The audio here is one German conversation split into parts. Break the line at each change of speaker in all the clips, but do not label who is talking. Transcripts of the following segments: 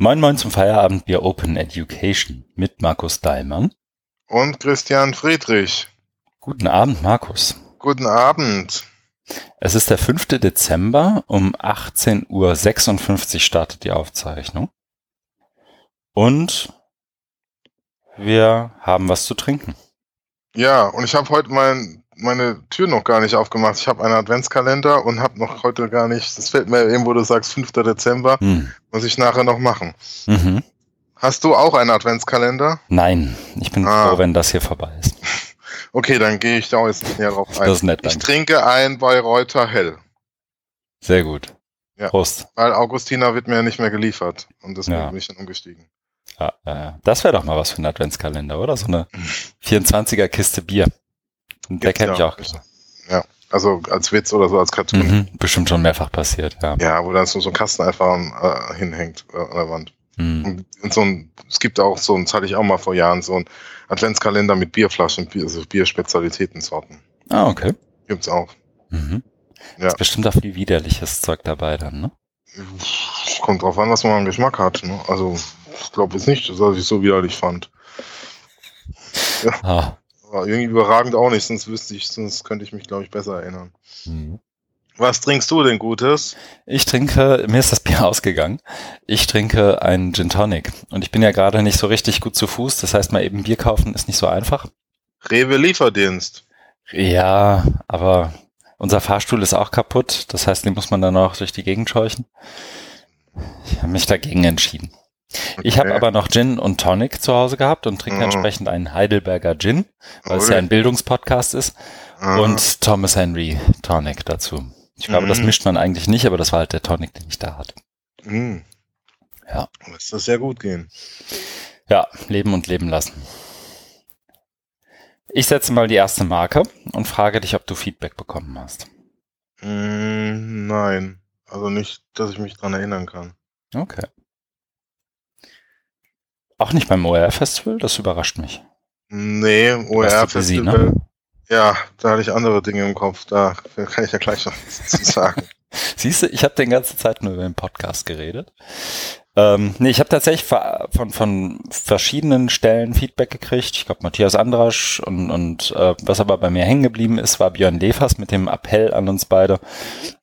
Moin Moin zum Feierabend Bier Open Education mit Markus Dahlmann.
Und Christian Friedrich.
Guten Abend, Markus.
Guten Abend.
Es ist der 5. Dezember, um 18.56 Uhr startet die Aufzeichnung. Und wir haben was zu trinken.
Ja, und ich habe heute mein, meine Tür noch gar nicht aufgemacht. Ich habe einen Adventskalender und habe noch heute gar nicht, das fällt mir eben, wo du sagst, 5. Dezember,
Hm.
muss ich nachher noch machen.
Mhm.
Hast du auch einen Adventskalender?
Nein, ich bin
Ah.
froh, wenn das hier vorbei ist.
Okay, dann gehe ich da jetzt nicht näher drauf ein.
Das ist nett,
ich
danke.
trinke ein Bayreuther Hell,
Sehr gut.
Ja.
Prost.
weil Augustina wird mir nicht mehr geliefert und deswegen
Ja.
bin ich dann umgestiegen.
Ja, äh, das wäre doch mal was für ein Adventskalender, oder? So eine 24er Kiste Bier.
Gibt's
kennt mich
ja.
auch.
Ja, also als Witz oder so, als Cartoon.
Mhm. Bestimmt schon mehrfach passiert, ja.
Ja, wo dann so, so ein Kasten einfach äh, hinhängt äh, an der Wand.
Mhm.
Und, so ein, es gibt auch so, das hatte ich auch mal vor Jahren, so ein Adventskalender mit Bierflaschen, Bier, also Bierspezialitätensorten.
Ah, okay.
Gibt's auch.
Mhm.
Ja.
Ist bestimmt auch viel widerliches Zeug dabei dann, ne?
Kommt drauf an, was man am Geschmack hat. Ne? Also, ich glaube jetzt nicht, dass ich so widerlich fand.
Ah.
Aber irgendwie überragend auch nicht, sonst wüsste ich, sonst könnte ich mich, glaube ich, besser erinnern.
Mhm.
Was trinkst du denn Gutes?
Ich trinke, mir ist das Bier ausgegangen. Ich trinke einen Gin Tonic. Und ich bin ja gerade nicht so richtig gut zu Fuß. Das heißt, mal eben Bier kaufen ist nicht so einfach.
Rewe Lieferdienst.
Ja, aber unser Fahrstuhl ist auch kaputt. Das heißt, den muss man dann auch durch die Gegend scheuchen. Ich habe mich dagegen entschieden. Ich habe
Okay.
aber noch Gin und Tonic zu Hause gehabt und trinke
Mhm.
entsprechend einen Heidelberger Gin, weil es ja ein Bildungspodcast ist.
Aha.
Und Thomas Henry Tonic dazu. Ich glaube, das
Mhm.
mischt man eigentlich nicht, aber das war halt der Tonic, den ich da hatte.
Hm.
Ja.
Muss das sehr gut gehen.
Ja, leben und leben lassen. Ich setze mal die erste Marke und frage dich, ob du Feedback bekommen hast.
Hm, nein. Also nicht, dass ich mich dran erinnern kann.
Okay. Auch nicht beim OER-Festival? Das überrascht mich.
Nee, OER-Festival.
ne?
Ja, da hatte ich andere Dinge im Kopf. Da kann ich ja gleich noch was zu sagen.
Siehst du, ich habe die ganze Zeit nur über den Podcast geredet. Ähm, nee, ich habe tatsächlich von, von verschiedenen Stellen Feedback gekriegt. Ich glaube, Matthias Andrasch und, und äh, was aber bei mir hängen geblieben ist, war Björn Levers mit dem Appell an uns beide.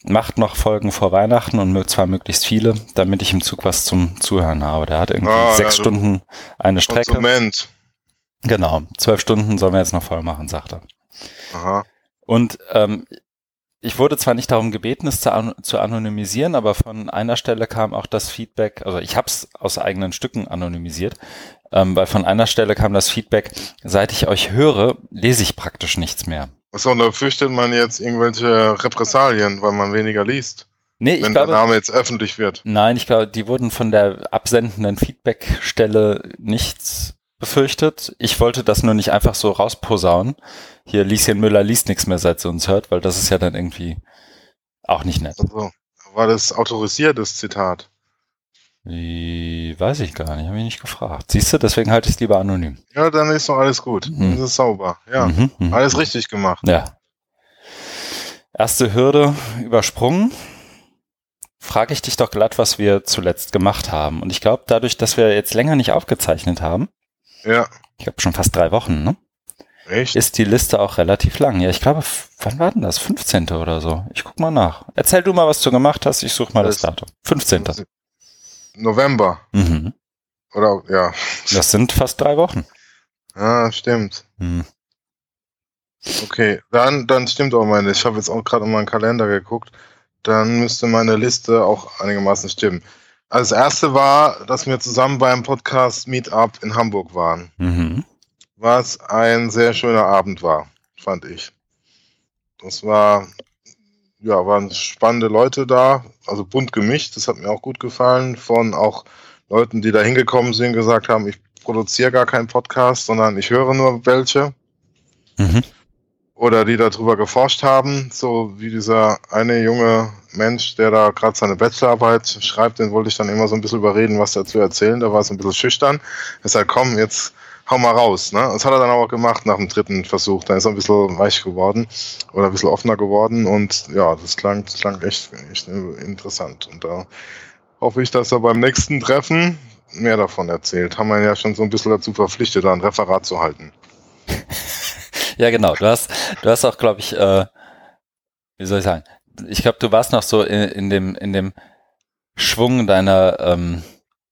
Macht noch Folgen vor Weihnachten und zwar möglichst viele, damit ich im Zug was zum Zuhören habe. Der hat irgendwie
Ah, ja,
sechs
du-
Stunden eine Strecke.
Konsument.
Genau, zwölf Stunden sollen wir jetzt noch voll machen, sagt er.
Aha.
Und ähm, ich wurde zwar nicht darum gebeten, es zu, an zu anonymisieren, aber von einer Stelle kam auch das Feedback, also ich habe es aus eigenen Stücken anonymisiert, ähm, weil von einer Stelle kam das Feedback, seit ich euch höre, lese ich praktisch nichts mehr.
Achso, und da fürchtet man jetzt irgendwelche Repressalien, weil man weniger liest,
Nee, ich
wenn der
glaube,
Name jetzt öffentlich wird.
nein, ich glaube, die wurden von der absendenden Feedbackstelle nichts befürchtet. Ich wollte das nur nicht einfach so rausposaunen. Hier, Lieschen Müller liest nichts mehr, seit sie uns hört, weil das ist ja dann irgendwie auch nicht nett.
Also, war das autorisiertes Zitat?
Wie, weiß ich gar nicht, habe ich nicht gefragt. Siehst du, deswegen halte ich es lieber anonym.
Ja, dann ist doch alles gut.
Mhm.
Das ist sauber. Ja,
Mhm, mhm.
alles richtig gemacht.
Ja. Erste Hürde übersprungen. Frage ich dich doch glatt, was wir zuletzt gemacht haben. Und ich glaube, dadurch, dass wir jetzt länger nicht aufgezeichnet haben,
Ja,
ich glaube schon fast drei Wochen, ne,
echt?
ist die Liste auch relativ lang. Ja, ich glaube, wann war denn das? 15. oder so. Ich guck mal nach. Erzähl du mal, was du gemacht hast. Ich suche mal das
Das-
Datum. 15.
November.
Mhm.
Oder, ja.
Das sind fast drei Wochen.
Ah, stimmt.
Mhm.
Okay, dann, dann stimmt auch meine. Ich habe jetzt auch gerade in meinen Kalender geguckt. Dann müsste meine Liste auch einigermaßen stimmen. Also das erste war, dass wir zusammen beim Podcast Meetup in Hamburg waren.
Mhm.
Was ein sehr schöner Abend war, fand ich. Das war, ja, waren spannende Leute da, also bunt gemischt, das hat mir auch gut gefallen, von auch Leuten, die da hingekommen sind, gesagt haben, ich produziere gar keinen Podcast, sondern ich höre nur welche.
Mhm.
Oder die darüber geforscht haben, so wie dieser eine junge Mensch, der da gerade seine Bachelorarbeit schreibt, den wollte ich dann immer so ein bisschen überreden, was dazu erzählen. Da war es ein bisschen schüchtern. Er sagt, komm, jetzt hau mal raus. Ne? Das hat er dann auch gemacht nach dem dritten Versuch. Da ist er ein bisschen weich geworden oder ein bisschen offener geworden und ja, das klang, das klang echt, echt interessant. Und da hoffe ich, dass er beim nächsten Treffen, mehr davon erzählt. Haben wir ja schon so ein bisschen dazu verpflichtet, ein Referat zu halten.
ja, genau. Du hast, du hast auch, glaube ich, äh, wie soll ich sagen? Ich glaube, du warst noch so in, in dem, in dem Schwung deiner, ähm,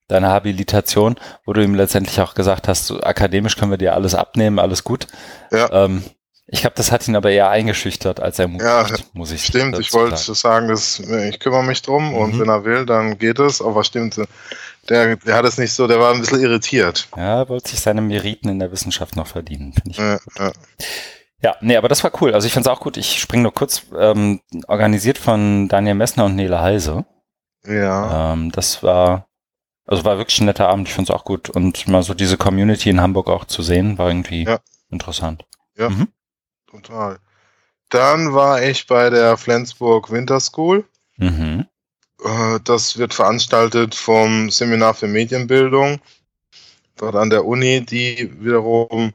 deiner Habilitation, wo du ihm letztendlich auch gesagt hast, so, akademisch können wir dir alles abnehmen, alles gut. Ja. Ähm, ich glaube, das hat ihn aber eher eingeschüchtert, als er
mutig, ja, muss ich Stimmt, ich wollte sagen, dass, ich kümmere mich drum mhm. und wenn er will, dann geht es, aber stimmt, der, der hat es nicht so, der war ein bisschen irritiert.
Ja, er wollte sich seine Meriten in der Wissenschaft noch verdienen, finde ich. Ja, ja. ja, nee, aber das war cool. Also ich fand es auch gut. Ich springe nur kurz, ähm, organisiert von Daniel Messner und Nele Heise. Ja. Ähm, das war, also war wirklich ein netter Abend. Ich fand es auch gut. Und mal so diese Community in Hamburg auch zu sehen, war irgendwie ja. interessant.
Ja, mhm. Total. Dann war ich bei der Flensburg Winter School. Mhm. Äh, das wird veranstaltet vom Seminar für Medienbildung dort an der Uni, die wiederum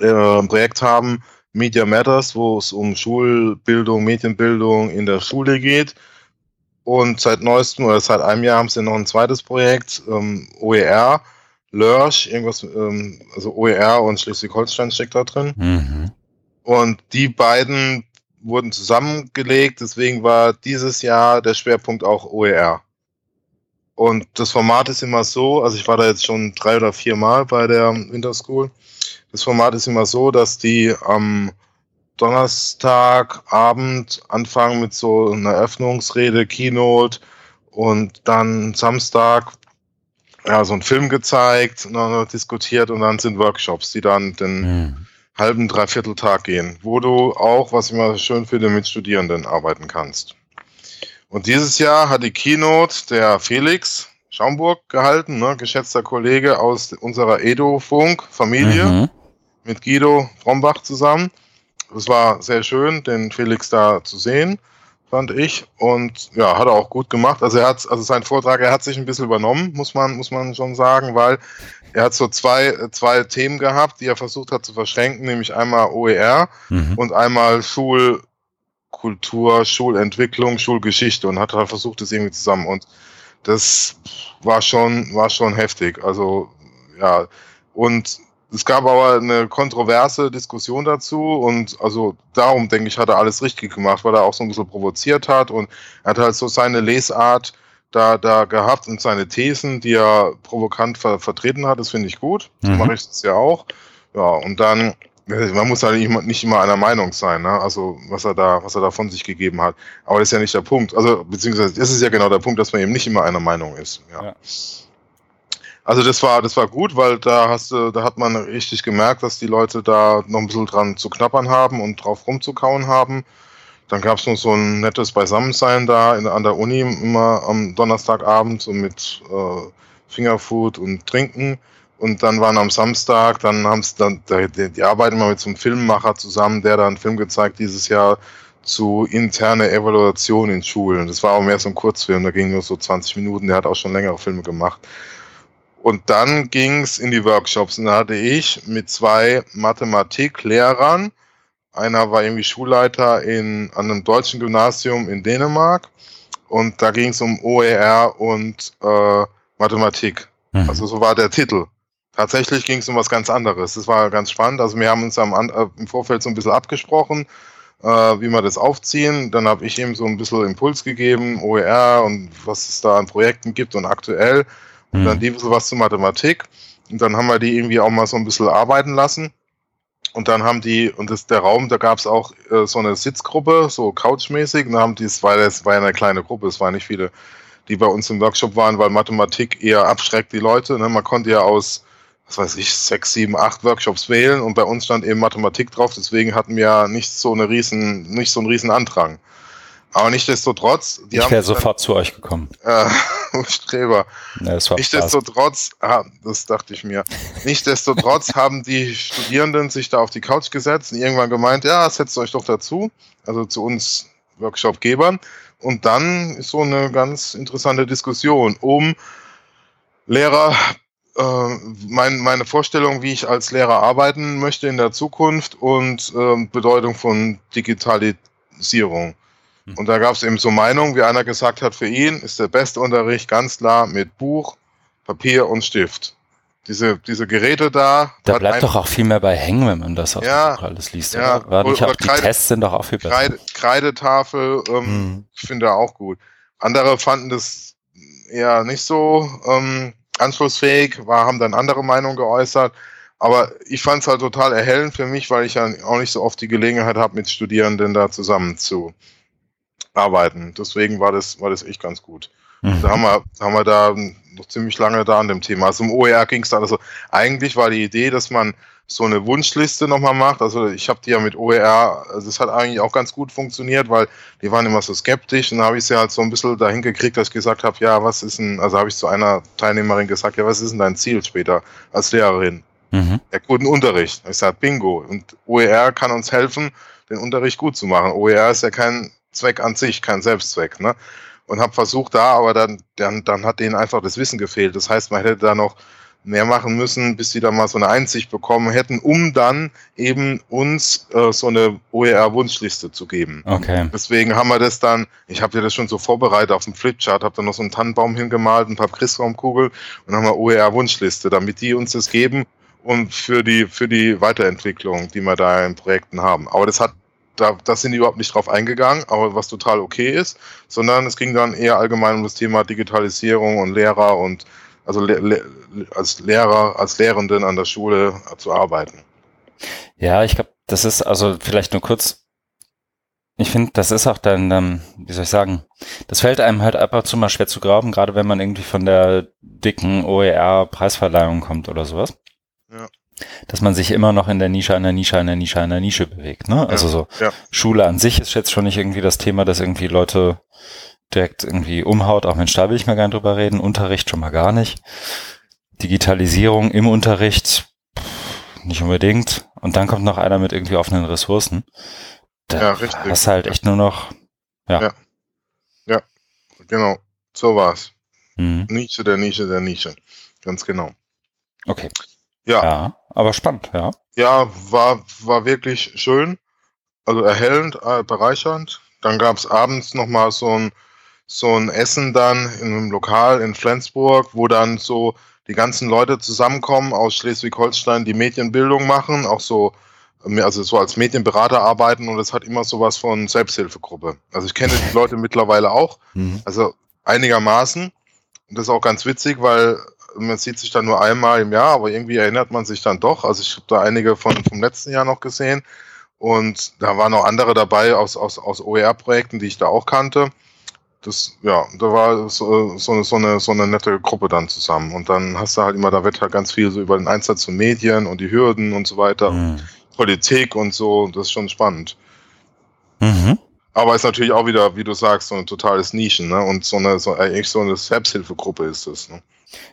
äh, ein Projekt haben, Media Matters, wo es um Schulbildung, Medienbildung in der Schule geht. Und seit neuestem oder seit einem Jahr haben sie noch ein zweites Projekt, ähm, OER, Lörsch, irgendwas, ähm, also OER und Schleswig-Holstein steckt da drin. Mhm. Und die beiden wurden zusammengelegt, deswegen war dieses Jahr der Schwerpunkt auch OER. Und das Format ist immer so, also ich war da jetzt schon drei oder vier Mal bei der Winter School. Das Format ist immer so, dass die am Donnerstagabend anfangen mit so einer Eröffnungsrede, Keynote und dann Samstag ja, so ein Film gezeigt, und dann diskutiert und dann sind Workshops, die dann den mhm halben, dreiviertel Tag gehen, wo du auch, was ich mal schön finde, mit Studierenden arbeiten kannst. Und dieses Jahr hat die Keynote der Felix Schaumburg gehalten, ne, geschätzter Kollege aus unserer Edo-Funk-Familie, mhm. mit Guido Brombach zusammen. Es war sehr schön, den Felix da zu sehen, fand ich. Und ja, hat er auch gut gemacht. Also er hat, also sein Vortrag, er hat sich ein bisschen übernommen, muss man, muss man schon sagen, weil er hat so zwei, zwei Themen gehabt, die er versucht hat zu verschränken, nämlich einmal OER mhm. und einmal Schulkultur, Schulentwicklung, Schulgeschichte und hat halt versucht, das irgendwie zusammen. Und das war schon, war schon heftig. Also, ja. Und es gab aber eine kontroverse Diskussion dazu und also darum, denke ich, hat er alles richtig gemacht, weil er auch so ein bisschen provoziert hat und er hat halt so seine Lesart da, da gehabt und seine Thesen, die er provokant ver vertreten hat, das finde ich gut. So mhm. mache ich das ja auch. Ja, und dann, man muss halt nicht immer einer Meinung sein, ne? Also was er da, was er da von sich gegeben hat. Aber das ist ja nicht der Punkt. Also, beziehungsweise das ist ja genau der Punkt, dass man eben nicht immer einer Meinung ist. Ja. ja. Also das war, das war gut, weil da hast du, da hat man richtig gemerkt, dass die Leute da noch ein bisschen dran zu knappern haben und drauf rumzukauen haben. Dann gab es noch so ein nettes Beisammensein da in, an der Uni immer am Donnerstagabend so mit äh, Fingerfood und Trinken. Und dann waren am Samstag, dann haben sie dann, die, die arbeiten immer mit so einem Filmemacher zusammen, der da einen Film gezeigt dieses Jahr zu interne Evaluation in Schulen. Das war auch mehr so ein Kurzfilm, da ging nur so 20 Minuten, der hat auch schon längere Filme gemacht. Und dann ging's in die Workshops und da hatte ich mit zwei Mathematiklehrern einer war irgendwie Schulleiter in, an einem deutschen Gymnasium in Dänemark. Und da ging es um OER und äh, Mathematik. Mhm. Also so war der Titel. Tatsächlich ging es um was ganz anderes. Das war ganz spannend. Also wir haben uns am, äh, im Vorfeld so ein bisschen abgesprochen, äh, wie wir das aufziehen. Dann habe ich ihm so ein bisschen Impuls gegeben, OER und was es da an Projekten gibt und aktuell. Und mhm. dann die bisschen was zu Mathematik. Und dann haben wir die irgendwie auch mal so ein bisschen arbeiten lassen. Und dann haben die, und das der Raum, da gab es auch äh, so eine Sitzgruppe, so couchmäßig, und dann haben die, es war, das war ja eine kleine Gruppe, es waren nicht viele, die bei uns im Workshop waren, weil Mathematik eher abschreckt die Leute. Ne? Man konnte ja aus, was weiß ich, sechs, sieben, acht Workshops wählen und bei uns stand eben Mathematik drauf, deswegen hatten wir ja nicht so eine riesen, nicht so einen riesen Andrang. Aber nichtsdestotrotz.
Die ich wäre sofort zu euch gekommen. Äh,
Streber. Ja, das nichtsdestotrotz, ah, das dachte ich mir. Nichtsdestotrotz haben die Studierenden sich da auf die Couch gesetzt und irgendwann gemeint, ja, setzt euch doch dazu. Also zu uns Workshopgebern. Und dann ist so eine ganz interessante Diskussion um Lehrer, äh, mein, meine Vorstellung, wie ich als Lehrer arbeiten möchte in der Zukunft und äh, Bedeutung von Digitalisierung. Und da gab es eben so Meinungen, wie einer gesagt hat, für ihn ist der beste Unterricht ganz klar mit Buch, Papier und Stift. Diese, diese Geräte da.
Da bleibt doch auch viel mehr bei hängen, wenn man das
ja,
alles liest.
Ja,
oder? War nicht oder auch, Kreide, die Tests sind doch auch viel besser.
Kreide, Kreidetafel, ähm, hm. ich finde auch gut. Andere fanden das eher nicht so ähm, anschlussfähig, war, haben dann andere Meinungen geäußert. Aber ich fand es halt total erhellend für mich, weil ich ja auch nicht so oft die Gelegenheit habe, mit Studierenden da zusammen zu arbeiten. Deswegen war das, war das echt ganz gut. Mhm. Da haben wir, haben wir da noch ziemlich lange da an dem Thema. Also im OER ging es dann, also eigentlich war die Idee, dass man so eine Wunschliste nochmal macht. Also ich habe die ja mit OER, also das hat eigentlich auch ganz gut funktioniert, weil die waren immer so skeptisch und dann habe ich sie halt so ein bisschen dahin gekriegt, dass ich gesagt habe, ja, was ist denn, also habe ich zu einer Teilnehmerin gesagt, ja, was ist denn dein Ziel später als Lehrerin? Mhm. Ja, guten Unterricht. Ich sage, bingo. Und OER kann uns helfen, den Unterricht gut zu machen. OER ist ja kein Zweck an sich, kein Selbstzweck. Ne? Und habe versucht da, aber dann, dann, dann hat denen einfach das Wissen gefehlt. Das heißt, man hätte da noch mehr machen müssen, bis sie da mal so eine Einsicht bekommen hätten, um dann eben uns äh, so eine OER-Wunschliste zu geben.
Okay.
Deswegen haben wir das dann, ich habe ja das schon so vorbereitet auf dem Flipchart, habe dann noch so einen Tannenbaum hingemalt, ein paar Christraumkugeln und haben wir OER-Wunschliste, damit die uns das geben und für die, für die Weiterentwicklung, die wir da in Projekten haben. Aber das hat da, das sind die überhaupt nicht drauf eingegangen, aber was total okay ist, sondern es ging dann eher allgemein um das Thema Digitalisierung und Lehrer und also le le als Lehrer, als Lehrenden an der Schule zu arbeiten.
Ja, ich glaube, das ist also vielleicht nur kurz. Ich finde, das ist auch dann, ähm, wie soll ich sagen, das fällt einem halt ab und zu mal schwer zu graben, gerade wenn man irgendwie von der dicken OER-Preisverleihung kommt oder sowas. Ja dass man sich immer noch in der Nische, einer Nische, einer Nische, einer Nische bewegt. Ne? Also so ja. Schule an sich ist jetzt schon nicht irgendwie das Thema, dass irgendwie Leute direkt irgendwie umhaut, auch mit Stahl will ich mal nicht drüber reden, Unterricht schon mal gar nicht. Digitalisierung im Unterricht nicht unbedingt. Und dann kommt noch einer mit irgendwie offenen Ressourcen. Da ja, richtig. hast halt echt nur noch, ja.
Ja, ja genau. So war's. Mhm. Nische der Nische der Nische. Ganz genau.
Okay. Ja. ja. Aber spannend, ja.
Ja, war, war wirklich schön. Also erhellend, äh, bereichernd. Dann gab es abends nochmal so ein, so ein Essen dann in einem Lokal in Flensburg, wo dann so die ganzen Leute zusammenkommen aus Schleswig-Holstein, die Medienbildung machen, auch so, also so als Medienberater arbeiten und es hat immer sowas von Selbsthilfegruppe. Also ich kenne die Leute mittlerweile auch, mhm. also einigermaßen. Und das ist auch ganz witzig, weil man sieht sich dann nur einmal im Jahr, aber irgendwie erinnert man sich dann doch. Also ich habe da einige von vom letzten Jahr noch gesehen und da waren auch andere dabei aus, aus, aus OER-Projekten, die ich da auch kannte. Das, ja, da war so, so, eine, so, eine, so eine nette Gruppe dann zusammen. Und dann hast du halt immer, da wird halt ganz viel so über den Einsatz von Medien und die Hürden und so weiter, mhm. Politik und so, das ist schon spannend. Mhm. Aber ist natürlich auch wieder, wie du sagst, so ein totales Nischen, ne? Und so eine, so eigentlich so eine Selbsthilfegruppe ist das, ne?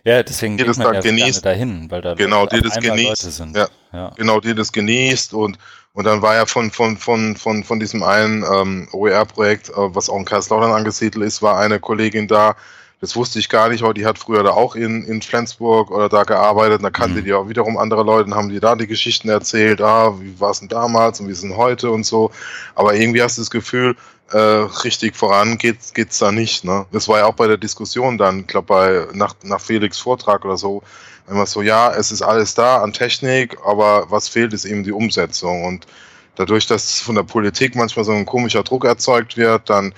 Ja, deswegen
geht man ja
genießt, dahin, weil da
genau, die das genießt, ja, ja, genau, die das genießt und und dann war ja von von von von von diesem einen ähm, OER-Projekt, äh, was auch in Kaiserslautern angesiedelt ist, war eine Kollegin da. Das wusste ich gar nicht, aber die hat früher da auch in, in Flensburg oder da gearbeitet. Und da kannte mhm. die auch wiederum andere Leute und haben die da die Geschichten erzählt. Ah, wie war es denn damals und wie ist es denn heute und so. Aber irgendwie hast du das Gefühl, äh, richtig voran geht geht's da nicht. Ne? Das war ja auch bei der Diskussion dann, ich glaube bei nach, nach Felix Vortrag oder so, immer so, ja, es ist alles da an Technik, aber was fehlt, ist eben die Umsetzung. Und dadurch, dass von der Politik manchmal so ein komischer Druck erzeugt wird, dann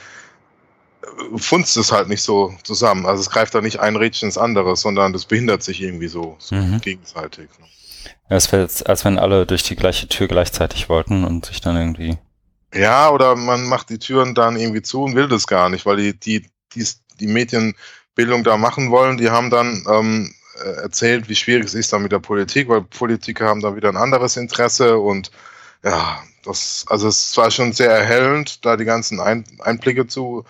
äh, funzt es halt nicht so zusammen. Also es greift da nicht ein Rädchen ins andere, sondern das behindert sich irgendwie so, so mhm. gegenseitig. Ne?
Ja, es fällt, als wenn alle durch die gleiche Tür gleichzeitig wollten und sich dann irgendwie
ja, oder man macht die Türen dann irgendwie zu und will das gar nicht, weil die, die, die, die Medienbildung da machen wollen, die haben dann ähm, äh, erzählt, wie schwierig es ist dann mit der Politik, weil Politiker haben dann wieder ein anderes Interesse und ja, das, also es war schon sehr erhellend, da die ganzen ein Einblicke zu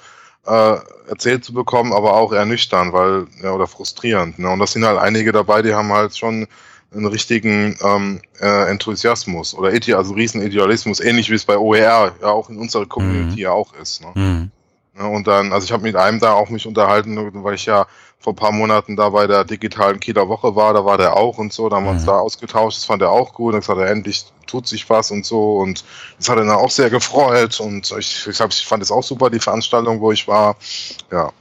äh, erzählt zu bekommen, aber auch ernüchternd, weil, ja, oder frustrierend. Ne? Und das sind halt einige dabei, die haben halt schon einen richtigen ähm, äh, Enthusiasmus oder Ide also Riesenidealismus, ähnlich wie es bei OER ja auch in unserer Community mhm. ja auch ist. Ne? Mhm. Ja, und dann, also ich habe mit einem da auch mich unterhalten, weil ich ja vor ein paar Monaten da bei der digitalen Kieler Woche war, da war der auch und so, da haben wir uns mhm. da ausgetauscht, das fand er auch gut, dann gesagt er, endlich tut sich was und so und das hat er dann auch sehr gefreut und ich, ich, hab, ich fand es auch super, die Veranstaltung, wo ich war, ja.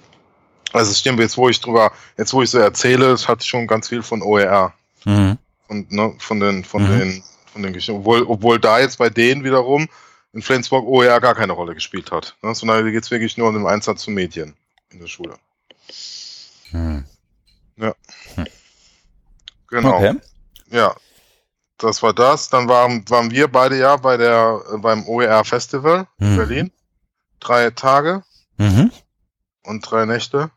Also stimmt, jetzt wo ich drüber, jetzt wo ich so erzähle, es hat schon ganz viel von OER. Mhm. Und, ne, von den, von mhm. den, von den Geschichten. Obwohl, obwohl da jetzt bei denen wiederum in Flensburg OER gar keine Rolle gespielt hat. Ne? Sondern da geht es wirklich nur um den Einsatz zu Medien in der Schule. Hm. Ja. Hm. Genau. Okay. Ja. Das war das. Dann waren, waren wir beide ja bei der, beim OER Festival in mhm. Berlin. Drei Tage mhm. und drei Nächte.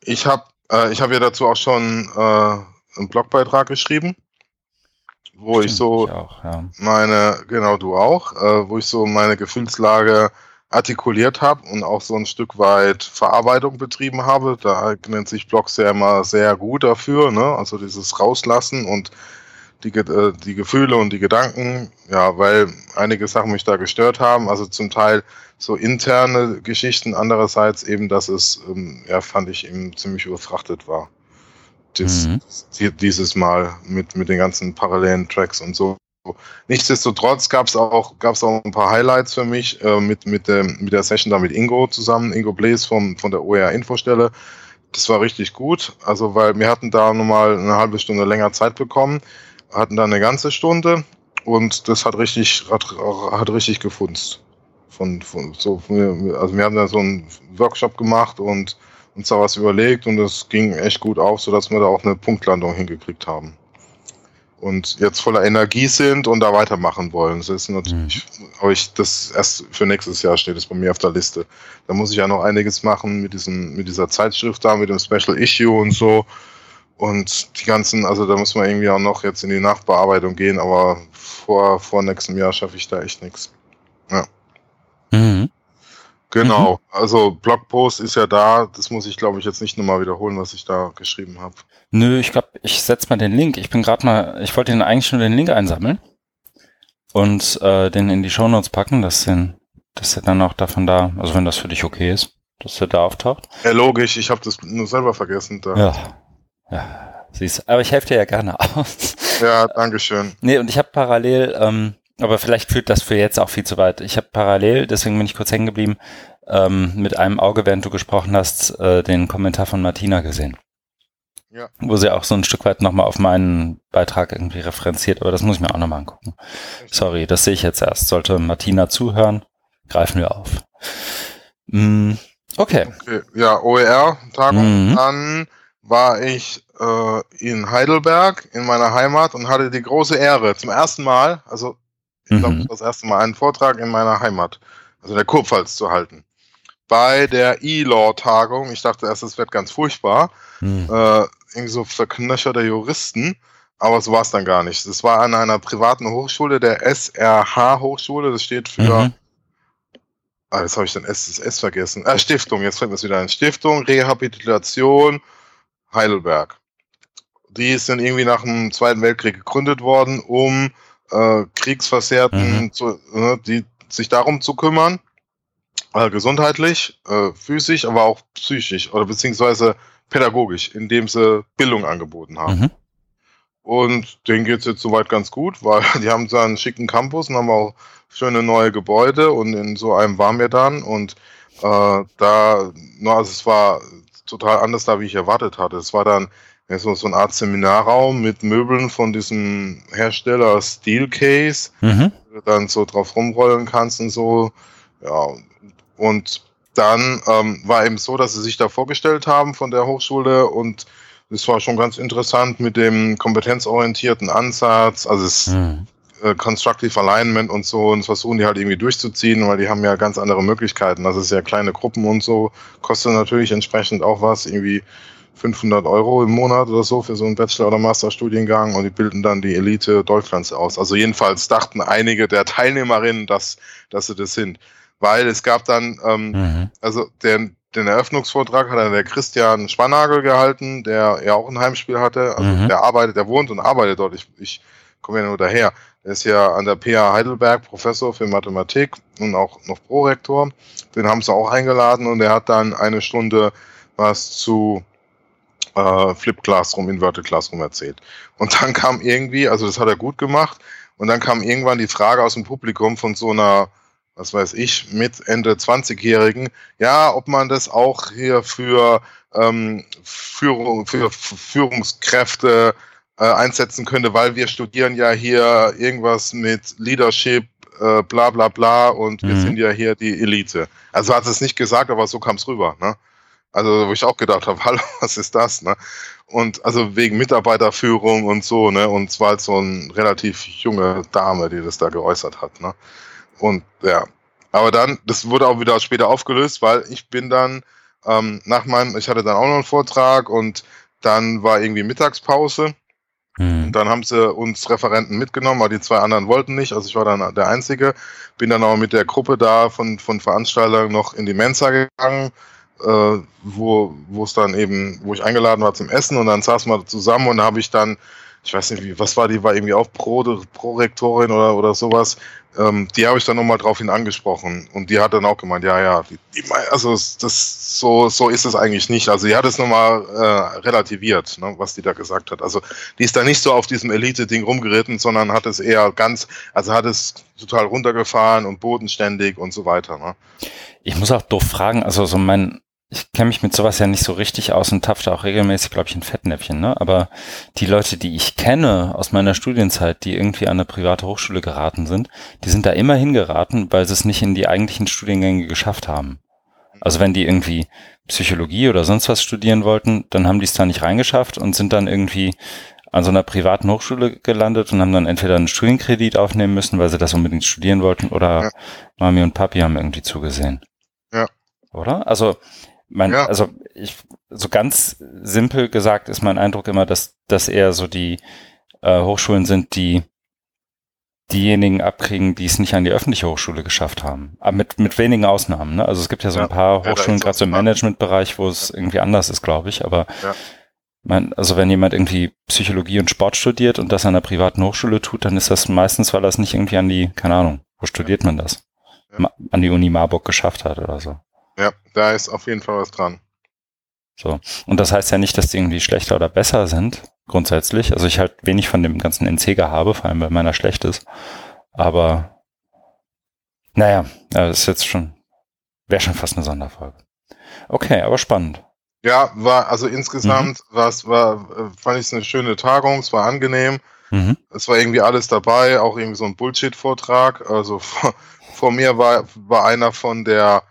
Ich habe äh, ich hab ja dazu auch schon äh, einen Blogbeitrag geschrieben, wo Stimmt, ich so ich auch, ja. meine, genau du auch, äh, wo ich so meine Gefühlslage artikuliert habe und auch so ein Stück weit Verarbeitung betrieben habe. Da nennt sich Blogs ja immer sehr gut dafür, ne? also dieses Rauslassen und die, äh, die Gefühle und die Gedanken, ja, weil einige Sachen mich da gestört haben, also zum Teil so interne Geschichten, andererseits eben, dass es, ähm, ja, fand ich eben ziemlich überfrachtet war. Dies, mhm. Dieses Mal mit, mit den ganzen parallelen Tracks und so. Nichtsdestotrotz gab es auch, gab's auch ein paar Highlights für mich äh, mit, mit, dem, mit der Session da mit Ingo zusammen, Ingo Blaze vom, von der OER-Infostelle. Das war richtig gut, also weil wir hatten da nochmal eine halbe Stunde länger Zeit bekommen, hatten da eine ganze Stunde und das hat richtig, hat, hat richtig gefunzt. Von, von, so, also wir haben da so einen Workshop gemacht und uns da was überlegt und es ging echt gut auf, sodass wir da auch eine Punktlandung hingekriegt haben und jetzt voller Energie sind und da weitermachen wollen. Das ist natürlich, mhm. aber ich das erst für nächstes Jahr steht es bei mir auf der Liste. Da muss ich ja noch einiges machen mit diesem, mit dieser Zeitschrift da, mit dem Special Issue und so. Und die ganzen, also da muss man irgendwie auch noch jetzt in die Nachbearbeitung gehen, aber vor, vor nächstem Jahr schaffe ich da echt nichts. Genau, mhm. also Blogpost ist ja da, das muss ich glaube ich jetzt nicht nochmal wiederholen, was ich da geschrieben habe.
Nö, ich glaube, ich setze mal den Link. Ich bin gerade mal, ich wollte den eigentlich nur den Link einsammeln und äh, den in die Shownotes packen, dass, den, dass er dann auch davon da, also wenn das für dich okay ist, dass er da auftaucht.
Ja, logisch, ich habe das nur selber vergessen. Da.
Ja, ja, siehst aber ich helfe dir ja gerne aus.
Ja, dankeschön.
Nee, und ich habe parallel, ähm, aber vielleicht führt das für jetzt auch viel zu weit. Ich habe parallel, deswegen bin ich kurz hängen geblieben, ähm, mit einem Auge, während du gesprochen hast, äh, den Kommentar von Martina gesehen. Ja. Wo sie auch so ein Stück weit nochmal auf meinen Beitrag irgendwie referenziert, aber das muss ich mir auch nochmal angucken. Sorry, das sehe ich jetzt erst. Sollte Martina zuhören, greifen wir auf.
Mm, okay. okay. Ja, OER-Tagung. Mhm. Dann war ich äh, in Heidelberg, in meiner Heimat, und hatte die große Ehre, zum ersten Mal, also ich glaube, mhm. das erste Mal einen Vortrag in meiner Heimat, also in der Kurpfalz zu halten bei der E-Law-Tagung. Ich dachte erst, es wird ganz furchtbar. Hm. Äh, irgendwie so verknöcherte Juristen. Aber so war es dann gar nicht. Es war an einer privaten Hochschule, der SRH-Hochschule. Das steht für. Mhm. Ah, jetzt habe ich den S, das S vergessen. Äh, Stiftung, jetzt fällt mir es wieder ein. Stiftung Rehabilitation Heidelberg. Die sind irgendwie nach dem Zweiten Weltkrieg gegründet worden, um äh, Kriegsversehrten mhm. zu, äh, die, sich darum zu kümmern äh, gesundheitlich, äh, physisch, aber auch psychisch oder beziehungsweise pädagogisch, indem sie Bildung angeboten haben. Mhm. Und denen geht es jetzt soweit ganz gut, weil die haben so einen schicken Campus und haben auch schöne neue Gebäude und in so einem waren wir dann und äh, da, na, also es war total anders da, wie ich erwartet hatte. Es war dann ja, so, so eine Art Seminarraum mit Möbeln von diesem Hersteller Steelcase, mhm. wo du dann so drauf rumrollen kannst und so. Ja, und dann ähm, war eben so, dass sie sich da vorgestellt haben von der Hochschule und es war schon ganz interessant mit dem kompetenzorientierten Ansatz, also es mhm. äh, Constructive Alignment und so und das versuchen die halt irgendwie durchzuziehen, weil die haben ja ganz andere Möglichkeiten. Das ist ja kleine Gruppen und so, kostet natürlich entsprechend auch was, irgendwie 500 Euro im Monat oder so für so einen Bachelor- oder Masterstudiengang und die bilden dann die Elite Deutschlands aus. Also jedenfalls dachten einige der Teilnehmerinnen, dass, dass sie das sind weil es gab dann, ähm, mhm. also den, den Eröffnungsvortrag hat dann der Christian Spannagel gehalten, der ja auch ein Heimspiel hatte. Also mhm. der arbeitet, der wohnt und arbeitet dort. Ich, ich komme ja nur daher. Er ist ja an der PA Heidelberg Professor für Mathematik und auch noch Prorektor. Den haben sie auch eingeladen und er hat dann eine Stunde was zu äh, Flip Classroom, Inverted Classroom erzählt. Und dann kam irgendwie, also das hat er gut gemacht, und dann kam irgendwann die Frage aus dem Publikum von so einer was weiß ich, mit Ende 20-Jährigen, ja, ob man das auch hier für, ähm, Führung, für Führungskräfte äh, einsetzen könnte, weil wir studieren ja hier irgendwas mit Leadership, äh, bla bla bla und mhm. wir sind ja hier die Elite. Also hat es nicht gesagt, aber so kam es rüber. Ne? Also wo ich auch gedacht habe, hallo, was ist das? Ne? Und also wegen Mitarbeiterführung und so, ne? Und es war halt so eine relativ junge Dame, die das da geäußert hat, ne? Und ja. Aber dann, das wurde auch wieder später aufgelöst, weil ich bin dann ähm, nach meinem, ich hatte dann auch noch einen Vortrag und dann war irgendwie Mittagspause. Mhm. Dann haben sie uns Referenten mitgenommen, aber die zwei anderen wollten nicht. Also ich war dann der Einzige. Bin dann auch mit der Gruppe da von, von Veranstaltern noch in die Mensa gegangen, äh, wo wo es dann eben, wo ich eingeladen war zum Essen und dann saßen wir zusammen und habe ich dann ich weiß nicht, wie, was war die, war irgendwie auch Pro, Prorektorin oder, oder sowas. Ähm, die habe ich dann nochmal drauf hin angesprochen und die hat dann auch gemeint, ja, ja, die, die, also das, so, so ist es eigentlich nicht. Also die hat es nochmal äh, relativiert, ne, was die da gesagt hat. Also die ist da nicht so auf diesem Elite-Ding rumgeritten, sondern hat es eher ganz, also hat es total runtergefahren und bodenständig und so weiter. Ne.
Ich muss auch doof fragen, also so mein, ich kenne mich mit sowas ja nicht so richtig aus und tapfe auch regelmäßig, glaube ich, ein Fettnäpfchen, ne? Aber die Leute, die ich kenne aus meiner Studienzeit, die irgendwie an eine private Hochschule geraten sind, die sind da immer hingeraten, weil sie es nicht in die eigentlichen Studiengänge geschafft haben. Also wenn die irgendwie Psychologie oder sonst was studieren wollten, dann haben die es da nicht reingeschafft und sind dann irgendwie an so einer privaten Hochschule gelandet und haben dann entweder einen Studienkredit aufnehmen müssen, weil sie das unbedingt studieren wollten, oder ja. Mami und Papi haben irgendwie zugesehen. Ja. Oder? Also mein, ja. also ich, so ganz simpel gesagt ist mein Eindruck immer, dass, dass eher so die äh, Hochschulen sind, die diejenigen abkriegen, die es nicht an die öffentliche Hochschule geschafft haben. Aber mit, mit wenigen Ausnahmen. Ne? Also es gibt ja so ja. ein paar Hochschulen, ja, gerade so im Managementbereich, wo es irgendwie anders ist, glaube ich. Aber mein, also wenn jemand irgendwie Psychologie und Sport studiert und das an einer privaten Hochschule tut, dann ist das meistens, weil er es nicht irgendwie an die, keine Ahnung, wo studiert man das? An die Uni Marburg geschafft hat oder so.
Ja, da ist auf jeden Fall was dran.
So. Und das heißt ja nicht, dass die irgendwie schlechter oder besser sind, grundsätzlich. Also ich halt wenig von dem ganzen NC habe, vor allem weil meiner schlecht ist. Aber naja, das ist jetzt schon, wäre schon fast eine Sonderfolge. Okay, aber spannend.
Ja, war, also insgesamt mhm. war, war, fand ich es eine schöne Tagung, es war angenehm. Mhm. Es war irgendwie alles dabei, auch irgendwie so ein Bullshit-Vortrag. Also vor, vor mir war, war einer von der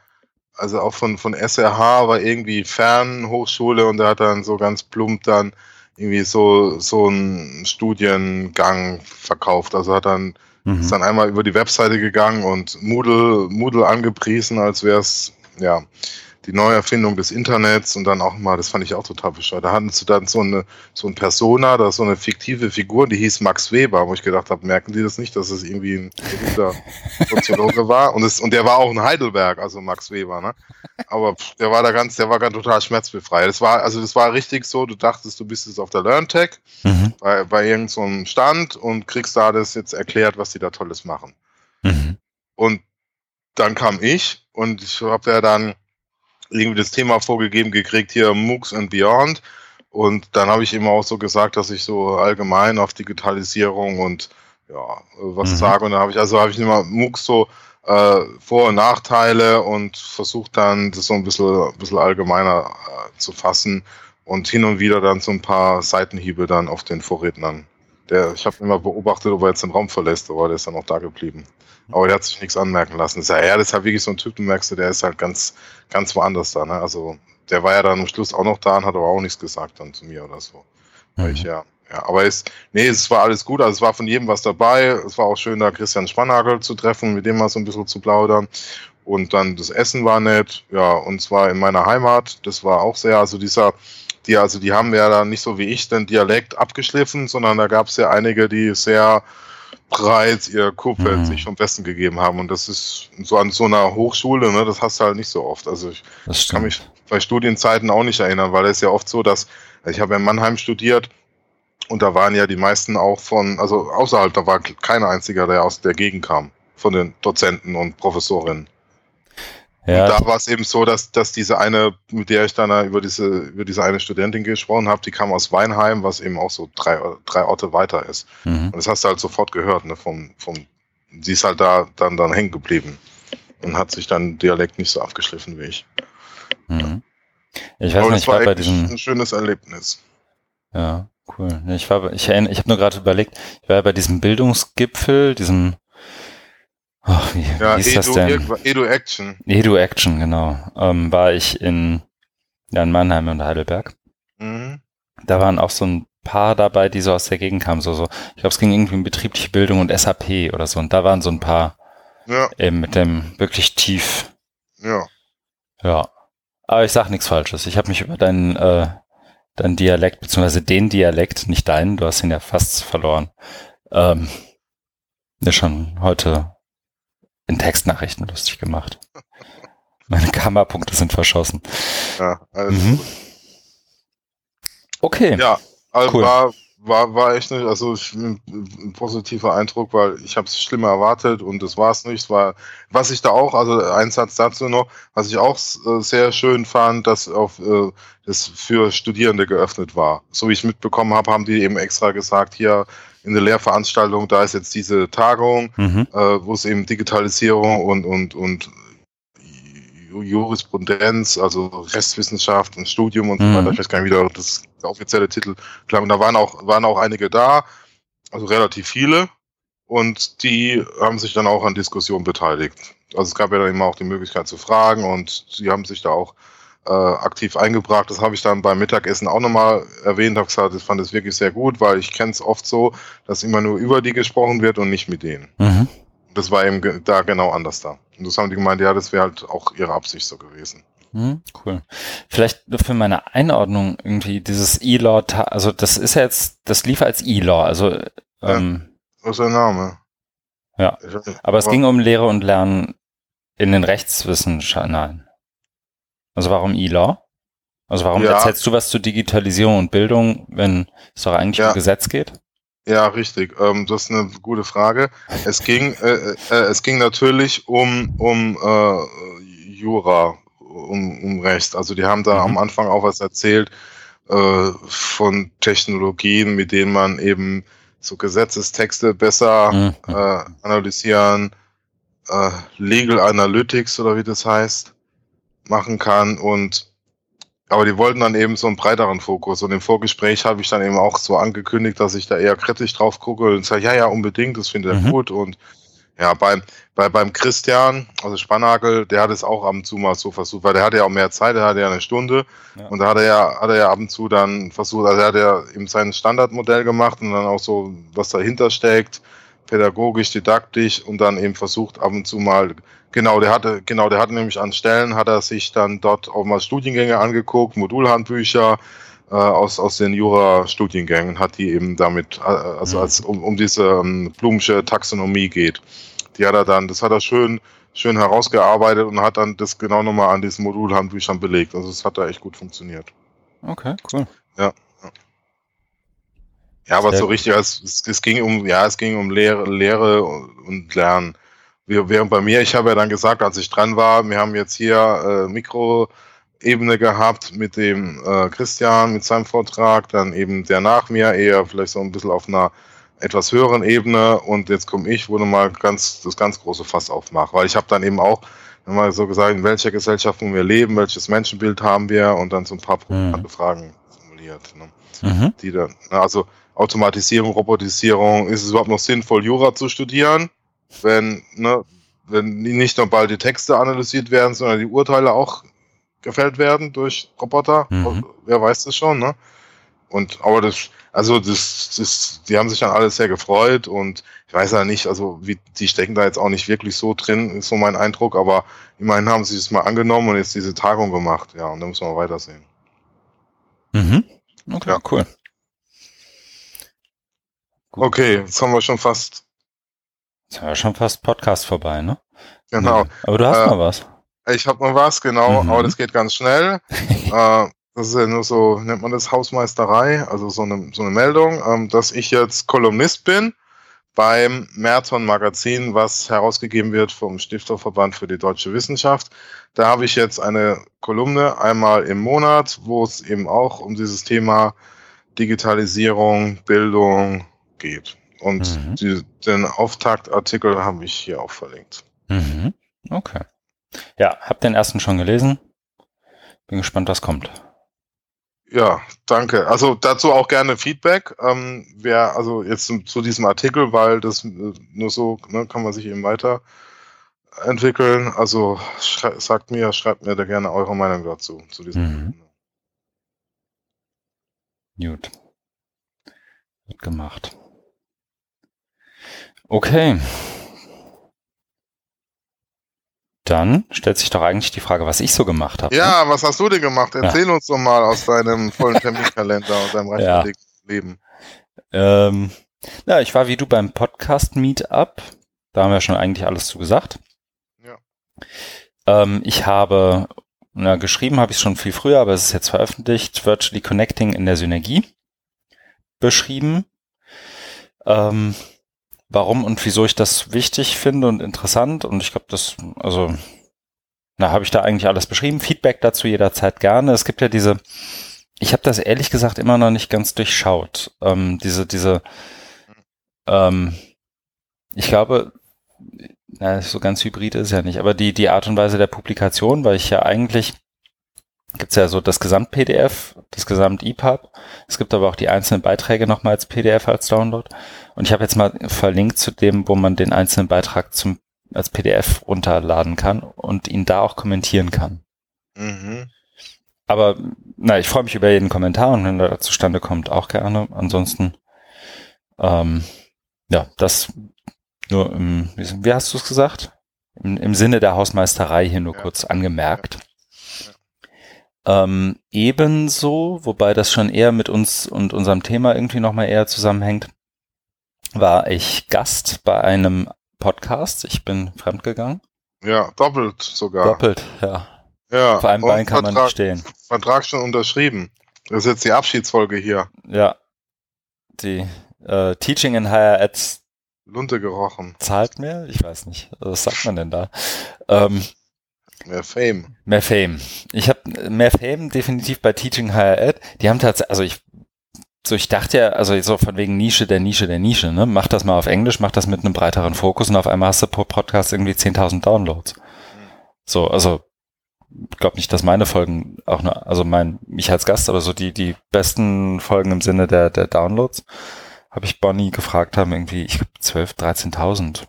also auch von, von SRH war irgendwie Fernhochschule und er hat dann so ganz plump dann irgendwie so, so einen Studiengang verkauft. Also hat dann, mhm. ist dann einmal über die Webseite gegangen und Moodle, Moodle angepriesen, als wäre es, ja, die Neuerfindung des Internets und dann auch mal, das fand ich auch total bescheuert. Da hatten sie dann so eine so ein Persona, da so eine fiktive Figur, die hieß Max Weber, wo ich gedacht habe, merken die das nicht, dass es irgendwie ein berühmter Soziologe war und es, und der war auch in Heidelberg, also Max Weber, ne? Aber der war da ganz, der war ganz total schmerzbefreit. Das war also das war richtig so, du dachtest, du bist jetzt auf der LearnTech mhm. bei bei irgendeinem so Stand und kriegst da das jetzt erklärt, was die da tolles machen. Mhm. Und dann kam ich und ich habe ja dann irgendwie das Thema vorgegeben gekriegt, hier MOOCs and Beyond. Und dann habe ich immer auch so gesagt, dass ich so allgemein auf Digitalisierung und ja, was mhm. sage. Und dann habe ich, also habe ich immer MOOCs so äh, Vor- und Nachteile und versucht dann das so ein bisschen, bisschen allgemeiner äh, zu fassen und hin und wieder dann so ein paar Seitenhiebe dann auf den Vorrednern. Der, ich habe immer beobachtet, ob er jetzt den Raum verlässt, aber der ist dann auch da geblieben. Aber der hat sich nichts anmerken lassen. Das ist ja, das ist halt wirklich so ein Typ, du merkst du, der ist halt ganz, ganz woanders da. Ne? Also der war ja dann am Schluss auch noch da und hat aber auch nichts gesagt dann zu mir oder so. Mhm. Ich ja, ja, aber es, nee, es war alles gut. Also es war von jedem was dabei. Es war auch schön, da Christian Spannagel zu treffen, mit dem mal so ein bisschen zu plaudern. Und dann das Essen war nett, ja, und zwar in meiner Heimat. Das war auch sehr, also dieser, die, also die haben ja da nicht so wie ich den Dialekt abgeschliffen, sondern da gab es ja einige, die sehr breit ihr Kurfeld mhm. sich vom Besten gegeben haben. Und das ist so an so einer Hochschule, ne, das hast du halt nicht so oft. Also ich kann mich bei Studienzeiten auch nicht erinnern, weil es ja oft so, dass ich habe in Mannheim studiert und da waren ja die meisten auch von, also außerhalb, da war kein einziger, der aus der Gegend kam, von den Dozenten und Professorinnen. Ja. Und da war es eben so, dass, dass diese eine, mit der ich dann über diese, über diese eine Studentin gesprochen habe, die kam aus Weinheim, was eben auch so drei, drei Orte weiter ist. Mhm. Und das hast du halt sofort gehört, ne, vom, vom, sie ist halt da dann, dann hängen geblieben. und hat sich dann Dialekt nicht so abgeschliffen wie ich.
Mhm. Ich weiß Aber nicht, ich war, bei diesem
ein schönes Erlebnis.
Ja, cool. Ich war, ich ich habe nur gerade überlegt, ich war bei diesem Bildungsgipfel, diesem
Ach, wie, ja, wie ist Edu, das denn? Edu Action.
Edu Action, genau. Ähm, war ich in, ja, in Mannheim und Heidelberg. Mhm. Da waren auch so ein paar dabei, die so aus der Gegend kamen. So, so. Ich glaube, es ging irgendwie um betriebliche Bildung und SAP oder so. Und da waren so ein paar ja. eben mit dem wirklich tief.
Ja.
Ja. Aber ich sag nichts Falsches. Ich habe mich über deinen, äh, deinen Dialekt, beziehungsweise den Dialekt, nicht deinen, du hast ihn ja fast verloren, ähm, ja schon heute in Textnachrichten lustig gemacht. Meine Kammerpunkte sind verschossen.
Ja, alles mhm. gut.
Okay.
Ja, also cool. war, war, war echt nicht, also ich, ein, positiver Eindruck, weil ich habe es schlimmer erwartet und das war es nicht. War, was ich da auch, also ein Satz dazu noch, was ich auch äh, sehr schön fand, dass auf äh, das für Studierende geöffnet war. So wie ich mitbekommen habe, haben die eben extra gesagt, hier in der Lehrveranstaltung, da ist jetzt diese Tagung, mhm. äh, wo es eben Digitalisierung und, und, und Jurisprudenz, also Rechtswissenschaft und Studium und mhm. so weiter, ich weiß gar nicht, wie das der offizielle Titel klang. Und da waren auch, waren auch einige da, also relativ viele, und die haben sich dann auch an Diskussionen beteiligt. Also es gab ja dann immer auch die Möglichkeit zu fragen und sie haben sich da auch äh, aktiv eingebracht. Das habe ich dann beim Mittagessen auch nochmal erwähnt, habe gesagt, ich fand es wirklich sehr gut, weil ich kenne es oft so, dass immer nur über die gesprochen wird und nicht mit denen. Mhm. Das war eben da genau anders da. Und das haben die gemeint, ja, das wäre halt auch ihre Absicht so gewesen.
Mhm, cool. Vielleicht nur für meine Einordnung irgendwie dieses E-Law, also das ist ja jetzt, das lief als E-Law, also ähm,
ja, was ist der Name?
Ja, aber es ging um Lehre und Lernen in den Rechtswissenschaften. Nein. Also warum E-Law? Also warum ja. erzählst du was zu Digitalisierung und Bildung, wenn es doch eigentlich ja. um Gesetz geht?
Ja, richtig. Ähm, das ist eine gute Frage. Es ging, äh, äh, es ging natürlich um, um äh, Jura, um, um Recht. Also die haben da mhm. am Anfang auch was erzählt äh, von Technologien, mit denen man eben so Gesetzestexte besser mhm. äh, analysieren, äh, Legal Analytics oder wie das heißt, machen kann und aber die wollten dann eben so einen breiteren Fokus. Und im Vorgespräch habe ich dann eben auch so angekündigt, dass ich da eher kritisch drauf gucke und sage, ja, ja, unbedingt, das findet er mhm. gut. Und ja, beim, bei, beim Christian, also Spannagel, der hat es auch ab und zu mal so versucht, weil der hatte ja auch mehr Zeit, der hatte ja eine Stunde. Ja. Und da hat er ja, hat er ja ab und zu dann versucht, also er hat ja eben sein Standardmodell gemacht und dann auch so, was dahinter steckt, pädagogisch, didaktisch und dann eben versucht ab und zu mal Genau, der hatte, genau, der hatte nämlich an Stellen, hat er sich dann dort auch mal Studiengänge angeguckt, Modulhandbücher äh, aus, aus den Jura-Studiengängen, hat die eben damit, äh, also mhm. als um, um diese um, ähm, Blumsche Taxonomie geht. Die hat er dann, das hat er schön, schön herausgearbeitet und hat dann das genau nochmal an diesen Modulhandbüchern belegt. Also es hat da echt gut funktioniert.
Okay, cool.
Ja. Ja, aber Sehr so richtig, es, es ging um, ja, es ging um Lehre, Lehre und Lernen während bei mir, ich habe ja dann gesagt, als ich dran war, wir haben jetzt hier äh, Mikroebene gehabt mit dem äh, Christian, mit seinem Vortrag, dann eben der nach mir, eher vielleicht so ein bisschen auf einer etwas höheren Ebene und jetzt komme ich, wo mal ganz das ganz große Fass aufmache, weil ich habe dann eben auch mal so gesagt, in welcher Gesellschaft wir leben, welches Menschenbild haben wir und dann so ein paar mhm. Fragen formuliert, ne? mhm. die dann, also Automatisierung, Robotisierung, ist es überhaupt noch sinnvoll, Jura zu studieren? Wenn, ne, wenn nicht nur bald die Texte analysiert werden, sondern die Urteile auch gefällt werden durch Roboter. Mhm. Wer weiß das schon, ne? Und aber das, also das, das, die haben sich dann alle sehr gefreut und ich weiß ja nicht, also wie, die stecken da jetzt auch nicht wirklich so drin, ist so mein Eindruck, aber immerhin haben sie es mal angenommen und jetzt diese Tagung gemacht, ja, und da müssen wir weitersehen.
Mhm. Okay, ja. cool.
Gut. Okay, jetzt haben wir schon fast
Jetzt haben wir schon fast Podcast vorbei, ne?
Genau. Ja.
Aber du hast äh, noch was.
Ich habe noch was, genau, mhm. aber das geht ganz schnell. äh, das ist ja nur so, nennt man das Hausmeisterei, also so eine, so eine Meldung, ähm, dass ich jetzt Kolumnist bin beim Merton Magazin, was herausgegeben wird vom Stifterverband für die deutsche Wissenschaft. Da habe ich jetzt eine Kolumne einmal im Monat, wo es eben auch um dieses Thema Digitalisierung, Bildung geht. Und mhm. die, den Auftaktartikel habe ich hier auch verlinkt.
Mhm. Okay. Ja, hab den ersten schon gelesen. Bin gespannt, was kommt.
Ja, danke. Also dazu auch gerne Feedback. Ähm, wer, also jetzt zu, zu diesem Artikel, weil das äh, nur so ne, kann man sich eben weiterentwickeln. Also sagt mir, schreibt mir da gerne eure Meinung dazu, zu diesem.
Mhm. Gut. Wird gemacht. Okay. Dann stellt sich doch eigentlich die Frage, was ich so gemacht habe.
Ja, ne? was hast du denn gemacht? Erzähl ja. uns doch mal aus deinem vollen Terminkalender und deinem reichen ja. Leben.
Ähm, ja, ich war wie du beim Podcast Meetup. Da haben wir schon eigentlich alles zu gesagt. Ja. Ähm, ich habe, na, geschrieben habe ich schon viel früher, aber es ist jetzt veröffentlicht, Virtually Connecting in der Synergie beschrieben. Ähm, warum und wieso ich das wichtig finde und interessant. Und ich glaube, das, also, na, habe ich da eigentlich alles beschrieben. Feedback dazu jederzeit gerne. Es gibt ja diese, ich habe das ehrlich gesagt immer noch nicht ganz durchschaut. Ähm, diese, diese, ähm, ich glaube, na, so ganz hybrid ist ja nicht, aber die, die Art und Weise der Publikation, weil ich ja eigentlich gibt's ja so das Gesamt-PDF, das Gesamt-EPUB. Es gibt aber auch die einzelnen Beiträge nochmal als PDF als Download. Und ich habe jetzt mal verlinkt zu dem, wo man den einzelnen Beitrag zum, als PDF runterladen kann und ihn da auch kommentieren kann. Mhm. Aber na, ich freue mich über jeden Kommentar und wenn der zustande kommt, auch gerne. Ansonsten, ähm, ja, das nur im, wie hast du es gesagt? Im, Im Sinne der Hausmeisterei hier nur ja. kurz angemerkt. Ähm, ebenso, wobei das schon eher mit uns und unserem Thema irgendwie nochmal eher zusammenhängt, war ich Gast bei einem Podcast. Ich bin fremdgegangen.
Ja, doppelt sogar.
Doppelt, ja.
Ja.
Vor einem Bein kann Vertrag, man nicht stehen.
Vertrag schon unterschrieben. Das ist jetzt die Abschiedsfolge hier.
Ja. Die äh, Teaching in Higher Ed
Lunte gerochen.
Zahlt mir? Ich weiß nicht. Was sagt man denn da? Ähm,
Mehr Fame.
Mehr Fame. Ich habe mehr Fame definitiv bei Teaching Higher Ed. Die haben tatsächlich, also ich, so ich dachte ja, also so von wegen Nische der Nische der Nische, ne? Mach das mal auf Englisch, mach das mit einem breiteren Fokus und auf einmal hast du pro Podcast irgendwie 10.000 Downloads. So, also ich glaube nicht, dass meine Folgen auch nur, also mein, mich als Gast, aber so die, die besten Folgen im Sinne der, der Downloads, habe ich Bonnie gefragt haben, irgendwie, ich glaube 12, 13.000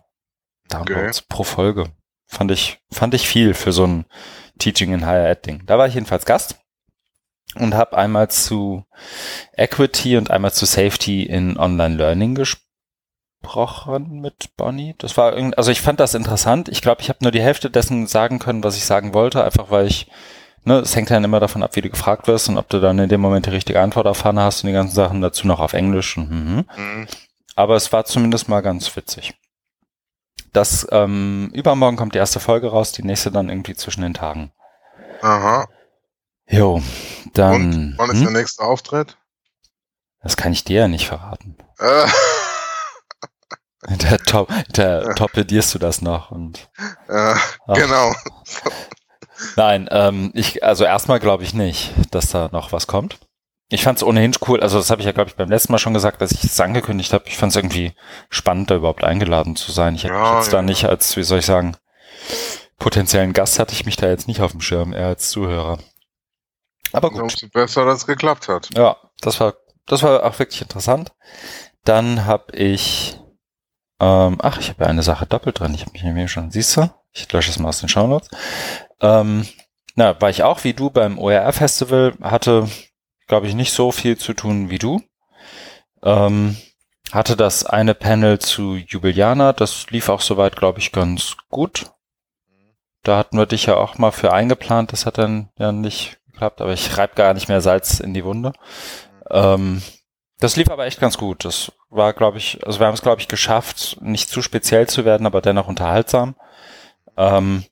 Downloads okay. pro Folge. Fand ich, fand ich viel für so ein Teaching in Higher Ed Ding. Da war ich jedenfalls Gast und habe einmal zu Equity und einmal zu Safety in Online Learning gesprochen mit Bonnie. Das war irgendwie, also ich fand das interessant. Ich glaube, ich habe nur die Hälfte dessen sagen können, was ich sagen wollte, einfach weil ich, ne, es hängt dann immer davon ab, wie du gefragt wirst und ob du dann in dem Moment die richtige Antwort erfahren hast und die ganzen Sachen dazu noch auf Englisch. Und, mhm. Mhm. Aber es war zumindest mal ganz witzig. Das ähm, übermorgen kommt die erste Folge raus, die nächste dann irgendwie zwischen den Tagen.
Aha.
Jo, dann.
Und wann ist hm? der nächste Auftritt?
Das kann ich dir ja nicht verraten. Äh. Der, top, der ja. torpedierst du das noch und.
Ja, genau.
Nein, ähm, ich, also erstmal glaube ich nicht, dass da noch was kommt. Ich fand es ohnehin cool, also das habe ich ja, glaube ich, beim letzten Mal schon gesagt, dass ich es angekündigt habe. Ich fand es irgendwie spannend, da überhaupt eingeladen zu sein. Ich hätte ja, jetzt ja. da nicht als, wie soll ich sagen, potenziellen Gast hatte ich mich da jetzt nicht auf dem Schirm, eher als Zuhörer.
Aber gut. Umso besser, dass es geklappt hat.
Ja, das war, das war auch wirklich interessant. Dann habe ich, ähm, ach, ich habe ja eine Sache doppelt drin. Ich habe mich nämlich schon, siehst du? Ich lösche es mal aus den Shownotes. Ähm, na, war ich auch wie du beim OER Festival, hatte glaube ich, nicht so viel zu tun wie du. Ähm, hatte das eine Panel zu Jubiliana, das lief auch soweit, glaube ich, ganz gut. Da hatten wir dich ja auch mal für eingeplant, das hat dann ja nicht geklappt, aber ich reibe gar nicht mehr Salz in die Wunde. Ähm, das lief aber echt ganz gut. Das war, glaube ich, also wir haben es, glaube ich, geschafft, nicht zu speziell zu werden, aber dennoch unterhaltsam. Ähm,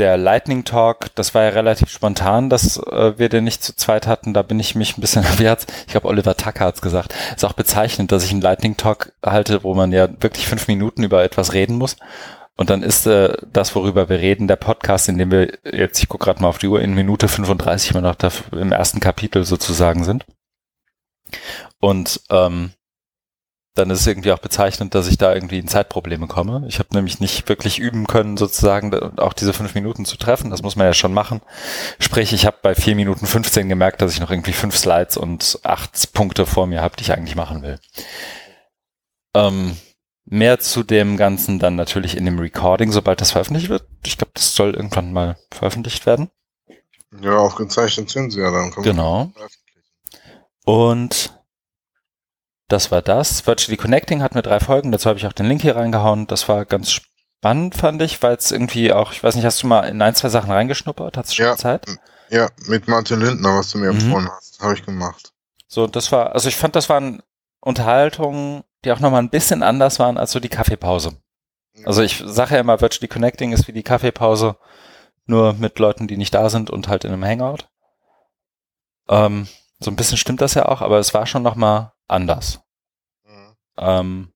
der Lightning Talk, das war ja relativ spontan, dass äh, wir den nicht zu zweit hatten. Da bin ich mich ein bisschen, wie hat's, ich glaube Oliver Tucker hat's gesagt, ist auch bezeichnend, dass ich einen Lightning Talk halte, wo man ja wirklich fünf Minuten über etwas reden muss. Und dann ist äh, das, worüber wir reden, der Podcast, in dem wir jetzt, ich gucke gerade mal auf die Uhr, in Minute 35 immer noch da, im ersten Kapitel sozusagen sind. Und ähm, dann ist es irgendwie auch bezeichnend, dass ich da irgendwie in Zeitprobleme komme. Ich habe nämlich nicht wirklich üben können, sozusagen auch diese fünf Minuten zu treffen. Das muss man ja schon machen. Sprich, ich habe bei vier Minuten 15 gemerkt, dass ich noch irgendwie fünf Slides und acht Punkte vor mir habe, die ich eigentlich machen will. Ähm, mehr zu dem Ganzen dann natürlich in dem Recording, sobald das veröffentlicht wird. Ich glaube, das soll irgendwann mal veröffentlicht werden.
Ja, aufgezeichnet sind sie ja dann.
Genau. Und das war das. Virtually Connecting hatten wir drei Folgen, dazu habe ich auch den Link hier reingehauen. Das war ganz spannend, fand ich, weil es irgendwie auch, ich weiß nicht, hast du mal in ein, zwei Sachen reingeschnuppert? Hast du schon
ja,
Zeit?
Ja, mit Martin Lindner, was du mir mhm. empfohlen hast, habe ich gemacht.
So, das war, also ich fand, das waren Unterhaltungen, die auch nochmal ein bisschen anders waren als so die Kaffeepause. Also ich sage ja immer, Virtually Connecting ist wie die Kaffeepause, nur mit Leuten, die nicht da sind und halt in einem Hangout. Ähm, so ein bisschen stimmt das ja auch, aber es war schon nochmal anders. Mhm. Ähm,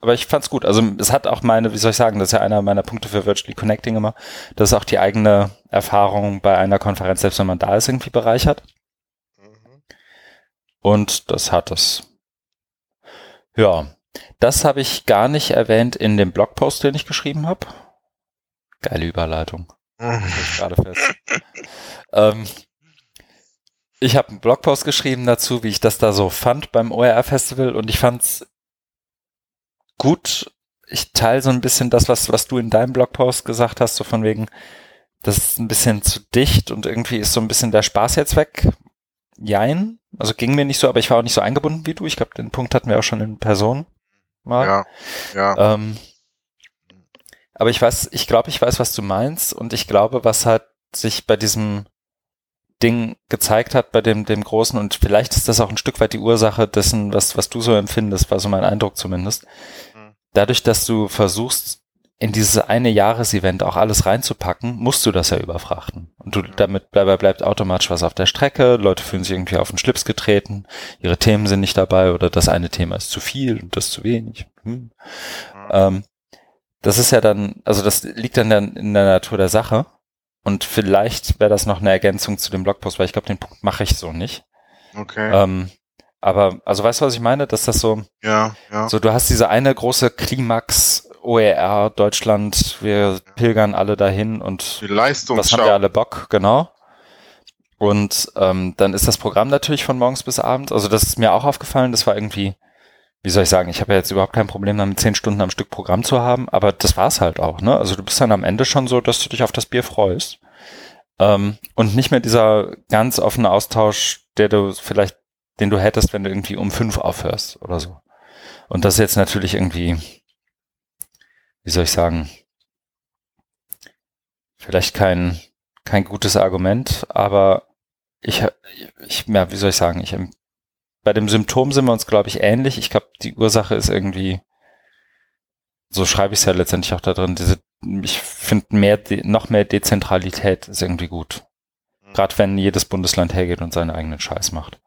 aber ich fand's gut. Also es hat auch meine, wie soll ich sagen, das ist ja einer meiner Punkte für Virtually Connecting immer, dass auch die eigene Erfahrung bei einer Konferenz, selbst wenn man da ist, irgendwie bereichert. Mhm. Und das hat es. Ja, das habe ich gar nicht erwähnt in dem Blogpost, den ich geschrieben habe. Geile Überleitung. Gerade fest. ähm, ich habe einen Blogpost geschrieben dazu, wie ich das da so fand beim OER Festival und ich fand's gut. Ich teile so ein bisschen das, was, was du in deinem Blogpost gesagt hast, so von wegen, das ist ein bisschen zu dicht und irgendwie ist so ein bisschen der Spaß jetzt weg. Jein. Also ging mir nicht so, aber ich war auch nicht so eingebunden wie du. Ich glaube, den Punkt hatten wir auch schon in Person mal.
Ja, ja. Ähm,
aber ich weiß, ich glaube, ich weiß, was du meinst und ich glaube, was halt sich bei diesem Ding gezeigt hat bei dem, dem Großen und vielleicht ist das auch ein Stück weit die Ursache dessen, was, was du so empfindest, war so mein Eindruck zumindest. Mhm. Dadurch, dass du versuchst, in dieses eine Jahresevent auch alles reinzupacken, musst du das ja überfrachten. Und du, mhm. damit dabei bleibt automatisch was auf der Strecke, Leute fühlen sich irgendwie auf den Schlips getreten, ihre Themen sind nicht dabei oder das eine Thema ist zu viel und das zu wenig. Hm. Mhm. Ähm, das ist ja dann, also das liegt dann in der Natur der Sache. Und vielleicht wäre das noch eine Ergänzung zu dem Blogpost, weil ich glaube, den Punkt mache ich so nicht.
Okay.
Ähm, aber, also weißt du, was ich meine? Dass das so,
ja, ja.
so, du hast diese eine große Klimax OER Deutschland, wir pilgern alle dahin und
Die Leistung
was haben wir alle Bock, genau. Und ähm, dann ist das Programm natürlich von morgens bis abends. Also das ist mir auch aufgefallen, das war irgendwie, wie soll ich sagen, ich habe ja jetzt überhaupt kein Problem damit, zehn Stunden am Stück Programm zu haben, aber das war's halt auch, ne? Also du bist dann am Ende schon so, dass du dich auf das Bier freust. Ähm, und nicht mehr dieser ganz offene Austausch, der du vielleicht, den du hättest, wenn du irgendwie um fünf aufhörst oder so. Und das ist jetzt natürlich irgendwie, wie soll ich sagen, vielleicht kein, kein gutes Argument, aber ich, ich, ja, wie soll ich sagen, ich bei dem Symptom sind wir uns, glaube ich, ähnlich. Ich glaube, die Ursache ist irgendwie, so schreibe ich es ja letztendlich auch da drin, diese, ich finde mehr, noch mehr Dezentralität ist irgendwie gut. Mhm. Gerade wenn jedes Bundesland hergeht und seinen eigenen Scheiß macht.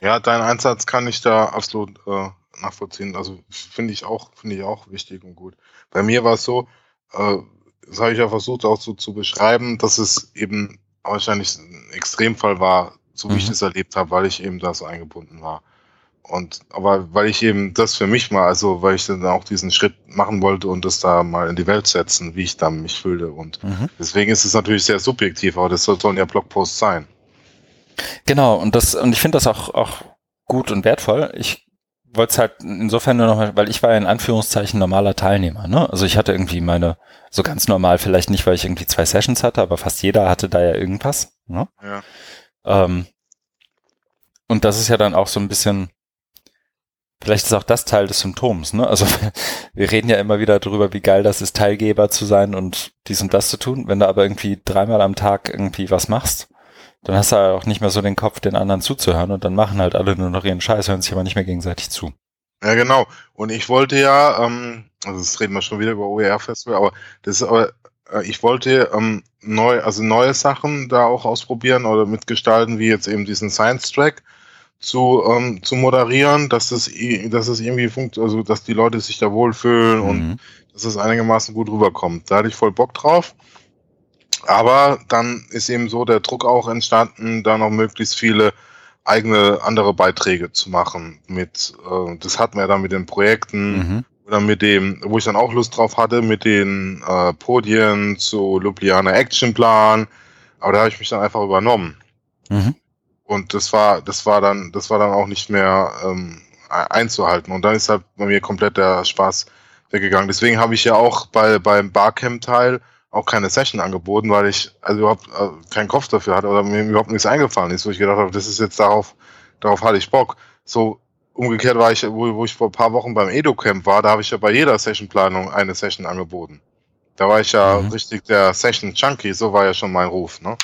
Ja, dein Einsatz kann ich da absolut äh, nachvollziehen. Also finde ich auch, finde ich auch wichtig und gut. Bei mir war es so, äh, das habe ich ja versucht auch so zu beschreiben, dass es eben wahrscheinlich ein Extremfall war, so wie mhm. ich das erlebt habe, weil ich eben da so eingebunden war. Und aber weil ich eben das für mich mal, also weil ich dann auch diesen Schritt machen wollte und das da mal in die Welt setzen, wie ich dann mich fühle. Und mhm. deswegen ist es natürlich sehr subjektiv, aber das sollen ja Blogposts sein.
Genau, und das, und ich finde das auch, auch gut und wertvoll. Ich wollte es halt insofern nur noch mal, weil ich war ja in Anführungszeichen normaler Teilnehmer, ne? Also ich hatte irgendwie meine, so ganz normal vielleicht nicht, weil ich irgendwie zwei Sessions hatte, aber fast jeder hatte da ja irgendwas. Ne? Ja. Ähm, und das ist ja dann auch so ein bisschen, vielleicht ist auch das Teil des Symptoms, ne? Also wir reden ja immer wieder darüber, wie geil das ist, Teilgeber zu sein und dies und das zu tun. Wenn du aber irgendwie dreimal am Tag irgendwie was machst, dann hast du halt auch nicht mehr so den Kopf, den anderen zuzuhören und dann machen halt alle nur noch ihren Scheiß, hören sich aber nicht mehr gegenseitig zu.
Ja, genau. Und ich wollte ja, ähm, also das reden wir schon wieder über OER Festival, aber das ist aber ich wollte ähm, neu, also neue Sachen da auch ausprobieren oder mitgestalten, wie jetzt eben diesen Science Track zu, ähm, zu moderieren, dass es, dass es irgendwie funktioniert, also dass die Leute sich da wohlfühlen mhm. und dass es einigermaßen gut rüberkommt. Da hatte ich voll Bock drauf. Aber dann ist eben so der Druck auch entstanden, da noch möglichst viele eigene andere Beiträge zu machen. Mit, äh, das hatten wir dann mit den Projekten mhm. Oder mit dem, wo ich dann auch Lust drauf hatte, mit den äh, Podien zu Ljubljana Action Plan. Aber da habe ich mich dann einfach übernommen. Mhm. Und das war, das war dann, das war dann auch nicht mehr ähm, einzuhalten. Und dann ist halt bei mir komplett der Spaß weggegangen. Deswegen habe ich ja auch bei beim Barcamp-Teil auch keine Session angeboten, weil ich also überhaupt äh, keinen Kopf dafür hatte oder mir überhaupt nichts eingefallen ist, wo ich gedacht habe, das ist jetzt darauf, darauf hatte ich Bock. So umgekehrt war ich, wo, wo ich vor ein paar Wochen beim Edo-Camp war, da habe ich ja bei jeder Sessionplanung eine Session angeboten. Da war ich ja mhm. richtig der Session-Junkie, so war ja schon mein Ruf, ne?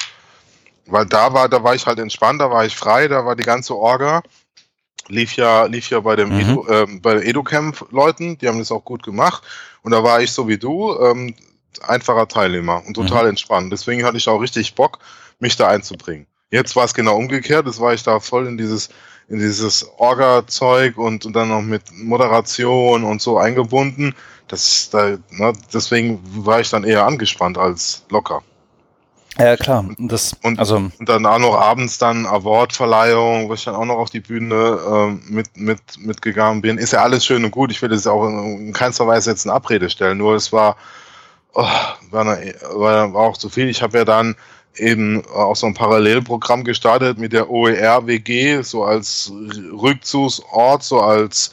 Weil da war, da war ich halt entspannt, da war ich frei, da war die ganze Orga lief ja, lief ja bei dem mhm. Edu, äh, bei Educamp-Leuten, die haben das auch gut gemacht. Und da war ich so wie du, ähm, einfacher Teilnehmer und total mhm. entspannt. Deswegen hatte ich auch richtig Bock, mich da einzubringen. Jetzt war es genau umgekehrt, das war ich da voll in dieses, in dieses Orga-Zeug und, und dann noch mit Moderation und so eingebunden. Das, da, ne, deswegen war ich dann eher angespannt als locker.
Ja, klar. Das,
und, also, und dann auch noch abends dann Awardverleihung, wo ich dann auch noch auf die Bühne äh, mit, mit, mitgegangen bin. Ist ja alles schön und gut. Ich will das auch in keinster Weise jetzt in Abrede stellen. Nur es war, oh, war, eine, war auch zu viel. Ich habe ja dann eben auch so ein Parallelprogramm gestartet mit der OER-WG, so als Rückzugsort, so als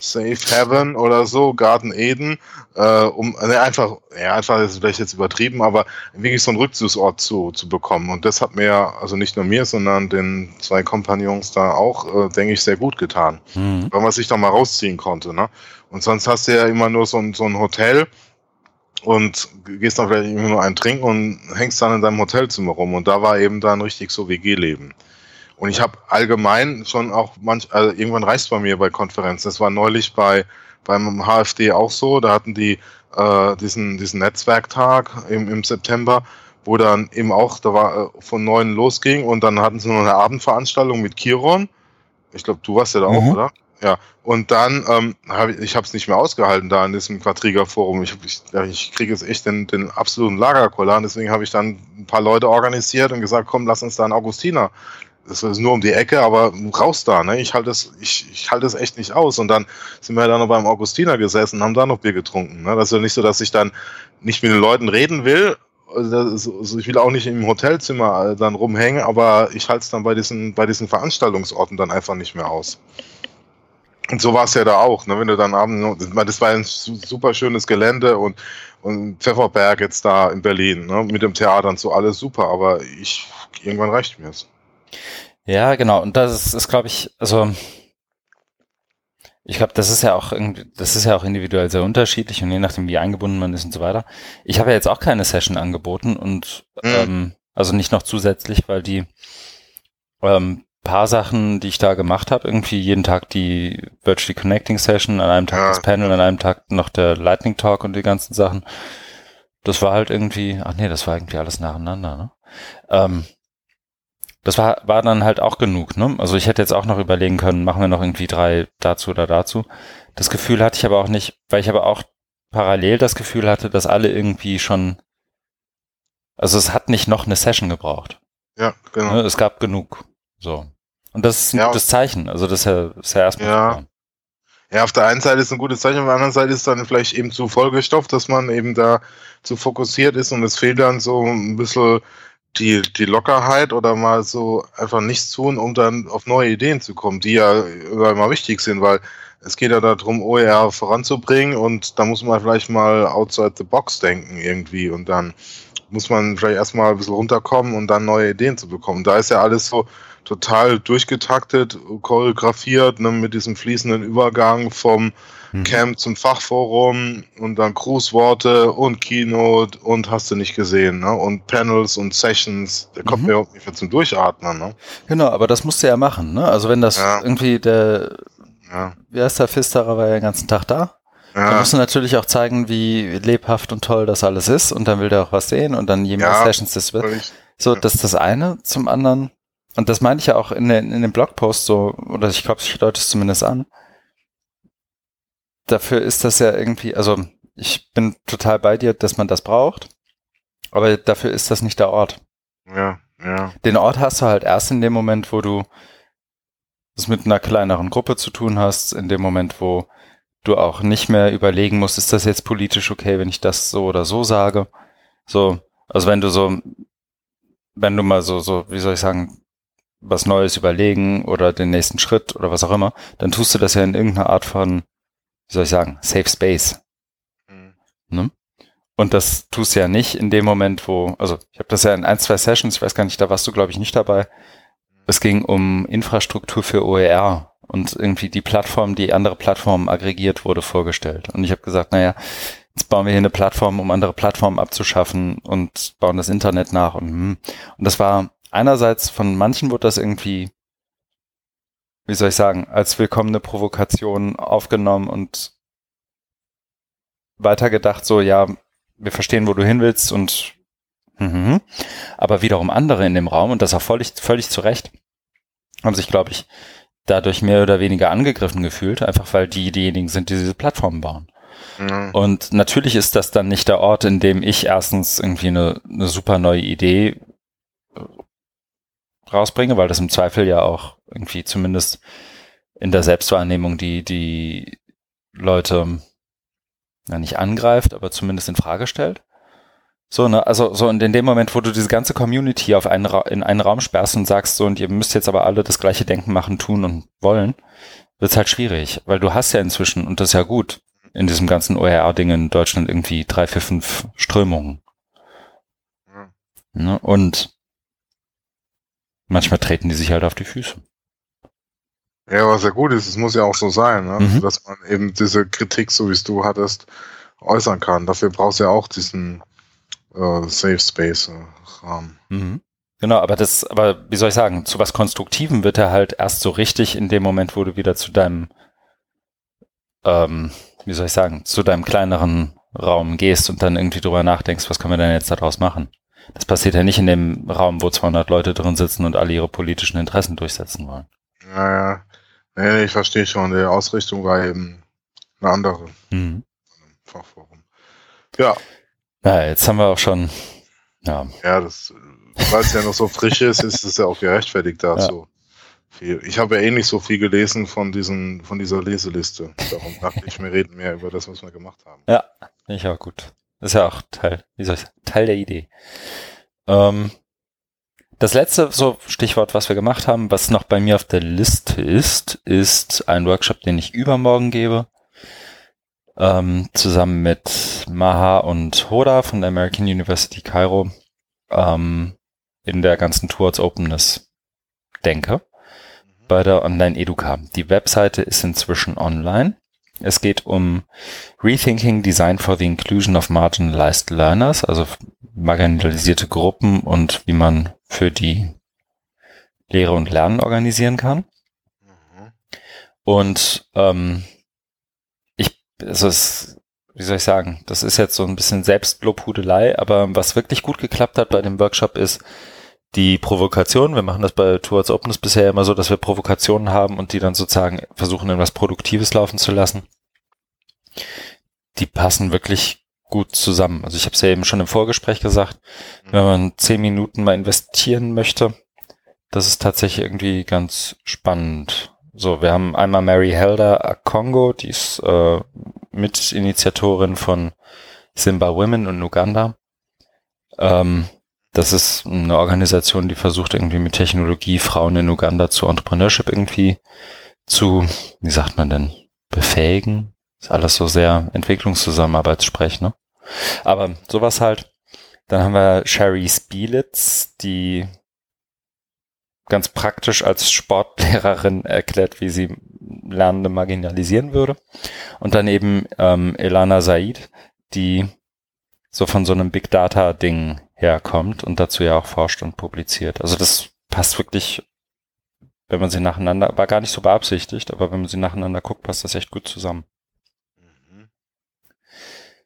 Safe Heaven oder so, Garten Eden, äh, um ne, einfach, ja, einfach ist vielleicht jetzt übertrieben, aber wirklich so einen Rückzugsort zu, zu bekommen. Und das hat mir, also nicht nur mir, sondern den zwei Kompagnons da auch, äh, denke ich, sehr gut getan. Mhm. Weil man sich da mal rausziehen konnte. Ne? Und sonst hast du ja immer nur so ein, so ein Hotel, und gehst dann vielleicht nur einen trinken und hängst dann in deinem Hotelzimmer rum. Und da war eben dann richtig so WG-Leben. Und ich habe allgemein schon auch manch, also irgendwann reicht bei mir bei Konferenzen. Das war neulich bei beim HFD auch so. Da hatten die äh, diesen diesen Netzwerktag im, im September, wo dann eben auch da war äh, von neun losging und dann hatten sie noch eine Abendveranstaltung mit Kiron. Ich glaube, du warst ja da mhm. auch, oder? Ja, und dann ähm, habe ich, ich habe es nicht mehr ausgehalten da in diesem Quadriga-Forum. Ich, ich, ich kriege jetzt echt den, den absoluten Lagerkoller. Deswegen habe ich dann ein paar Leute organisiert und gesagt, komm, lass uns da in Augustiner. Das ist nur um die Ecke, aber raus da. Ne? Ich halte das, ich, ich halte das echt nicht aus. Und dann sind wir dann noch beim Augustiner gesessen und haben da noch Bier getrunken. Ne? Das ist ja nicht so, dass ich dann nicht mit den Leuten reden will. Also ich will auch nicht im Hotelzimmer äh, dann rumhängen, aber ich halte es dann bei diesen, bei diesen Veranstaltungsorten dann einfach nicht mehr aus. Und so war es ja da auch, ne? wenn du dann abends, das war ein super schönes Gelände und, und Pfefferberg jetzt da in Berlin, ne? mit dem Theater und so, alles super, aber ich, irgendwann reicht mir es.
Ja, genau, und das ist, ist glaube ich, also, ich glaube, das ist ja auch irgendwie, das ist ja auch individuell sehr unterschiedlich und je nachdem, wie eingebunden man ist und so weiter. Ich habe ja jetzt auch keine Session angeboten und, mhm. ähm, also nicht noch zusätzlich, weil die, ähm, paar Sachen, die ich da gemacht habe. Irgendwie jeden Tag die Virtually Connecting Session, an einem Tag ja. das Panel, an einem Tag noch der Lightning Talk und die ganzen Sachen. Das war halt irgendwie, ach nee, das war irgendwie alles nacheinander, ne? Ähm, das war, war dann halt auch genug, ne? Also ich hätte jetzt auch noch überlegen können, machen wir noch irgendwie drei dazu oder dazu. Das Gefühl hatte ich aber auch nicht, weil ich aber auch parallel das Gefühl hatte, dass alle irgendwie schon, also es hat nicht noch eine Session gebraucht.
Ja, genau.
Ne? Es gab genug. So. Und das ist ein ja, gutes Zeichen. Also das ist ja, ist ja erstmal
ja. Ja, auf der einen Seite ist es ein gutes Zeichen, auf der anderen Seite ist es dann vielleicht eben zu vollgestopft, dass man eben da zu fokussiert ist und es fehlt dann so ein bisschen die, die Lockerheit oder mal so einfach nichts tun, um dann auf neue Ideen zu kommen, die ja immer wichtig sind, weil es geht ja darum, OER voranzubringen und da muss man vielleicht mal outside the box denken irgendwie und dann muss man vielleicht erstmal ein bisschen runterkommen und dann neue Ideen zu bekommen. Da ist ja alles so, total durchgetaktet, choreografiert, ne, mit diesem fließenden Übergang vom mhm. Camp zum Fachforum und dann Grußworte und Keynote und hast du nicht gesehen, ne? Und Panels und Sessions, der kommt mhm. mir überhaupt nicht mehr zum Durchatmen, ne?
Genau, aber das musst du ja machen, ne? Also wenn das ja. irgendwie der, ja. wie heißt der Fisterer, war ja den ganzen Tag da. Ja. Dann musst du natürlich auch zeigen, wie lebhaft und toll das alles ist und dann will der auch was sehen und dann je mehr ja, Sessions das wird. So, das ist das eine. Zum anderen, und das meine ich ja auch in, den, in dem Blogpost so, oder ich glaube, ich deute es zumindest an. Dafür ist das ja irgendwie, also ich bin total bei dir, dass man das braucht, aber dafür ist das nicht der Ort.
Ja, ja.
Den Ort hast du halt erst in dem Moment, wo du es mit einer kleineren Gruppe zu tun hast, in dem Moment, wo du auch nicht mehr überlegen musst, ist das jetzt politisch okay, wenn ich das so oder so sage. So, also wenn du so, wenn du mal so, so, wie soll ich sagen, was Neues überlegen oder den nächsten Schritt oder was auch immer, dann tust du das ja in irgendeiner Art von, wie soll ich sagen, Safe Space. Mhm. Ne? Und das tust du ja nicht in dem Moment, wo, also ich habe das ja in ein, zwei Sessions, ich weiß gar nicht, da warst du, glaube ich, nicht dabei. Es ging um Infrastruktur für OER und irgendwie die Plattform, die andere Plattformen aggregiert wurde, vorgestellt. Und ich habe gesagt, naja, jetzt bauen wir hier eine Plattform, um andere Plattformen abzuschaffen und bauen das Internet nach. Und, hm. und das war einerseits von manchen wurde das irgendwie, wie soll ich sagen, als willkommene Provokation aufgenommen und weitergedacht, so ja, wir verstehen, wo du hin willst und mhm. aber wiederum andere in dem Raum und das auch völlig, völlig zu Recht haben sich, glaube ich, dadurch mehr oder weniger angegriffen gefühlt, einfach weil die diejenigen sind, die diese Plattformen bauen. Mhm. Und natürlich ist das dann nicht der Ort, in dem ich erstens irgendwie eine, eine super neue Idee äh, rausbringe, weil das im Zweifel ja auch irgendwie zumindest in der Selbstwahrnehmung die, die Leute ja, nicht angreift, aber zumindest in Frage stellt. So, ne, also so und in dem Moment, wo du diese ganze Community auf einen Ra in einen Raum sperrst und sagst so, und ihr müsst jetzt aber alle das gleiche Denken machen, tun und wollen, wird's halt schwierig, weil du hast ja inzwischen, und das ist ja gut, in diesem ganzen OER-Ding in Deutschland irgendwie drei, vier, fünf Strömungen. Ja. Ne, und manchmal treten die sich halt auf die Füße.
Ja, was ja gut ist, es muss ja auch so sein, ne? mhm. dass man eben diese Kritik, so wie es du hattest, äußern kann. Dafür brauchst du ja auch diesen äh, Safe Space äh, Rahmen.
Mhm. Genau, aber das, aber wie soll ich sagen, zu was Konstruktiven wird er halt erst so richtig in dem Moment, wo du wieder zu deinem, ähm, wie soll ich sagen, zu deinem kleineren Raum gehst und dann irgendwie drüber nachdenkst, was können wir denn jetzt daraus machen? Das passiert ja nicht in dem Raum, wo 200 Leute drin sitzen und alle ihre politischen Interessen durchsetzen wollen.
Naja, Nee, ich verstehe schon. Die Ausrichtung war eben eine andere. Mhm.
Fachforum. Ja. Ja, jetzt haben wir auch schon. Ja,
ja das, weil es ja noch so frisch ist, ist es ja auch gerechtfertigt dazu. Ja. Ich habe ja eh nicht so viel gelesen von diesen, von dieser Leseliste. Darum dachte ich, wir reden mehr über das, was wir gemacht haben.
Ja, finde ich auch gut. Das ist ja auch Teil, wie soll ich sagen, Teil der Idee. Ähm, das letzte so Stichwort, was wir gemacht haben, was noch bei mir auf der Liste ist, ist ein Workshop, den ich übermorgen gebe, ähm, zusammen mit Maha und Hoda von der American University Cairo ähm, in der ganzen Towards Openness denke mhm. bei der Online-Educa. Die Webseite ist inzwischen online. Es geht um Rethinking Design for the Inclusion of Marginalized Learners, also marginalisierte Gruppen und wie man für die Lehre und Lernen organisieren kann. Mhm. Und ähm, also es, wie soll ich sagen, das ist jetzt so ein bisschen Selbstlobhudelei, aber was wirklich gut geklappt hat bei dem Workshop ist die Provokation. Wir machen das bei Towards Openness bisher immer so, dass wir Provokationen haben und die dann sozusagen versuchen, in was Produktives laufen zu lassen. Die passen wirklich gut zusammen. Also ich habe es ja eben schon im Vorgespräch gesagt, mhm. wenn man zehn Minuten mal investieren möchte, das ist tatsächlich irgendwie ganz spannend. So, wir haben einmal Mary Helder Akongo, die ist äh, Mitinitiatorin von Simba Women in Uganda. Ähm, das ist eine Organisation, die versucht irgendwie mit Technologie Frauen in Uganda zu Entrepreneurship irgendwie zu, wie sagt man denn, befähigen, ist alles so sehr Entwicklungszusammenarbeitssprech, ne? Aber sowas halt. Dann haben wir Sherry Spielitz, die ganz praktisch als Sportlehrerin erklärt, wie sie Lernende marginalisieren würde. Und dann eben ähm, Elana Said, die so von so einem Big Data Ding herkommt und dazu ja auch forscht und publiziert. Also das passt wirklich, wenn man sie nacheinander, war gar nicht so beabsichtigt, aber wenn man sie nacheinander guckt, passt das echt gut zusammen.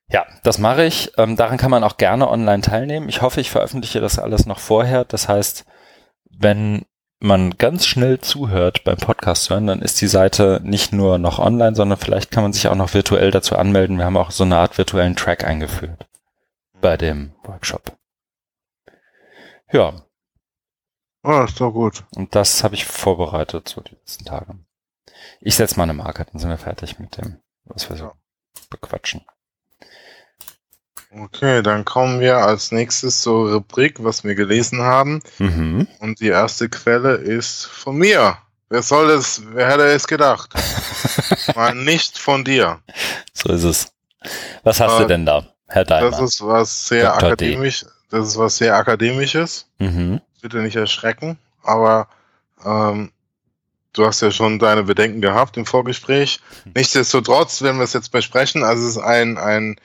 Ja, das mache ich. Ähm, daran kann man auch gerne online teilnehmen. Ich hoffe, ich veröffentliche das alles noch vorher. Das heißt, wenn man ganz schnell zuhört beim Podcast hören, dann ist die Seite nicht nur noch online, sondern vielleicht kann man sich auch noch virtuell dazu anmelden. Wir haben auch so eine Art virtuellen Track eingeführt bei dem Workshop. Ja.
Oh, ist doch gut.
Und das habe ich vorbereitet so die letzten Tage. Ich setze mal eine Marke, dann sind wir fertig mit dem, was wir so bequatschen.
Okay, dann kommen wir als nächstes zur Rubrik, was wir gelesen haben.
Mhm.
Und die erste Quelle ist von mir. Wer soll es, wer hätte es gedacht? Mal nicht von dir.
So ist es. Was hast du
Äh,
denn da, Herr
Das
Daimer?
ist was sehr
Dr. D.
akademisch, das ist was sehr akademisches.
Mhm.
Bitte nicht erschrecken, aber ähm, du hast ja schon deine Bedenken gehabt im Vorgespräch. Nichtsdestotrotz, wenn wir es jetzt besprechen, also es ist ein, ein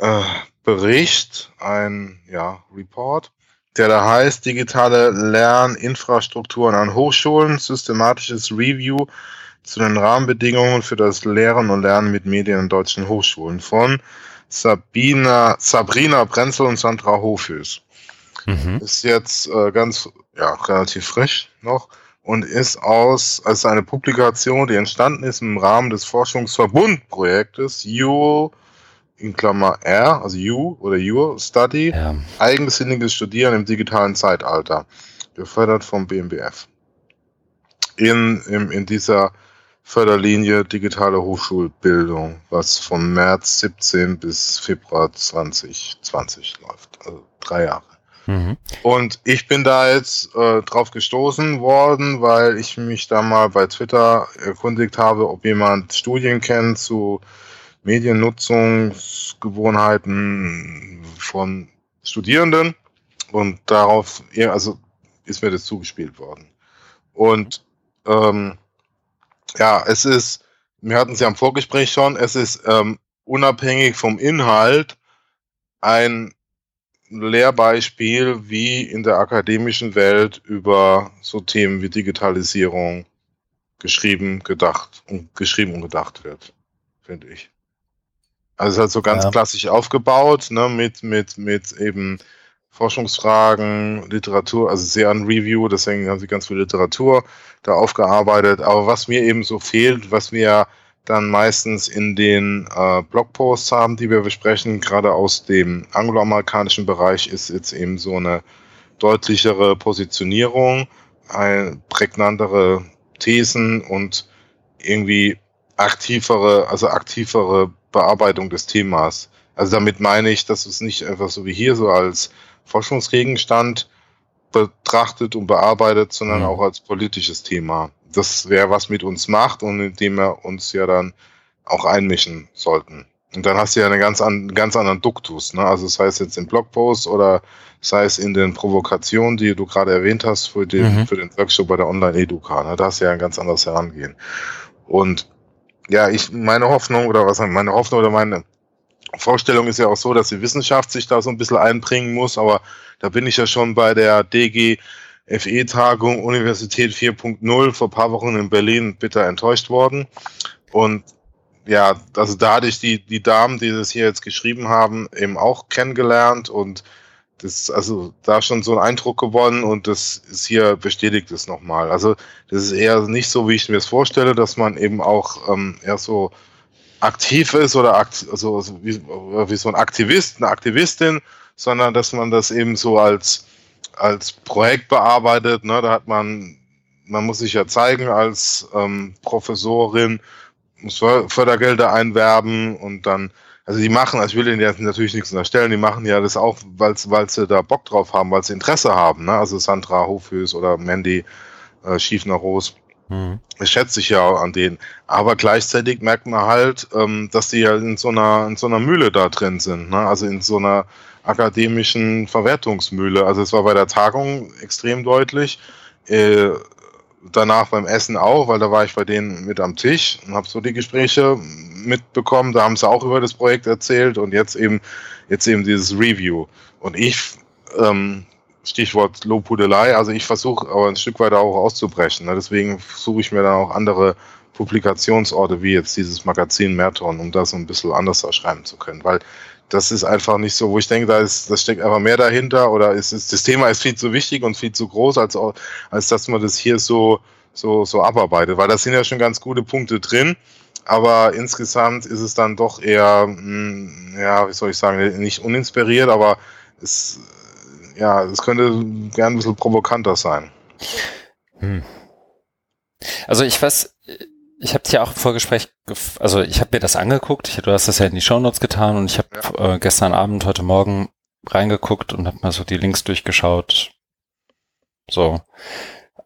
äh, Bericht, ein ja, Report, der da heißt Digitale Lerninfrastrukturen an Hochschulen, systematisches Review zu den Rahmenbedingungen für das Lehren und Lernen mit Medien an deutschen Hochschulen von Sabina, Sabrina Brenzel und Sandra Hofhös
Mhm.
ist jetzt äh, ganz ja, relativ frisch noch und ist aus als eine Publikation, die entstanden ist im Rahmen des Forschungsverbundprojektes U in Klammer R, also U oder Your Study,
Ja.
eigensinniges Studieren im digitalen Zeitalter, gefördert vom BMBF. In, in, in dieser Förderlinie digitale Hochschulbildung, was vom März 17 bis Februar 2020 läuft, also drei Jahre.
Mhm.
Und ich bin da jetzt äh, drauf gestoßen worden, weil ich mich da mal bei Twitter erkundigt habe, ob jemand Studien kennt zu Mediennutzungsgewohnheiten von Studierenden. Und darauf, also ist mir das zugespielt worden. Und ähm, ja, es ist, wir hatten es ja im Vorgespräch schon, es ist ähm, unabhängig vom Inhalt ein Lehrbeispiel, wie in der akademischen Welt über so Themen wie Digitalisierung geschrieben, gedacht und geschrieben und gedacht wird, finde ich. Also es ist halt so ganz
Ja.
klassisch aufgebaut, ne, mit, mit, mit eben Forschungsfragen, Literatur, also sehr an Review, deswegen haben sie ganz viel Literatur da aufgearbeitet. Aber was mir eben so fehlt, was wir dann meistens in den äh, Blogposts haben, die wir besprechen, gerade aus dem angloamerikanischen Bereich, ist jetzt eben so eine deutlichere Positionierung, ein prägnantere Thesen und irgendwie aktivere, also aktivere Bearbeitung des Themas. Also damit meine ich, dass es nicht einfach so wie hier so als Forschungsgegenstand betrachtet und bearbeitet, sondern
Mhm.
auch als politisches Thema. Das wäre was mit uns macht und in dem wir uns ja dann auch einmischen sollten. Und dann hast du ja einen ganz, an, ganz anderen Duktus, ne? Also sei es jetzt im Blogpost oder sei es in den Provokationen, die du gerade erwähnt hast für den,
Mhm.
für den Workshop bei der Online-Educa. Ne? Da hast du ja ein ganz anderes Herangehen. Und ja, ich, meine Hoffnung oder was meine Hoffnung oder meine Vorstellung ist ja auch so, dass die Wissenschaft sich da so ein bisschen einbringen muss, aber da bin ich ja schon bei der DGFE-Tagung Universität 4.0 vor ein paar Wochen in Berlin bitter enttäuscht worden. Und ja, also da hatte ich die, die Damen, die das hier jetzt geschrieben haben, eben auch kennengelernt und das, also da schon so einen Eindruck gewonnen und das ist hier bestätigt es nochmal. Also das ist eher nicht so, wie ich mir es vorstelle, dass man eben auch ähm, eher so aktiv ist oder akt, also, also wie, wie so ein Aktivist, eine Aktivistin, sondern dass man das eben so als, als Projekt bearbeitet. Ne? Da hat man, man muss sich ja zeigen als ähm, Professorin, muss För- Fördergelder einwerben und dann, also die machen, also ich will denen jetzt natürlich nichts unterstellen, die machen ja das auch, weil sie da Bock drauf haben, weil sie Interesse haben. Ne? Also Sandra Hofhös oder Mandy äh, Schiefner-Roos.
Mhm.
Das schätze ich ja auch an denen. Aber gleichzeitig merkt man halt, ähm, dass die ja in so einer, in so einer Mühle da drin sind. Ne? Also in so einer akademischen Verwertungsmühle. Also es war bei der Tagung extrem deutlich. Äh, danach beim Essen auch, weil da war ich bei denen mit am Tisch und habe so die Gespräche mitbekommen. Da haben sie auch über das Projekt erzählt und jetzt eben, jetzt eben dieses Review. Und ich, ähm, Stichwort Lobhudelei, also ich versuche aber ein Stück weiter auch auszubrechen. Ne? Deswegen suche ich mir dann auch andere Publikationsorte wie jetzt dieses Magazin Merton, um das so ein bisschen anders schreiben zu können, weil das ist einfach nicht so, wo ich denke, da ist, das steckt einfach mehr dahinter oder ist, ist das Thema ist viel zu wichtig und viel zu groß, als, als dass man das hier so, so, so abarbeitet, weil da sind ja schon ganz gute Punkte drin, aber insgesamt ist es dann doch eher, mh, ja, wie soll ich sagen, nicht uninspiriert, aber es, ja, es könnte gern ein bisschen provokanter sein. Hm.
Also ich weiß, ich habe dich auch im Vorgespräch, also ich habe mir das angeguckt, du hast das ja in die Shownotes getan und ich habe ja. äh, gestern Abend, heute Morgen reingeguckt und habe mal so die Links durchgeschaut, so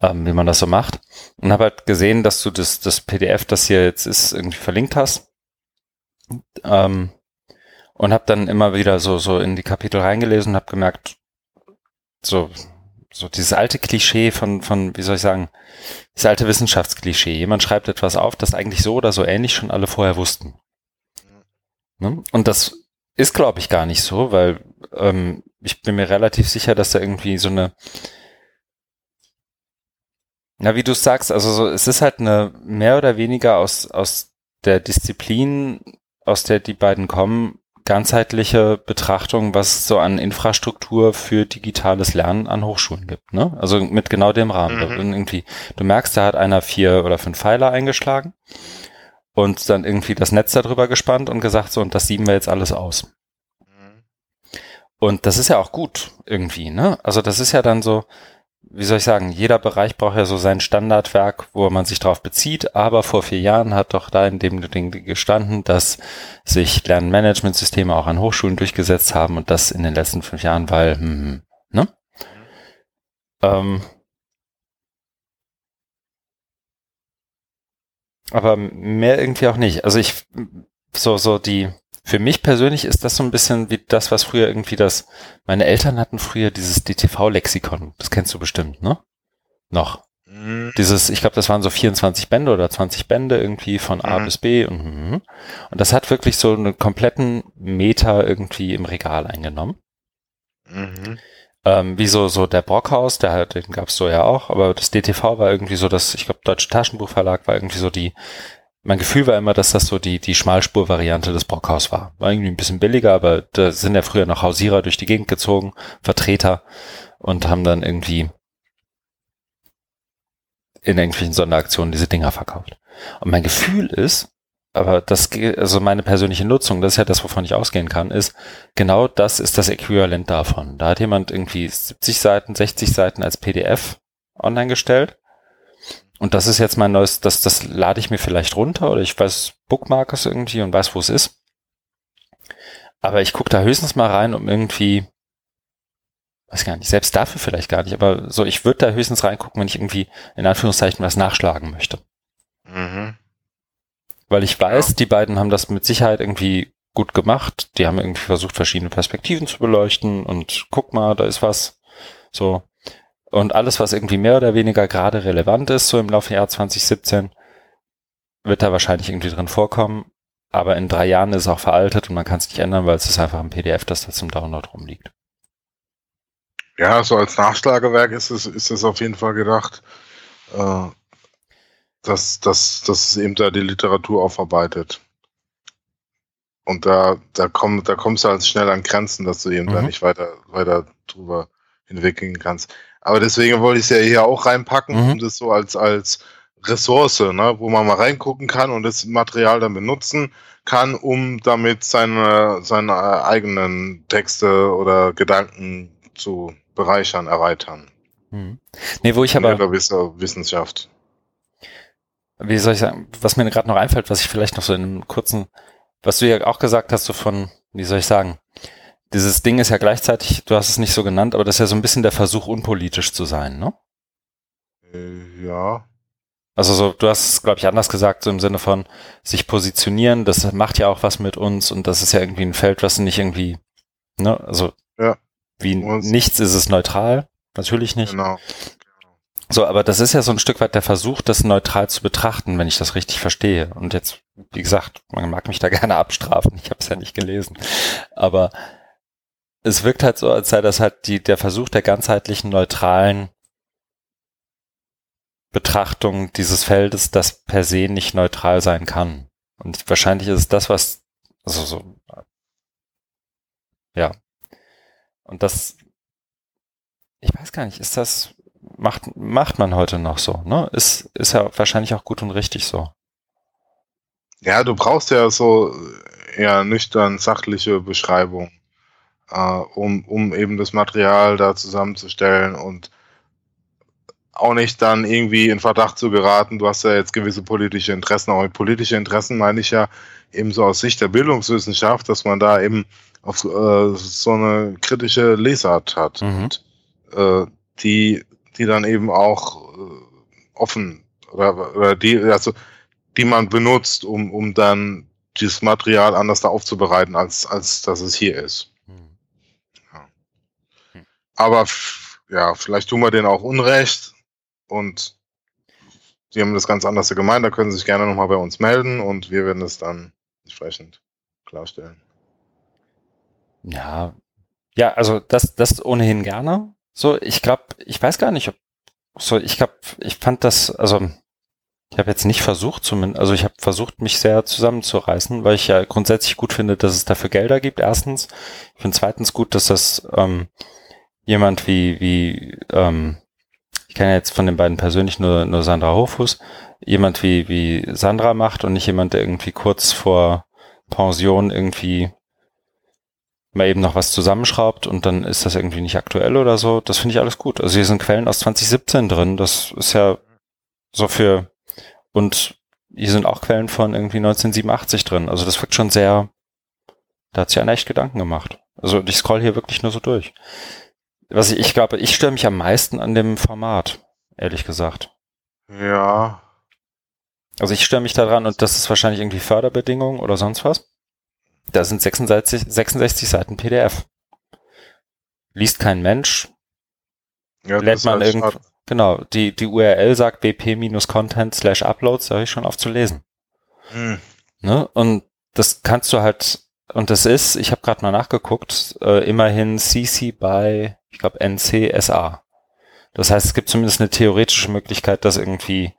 ähm, wie man das so macht und habe halt gesehen, dass du das, das PDF, das hier jetzt ist, irgendwie verlinkt hast ähm, und habe dann immer wieder so so in die Kapitel reingelesen und habe gemerkt, so so dieses alte Klischee von, von, wie soll ich sagen, das alte Wissenschaftsklischee. Jemand schreibt etwas auf, das eigentlich so oder so ähnlich schon alle vorher wussten. Ne? Und das ist, glaube ich, gar nicht so, weil ähm, ich bin mir relativ sicher, dass da irgendwie so eine, na, wie du sagst, also so, es ist halt eine mehr oder weniger aus, aus der Disziplin, aus der die beiden kommen, ganzheitliche Betrachtung, was es so an Infrastruktur für digitales Lernen an Hochschulen gibt. Ne? Also mit genau dem Rahmen. Mhm. Irgendwie, du merkst, da hat einer vier oder fünf Pfeiler eingeschlagen und dann irgendwie das Netz darüber gespannt und gesagt, so, und das sieben wir jetzt alles aus. Mhm. Und das ist ja auch gut irgendwie, ne? Also das ist ja dann so, wie soll ich sagen, jeder Bereich braucht ja so sein Standardwerk, wo man sich drauf bezieht, aber vor vier Jahren hat doch da in dem Ding gestanden, dass sich Lernmanagementsysteme auch an Hochschulen durchgesetzt haben und das in den letzten fünf Jahren, weil, hm, ne? Ähm, aber mehr irgendwie auch nicht. Also ich, so, so die, für mich persönlich ist das so ein bisschen wie das, was früher irgendwie das, meine Eltern hatten früher dieses DTV-Lexikon. Das kennst du bestimmt, ne? Noch. Mhm. Dieses, ich glaube, das waren so 24 Bände oder 20 Bände irgendwie von A mhm. bis B und, mhm. und das hat wirklich so einen kompletten Meter irgendwie im Regal eingenommen. Mhm. Ähm, wie so, so der Brockhaus, der, den gab's so ja auch, aber das DTV war irgendwie so das, ich glaube, Deutsche Taschenbuchverlag war irgendwie so die mein Gefühl war immer, dass das so die, die Schmalspur-Variante des Brockhaus war. War irgendwie ein bisschen billiger, aber da sind ja früher noch Hausierer durch die Gegend gezogen, Vertreter und haben dann irgendwie in irgendwelchen Sonderaktionen diese Dinger verkauft. Und mein Gefühl ist, aber das, also meine persönliche Nutzung, das ist ja das, wovon ich ausgehen kann, ist, genau das ist das Äquivalent davon. Da hat jemand irgendwie 70 Seiten, 60 Seiten als PDF online gestellt und das ist jetzt mein neues, das, das lade ich mir vielleicht runter oder ich weiß Bookmark es irgendwie und weiß, wo es ist. Aber ich gucke da höchstens mal rein, um irgendwie, weiß gar nicht, selbst dafür vielleicht gar nicht, aber so, ich würde da höchstens reingucken, wenn ich irgendwie in Anführungszeichen was nachschlagen möchte. Mhm. Weil ich weiß, ja. die beiden haben das mit Sicherheit irgendwie gut gemacht. Die haben irgendwie versucht, verschiedene Perspektiven zu beleuchten und guck mal, da ist was. So. Und alles, was irgendwie mehr oder weniger gerade relevant ist, so im Laufe Jahr 2017, wird da wahrscheinlich irgendwie drin vorkommen. Aber in drei Jahren ist es auch veraltet und man kann es nicht ändern, weil es ist einfach ein PDF, das da zum Download rumliegt.
Ja, so als Nachschlagewerk ist es, ist es auf jeden Fall gedacht, äh, dass, dass, dass es eben da die Literatur aufarbeitet. Und da, da, komm, da kommst du halt schnell an Grenzen, dass du eben mhm. da nicht weiter, weiter drüber hinweggehen kannst. Aber deswegen wollte ich es ja hier auch reinpacken, mhm. um das so als, als Ressource, ne, wo man mal reingucken kann und das Material dann benutzen kann, um damit seine, seine eigenen Texte oder Gedanken zu bereichern, erweitern.
Mhm. Nee, wo ich aber.
Wissenschaft.
Wie soll ich sagen, was mir gerade noch einfällt, was ich vielleicht noch so in einem kurzen, was du ja auch gesagt hast, so von, wie soll ich sagen, dieses Ding ist ja gleichzeitig, du hast es nicht so genannt, aber das ist ja so ein bisschen der Versuch, unpolitisch zu sein, ne?
Äh, ja.
Also so, du hast es, glaube ich, anders gesagt, so im Sinne von sich positionieren, das macht ja auch was mit uns und das ist ja irgendwie ein Feld, was nicht irgendwie, ne, also
ja.
wie und nichts ist es neutral, natürlich nicht. Genau. So, aber das ist ja so ein Stück weit der Versuch, das neutral zu betrachten, wenn ich das richtig verstehe. Und jetzt, wie gesagt, man mag mich da gerne abstrafen, ich habe es ja nicht gelesen. Aber es wirkt halt so, als sei das halt die, der Versuch der ganzheitlichen, neutralen Betrachtung dieses Feldes, das per se nicht neutral sein kann. Und wahrscheinlich ist es das, was, also so, ja. Und das, ich weiß gar nicht, ist das, macht, macht man heute noch so, ne? Ist, ist ja wahrscheinlich auch gut und richtig so.
Ja, du brauchst ja so eher nüchtern sachliche Beschreibung äh, um, um eben das Material da zusammenzustellen und auch nicht dann irgendwie in Verdacht zu geraten, du hast ja jetzt gewisse politische Interessen, auch politische Interessen meine ich ja eben so aus Sicht der Bildungswissenschaft, dass man da eben auf äh, so eine kritische Lesart hat mhm. und äh, die, die dann eben auch äh, offen oder, oder die, also die man benutzt, um, um dann dieses Material anders da aufzubereiten, als, als dass es hier ist. Aber ja, vielleicht tun wir denen auch Unrecht und die haben das ganz anders gemeint, da können sie sich gerne nochmal bei uns melden und wir werden es dann entsprechend klarstellen.
Ja, ja, also das, das ohnehin gerne. So, ich glaube, ich weiß gar nicht, ob so, ich glaube, ich fand das, also ich habe jetzt nicht versucht, zumindest, also ich habe versucht, mich sehr zusammenzureißen, weil ich ja grundsätzlich gut finde, dass es dafür Gelder gibt. Erstens, ich finde zweitens gut, dass das ähm, jemand wie wie ähm, ich kenne jetzt von den beiden persönlich nur, nur Sandra Hofus, jemand wie, wie Sandra macht und nicht jemand, der irgendwie kurz vor Pension irgendwie mal eben noch was zusammenschraubt und dann ist das irgendwie nicht aktuell oder so. Das finde ich alles gut. Also hier sind Quellen aus 2017 drin. Das ist ja so für, und hier sind auch Quellen von irgendwie 1987 drin. Also das wirkt schon sehr, da hat sich einer echt Gedanken gemacht. Also ich scroll hier wirklich nur so durch. Was ich, ich glaube, ich störe mich am meisten an dem Format, ehrlich gesagt.
Ja.
Also ich störe mich daran und das ist wahrscheinlich irgendwie Förderbedingungen oder sonst was. Da sind 66, 66 Seiten PDF. Liest kein Mensch. Ja, lädt man halt irgendwo. Genau, die, die URL sagt bp-content slash uploads, da habe ich schon auf zu lesen. Hm. Ne? Und das kannst du halt, und das ist, ich habe gerade mal nachgeguckt, äh, immerhin CC by ich glaube NCSA. Das heißt, es gibt zumindest eine theoretische Möglichkeit, das irgendwie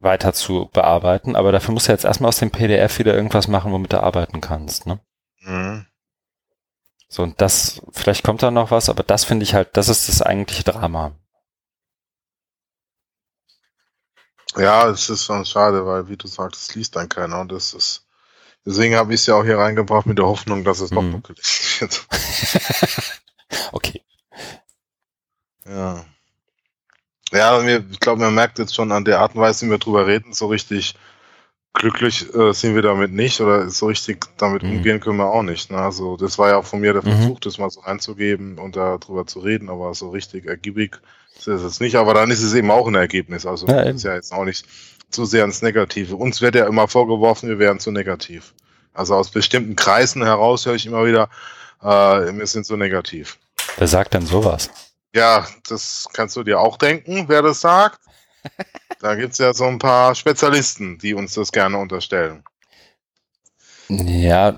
weiter zu bearbeiten, aber dafür musst du jetzt erstmal aus dem PDF wieder irgendwas machen, womit du arbeiten kannst, ne? Mhm. So, und das, vielleicht kommt da noch was, aber das finde ich halt, das ist das eigentliche Drama.
Ja, es ist schon schade, weil, wie du sagst, es liest dann keiner und das ist, deswegen habe ich es ja auch hier reingebracht mit der Hoffnung, dass es mhm. noch gelesen wird.
okay.
Ja. Ja, ich glaube, man merkt jetzt schon an der Art und Weise, wie wir drüber reden, so richtig glücklich äh, sind wir damit nicht oder so richtig damit mhm. umgehen können wir auch nicht. Ne? Also das war ja auch von mir der mhm. Versuch, mhm. das mal so einzugeben und darüber zu reden, aber so richtig ergiebig ist es jetzt nicht. Aber dann ist es eben auch ein Ergebnis. Also ja, ist ja jetzt auch nicht zu sehr ins Negative. Uns wird ja immer vorgeworfen, wir wären zu negativ. Also aus bestimmten Kreisen heraus höre ich immer wieder, äh, wir sind so negativ.
Wer sagt denn sowas?
Ja, das kannst du dir auch denken, wer das sagt. da gibt es ja so ein paar Spezialisten, die uns das gerne unterstellen.
Ja,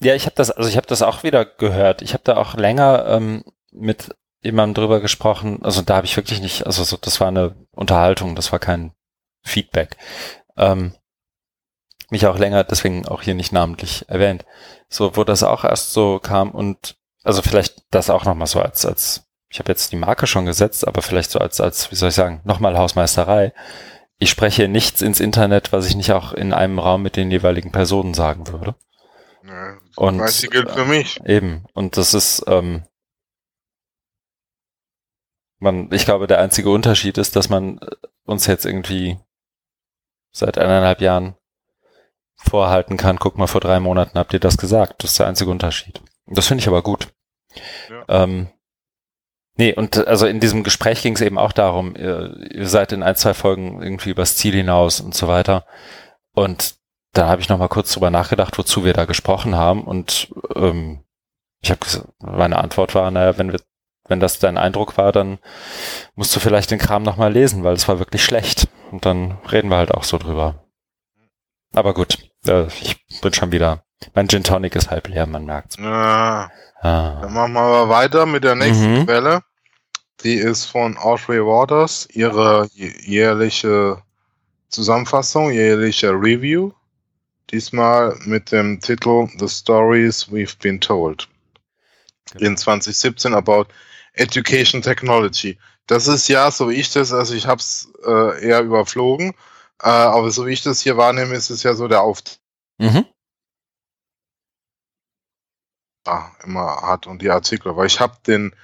ja, ich habe das, also ich habe das auch wieder gehört. Ich habe da auch länger ähm, mit jemandem drüber gesprochen. Also da habe ich wirklich nicht, also so, das war eine Unterhaltung, das war kein Feedback. Ähm, mich auch länger, deswegen auch hier nicht namentlich erwähnt. So, wo das auch erst so kam und also vielleicht das auch nochmal so als, als, ich habe jetzt die Marke schon gesetzt, aber vielleicht so als, als, wie soll ich sagen, nochmal Hausmeisterei. Ich spreche nichts ins Internet, was ich nicht auch in einem Raum mit den jeweiligen Personen sagen würde. Ja, und
weiß, gilt für mich.
Eben. Und das ist, ähm, man, ich glaube, der einzige Unterschied ist, dass man uns jetzt irgendwie seit eineinhalb Jahren vorhalten kann, guck mal, vor drei Monaten habt ihr das gesagt. Das ist der einzige Unterschied. Das finde ich aber gut. Ja. Ähm, nee, und also in diesem Gespräch ging es eben auch darum, ihr, ihr, seid in ein, zwei Folgen irgendwie übers Ziel hinaus und so weiter. Und da habe ich nochmal kurz drüber nachgedacht, wozu wir da gesprochen haben. Und ähm, ich habe meine Antwort war, naja, wenn wir, wenn das dein Eindruck war, dann musst du vielleicht den Kram nochmal lesen, weil es war wirklich schlecht. Und dann reden wir halt auch so drüber. Aber gut, äh, ich bin schon wieder. Mein Gin Tonic ist halb leer, man merkt's.
Ja. Ah. Dann machen wir aber weiter mit der nächsten mhm. Quelle. Die ist von Audrey Waters, ihre jährliche Zusammenfassung, jährliche Review. Diesmal mit dem Titel The Stories We've Been Told. Genau. In 2017 about Education Technology. Das ist ja, so wie ich das, also ich habe es äh, eher überflogen, äh, aber so wie ich das hier wahrnehme, ist es ja so der Auftakt. Mhm. immer hat und die Artikel. Weil ich habe den,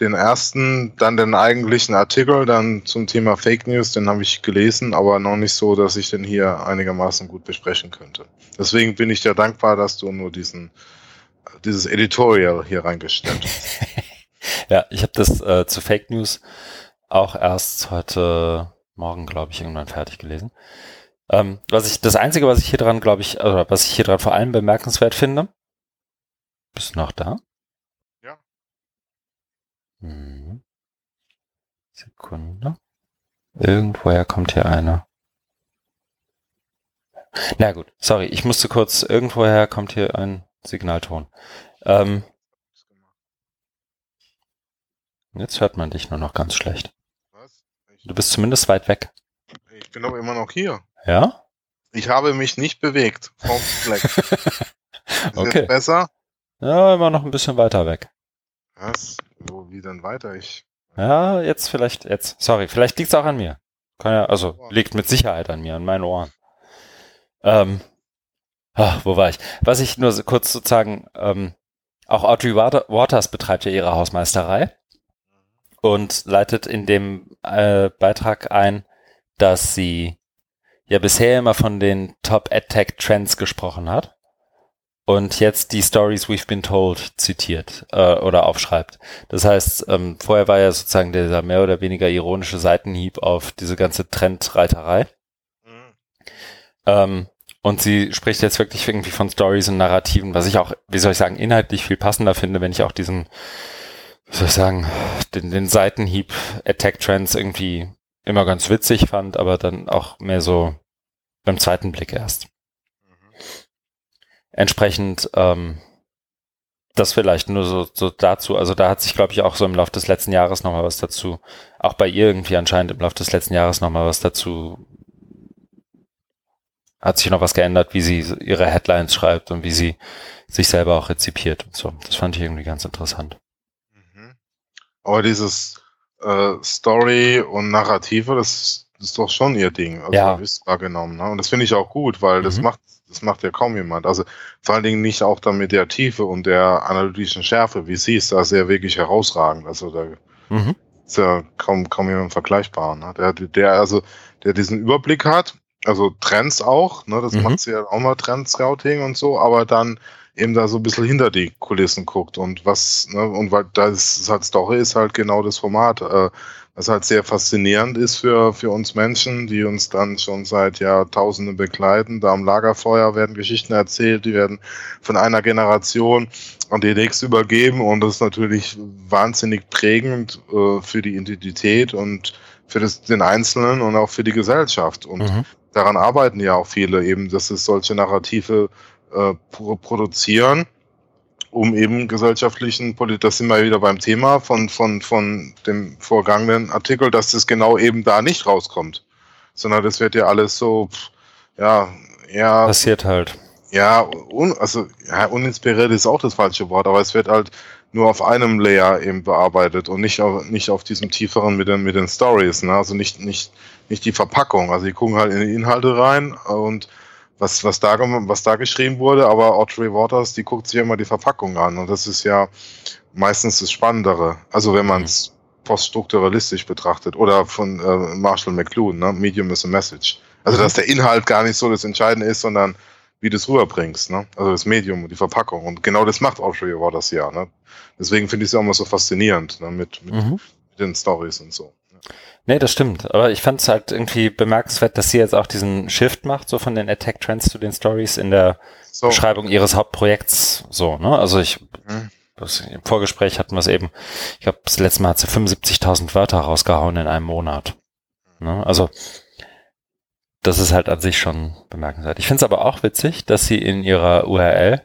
den ersten, dann den eigentlichen Artikel dann zum Thema Fake News, den habe ich gelesen, aber noch nicht so, dass ich den hier einigermaßen gut besprechen könnte. Deswegen bin ich dir dankbar, dass du nur diesen, dieses Editorial hier reingestellt hast.
ja, ich habe das äh, zu Fake News auch erst heute Morgen, glaube ich, irgendwann fertig gelesen. Ähm, was ich, das Einzige, was ich hier dran, glaube ich, oder was ich hier dran vor allem bemerkenswert finde, bist du noch da?
Ja.
Hm. Sekunde. Irgendwoher kommt hier einer. Na gut, sorry, ich musste kurz, irgendwoher kommt hier ein Signalton. Ähm, jetzt hört man dich nur noch ganz schlecht.
Was? Ich,
Du bist zumindest weit weg.
ich bin aber immer noch hier.
Ja?
Ich habe mich nicht bewegt vom Fleck. Ist
Okay.
jetzt besser?
Ja, immer noch ein bisschen weiter weg.
Was? Wo, wie denn weiter? Ich.
Ja, jetzt vielleicht, jetzt. Sorry, vielleicht liegt's auch an mir. Kann ja, also liegt mit Sicherheit an mir, an meinen Ohren. Ähm, ah, wo war ich? Was ich nur so kurz sozusagen, ähm, auch Audrey Water- Waters betreibt ja ihre Hausmeisterei und leitet in dem äh, Beitrag ein, dass sie ja bisher immer von den Top AdTech Trends gesprochen hat und jetzt die Stories we've been told zitiert äh, oder aufschreibt. Das heißt, ähm, vorher war ja sozusagen dieser mehr oder weniger ironische Seitenhieb auf diese ganze Trendreiterei.
Mhm.
Ähm, und sie spricht jetzt wirklich irgendwie von Stories und Narrativen, was ich auch, wie soll ich sagen, inhaltlich viel passender finde, wenn ich auch diesen, soll ich sagen, den, den Seitenhieb Attack Trends irgendwie immer ganz witzig fand, aber dann auch mehr so beim zweiten Blick erst.
Mhm.
Entsprechend ähm, das vielleicht nur so, so dazu. Also da hat sich, glaube ich, auch so im Laufe des letzten Jahres nochmal was dazu, auch bei ihr irgendwie anscheinend im Laufe des letzten Jahres nochmal was dazu, hat sich noch was geändert, wie sie ihre Headlines schreibt und wie sie sich selber auch rezipiert und so. Das fand ich irgendwie ganz interessant.
Aber dieses äh, Story und Narrative, das, das ist doch schon ihr Ding. Also
Ja.
gewiss wahrgenommen. Ne? Und das finde ich auch gut, weil das
Mhm.
macht das macht ja kaum jemand. Also vor allen Dingen nicht auch dann mit der Tiefe und der analytischen Schärfe, wie sie ist, da sehr wirklich herausragend. Also da
Mhm.
ist ja kaum, kaum jemand vergleichbar. Ne? Der, der, also, der diesen Überblick hat, also Trends auch, ne? das
Mhm.
macht sie ja auch mal Trend-Scouting und so, aber dann eben da so ein bisschen hinter die Kulissen guckt und was, ne? und weil das halt Story ist halt genau das Format, äh, was halt sehr faszinierend ist für, für uns Menschen, die uns dann schon seit Jahrtausenden begleiten. Da am Lagerfeuer werden Geschichten erzählt, die werden von einer Generation an die nächste übergeben und das ist natürlich wahnsinnig prägend äh, für die Identität und für das, den Einzelnen und auch für die Gesellschaft. Und
Mhm.
daran arbeiten ja auch viele eben, dass es solche Narrative äh, pro produzieren, um eben gesellschaftlichen das sind wir wieder beim Thema von, von, von dem vorgangenen Artikel, dass das genau eben da nicht rauskommt. Sondern das wird ja alles so, pff, ja, ja,
Passiert halt.
ja, un, also ja, uninspiriert ist auch das falsche Wort, aber es wird halt nur auf einem Layer eben bearbeitet und nicht auf, nicht auf diesem tieferen mit den, mit den Stories, ne? Also nicht, nicht, nicht die Verpackung. Also die gucken halt in die Inhalte rein und was, was da, was da geschrieben wurde, aber Audrey Waters, die guckt sich immer die Verpackung an und das ist ja meistens das Spannendere. Also wenn man es poststrukturalistisch betrachtet oder von äh, Marshall McLuhan, ne? Medium is a Message. Also dass der Inhalt gar nicht so das Entscheidende ist, sondern wie du es rüberbringst, ne? Also das Medium und die Verpackung. Und genau das macht Audrey Waters ja, ne? Deswegen finde ich es auch immer so faszinierend, ne? Mit, mit,
Mhm.
mit den Stories und so.
Nee, das stimmt. Aber ich fand es halt irgendwie bemerkenswert, dass sie jetzt auch diesen Shift macht, so von den Attack Trends zu den Stories in der
So.
Beschreibung ihres Hauptprojekts. So, ne? Also ich,
Mhm.
im Vorgespräch hatten wir es eben, ich glaube, das letzte Mal hat sie 75.000 Wörter rausgehauen in einem Monat. Ne? Also, das ist halt an sich schon bemerkenswert. Ich finde es aber auch witzig, dass sie in ihrer URL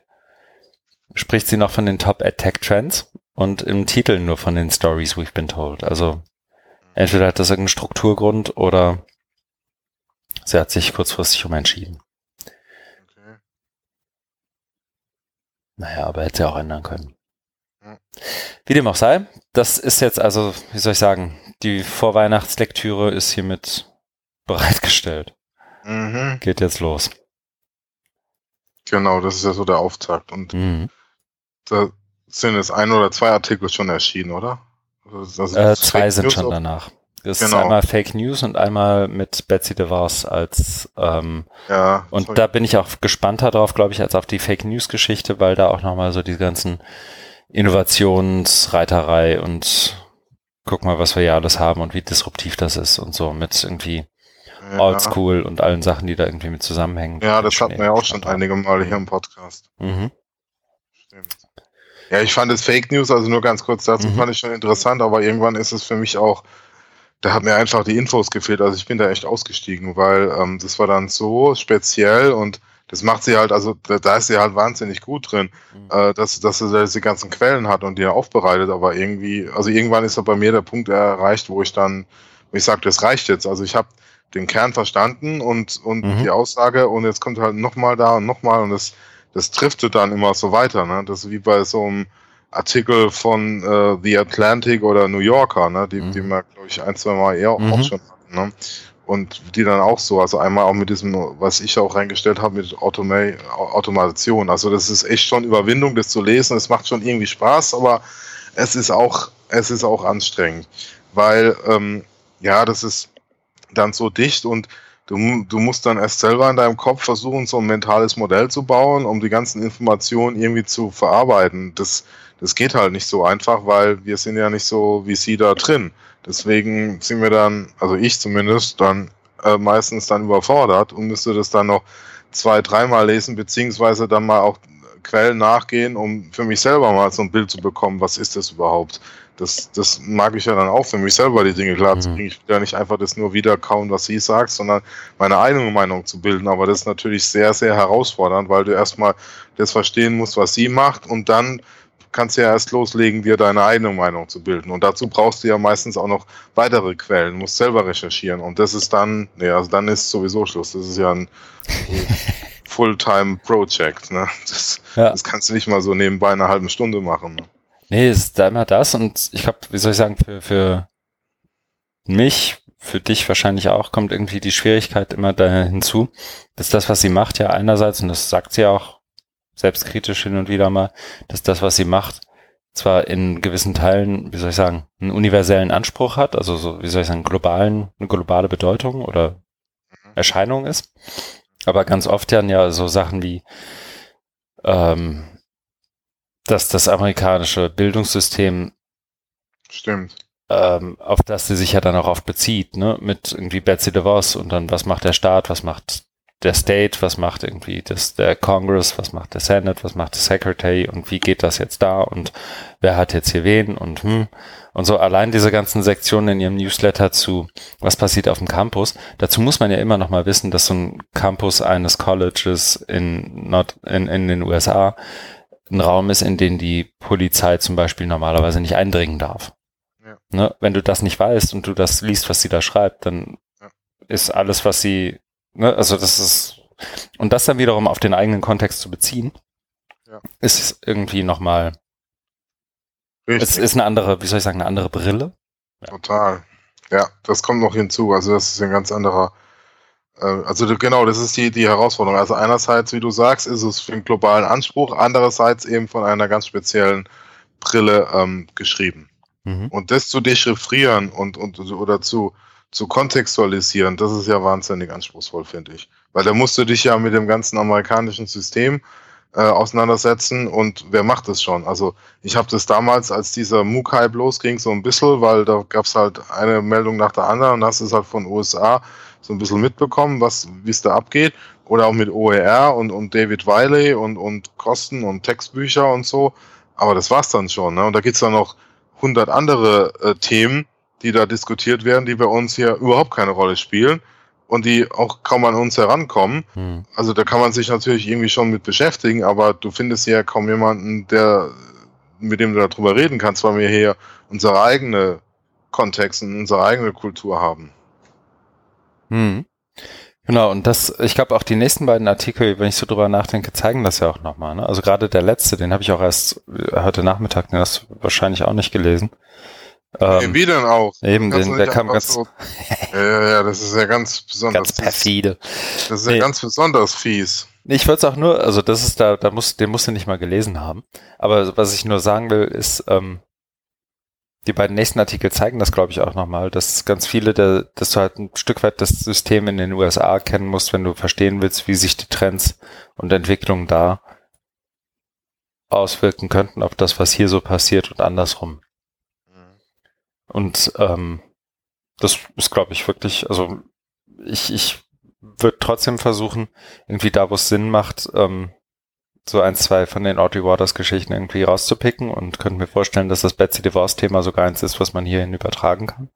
spricht sie noch von den Top Attack Trends und im Titel nur von den Stories we've been told. Also, entweder hat das irgendeinen Strukturgrund oder sie hat sich kurzfristig umentschieden.
Okay.
Naja, aber hätte sie auch ändern können.
Ja.
Wie dem auch sei, das ist jetzt also, wie soll ich sagen, die Vorweihnachtslektüre ist hiermit bereitgestellt.
Mhm.
Geht jetzt los.
Genau, das ist ja so der Auftakt. Und
Mhm.
da, sind es ein oder zwei Artikel schon erschienen, oder?
Also äh, zwei sind schon danach. Das genau. ist einmal Fake News und einmal mit Betsy DeVos als ähm, ja, und sorry. da bin ich auch gespannter drauf, glaube ich, als auf die Fake News Geschichte, weil da auch nochmal so die ganzen Innovationsreiterei und guck mal, was wir ja alles haben und wie disruptiv das ist und so mit irgendwie ja. Oldschool und allen Sachen, die da irgendwie mit zusammenhängen.
Ja, das hatten wir ja auch schon einige Male hier im Podcast. Mhm. Ja, ich fand es Fake News, also nur ganz kurz dazu, mhm. fand ich schon interessant, aber irgendwann ist es für mich auch, da hat mir einfach die Infos gefehlt. Also ich bin da echt ausgestiegen, weil ähm, das war dann so speziell und das macht sie halt, also da, da ist sie halt wahnsinnig gut drin, mhm. äh, dass, dass sie diese ganzen Quellen hat und die aufbereitet, aber irgendwie, also irgendwann ist da bei mir der Punkt erreicht, wo ich dann, wo ich sage, das reicht jetzt. Also ich habe den Kern verstanden und, und mhm. die Aussage und jetzt kommt halt nochmal da und nochmal und das, das driftet dann immer so weiter. Ne? Das ist wie bei so einem Artikel von äh, The Atlantic oder New Yorker, ne? die, mhm. die wir, glaube ich, ein, zwei Mal eher mhm. auch schon hatten. Ne? Und die dann auch so, also einmal auch mit diesem, was ich auch reingestellt habe, mit Automa Automation. Also das ist echt schon Überwindung, das zu lesen. Es macht schon irgendwie Spaß, aber es ist auch, es ist auch anstrengend. Weil, ähm, ja, das ist, dann so dicht und du, du musst dann erst selber in deinem Kopf versuchen, so ein mentales Modell zu bauen, um die ganzen Informationen irgendwie zu verarbeiten. Das, das geht halt nicht so einfach, weil wir sind ja nicht so wie sie da drin. Deswegen sind wir dann, also ich zumindest, dann äh, meistens dann überfordert und müsste das dann noch zwei, dreimal lesen, beziehungsweise dann mal auch Quellen nachgehen, um für mich selber mal so ein Bild zu bekommen, was ist das überhaupt. Das, das mag ich ja dann auch für mich selber, die Dinge klar zu mhm. bringen. Ich will ja nicht einfach das nur wiederkauen, was sie sagt, sondern meine eigene Meinung zu bilden. Aber das ist natürlich sehr, sehr herausfordernd, weil du erstmal das verstehen musst, was sie macht und dann kannst du ja erst loslegen, dir deine eigene Meinung zu bilden. Und dazu brauchst du ja meistens auch noch weitere Quellen, musst selber recherchieren. Und das ist dann, ja, also dann ist sowieso Schluss. Das ist ja ein Fulltime-Project. Ne? Das, ja. das kannst du nicht mal so nebenbei eine halbe Stunde machen. Ne?
Nee, es ist da immer das und ich glaube, wie soll ich sagen, für, für mich, für dich wahrscheinlich auch, kommt irgendwie die Schwierigkeit immer da hinzu, dass das, was sie macht, ja einerseits, und das sagt sie auch selbstkritisch hin und wieder mal, dass das, was sie macht, zwar in gewissen Teilen, wie soll ich sagen, einen universellen Anspruch hat, also so, wie soll ich sagen, globalen, eine globale Bedeutung oder Erscheinung ist, aber ganz oft dann ja so Sachen wie ähm, dass das amerikanische Bildungssystem
stimmt
ähm, auf das sie sich ja dann auch oft bezieht, ne, mit irgendwie Betsy DeVos und dann was macht der Staat, was macht der State, was macht irgendwie das, der Congress, was macht der Senate, was macht der Secretary und wie geht das jetzt da und wer hat jetzt hier wen und hm und so allein diese ganzen Sektionen in ihrem Newsletter zu was passiert auf dem Campus. Dazu muss man ja immer noch mal wissen, dass so ein Campus eines Colleges in, Nord, in, in den USA ein Raum ist, in den die Polizei zum Beispiel normalerweise nicht eindringen darf. Ja. Ne? Wenn du das nicht weißt und du das liest, was sie da schreibt, dann ja. ist alles, was sie, ne? also das ist, und das dann wiederum auf den eigenen Kontext zu beziehen, ja. ist irgendwie nochmal, es ist eine andere, wie soll ich sagen, eine andere Brille.
Total. Ja, das kommt noch hinzu. Also das ist ein ganz anderer also genau, das ist die, die Herausforderung. Also einerseits, wie du sagst, ist es für einen globalen Anspruch, andererseits eben von einer ganz speziellen Brille ähm, geschrieben. Mhm. Und das zu dechiffrieren und, und oder zu, zu kontextualisieren, das ist ja wahnsinnig anspruchsvoll, finde ich. Weil da musst du dich ja mit dem ganzen amerikanischen System äh, auseinandersetzen und wer macht das schon? Also ich habe das damals, als dieser MOOC-Hype losging, so ein bisschen, weil da gab es halt eine Meldung nach der anderen und das ist halt von USA so ein bisschen mitbekommen, was wie es da abgeht. Oder auch mit OER und, und David Wiley und, und Kosten und Textbücher und so. Aber das war's dann schon. Ne? Und da gibt's dann noch hundert andere äh, Themen, die da diskutiert werden, die bei uns hier überhaupt keine Rolle spielen und die auch kaum an uns herankommen. Hm. Also da kann man sich natürlich irgendwie schon mit beschäftigen, aber du findest ja kaum jemanden, der mit dem du darüber reden kannst, weil wir hier unsere eigene Kontext und unsere eigene Kultur haben.
Hm. Genau, und das, ich glaube auch die nächsten beiden Artikel, wenn ich so drüber nachdenke, zeigen das ja auch nochmal. Ne? Also gerade der letzte, den habe ich auch erst heute Nachmittag, den hast du wahrscheinlich auch nicht gelesen.
Ähm, Wie denn auch?
Eben, den, der kam ganz. So,
ja, ja, ja, das ist ja ganz besonders.
Ganz perfide.
Das ist ja nee. ganz besonders fies.
Ich würde es auch nur, also das ist da, da muss, den musst du nicht mal gelesen haben. Aber was ich nur sagen will, ist, ähm, die beiden nächsten Artikel zeigen das, glaube ich, auch nochmal, dass ganz viele, der, dass du halt ein Stück weit das System in den USA kennen musst, wenn du verstehen willst, wie sich die Trends und Entwicklungen da auswirken könnten auf das, was hier so passiert und andersrum. Mhm. Und ähm, das ist, glaube ich, wirklich, also ich, ich würde trotzdem versuchen, irgendwie da, wo es Sinn macht, ähm, so ein, zwei von den Audrey Waters Geschichten irgendwie rauszupicken und könnte mir vorstellen, dass das Betsy DeVos Thema sogar eins ist, was man hierhin übertragen kann.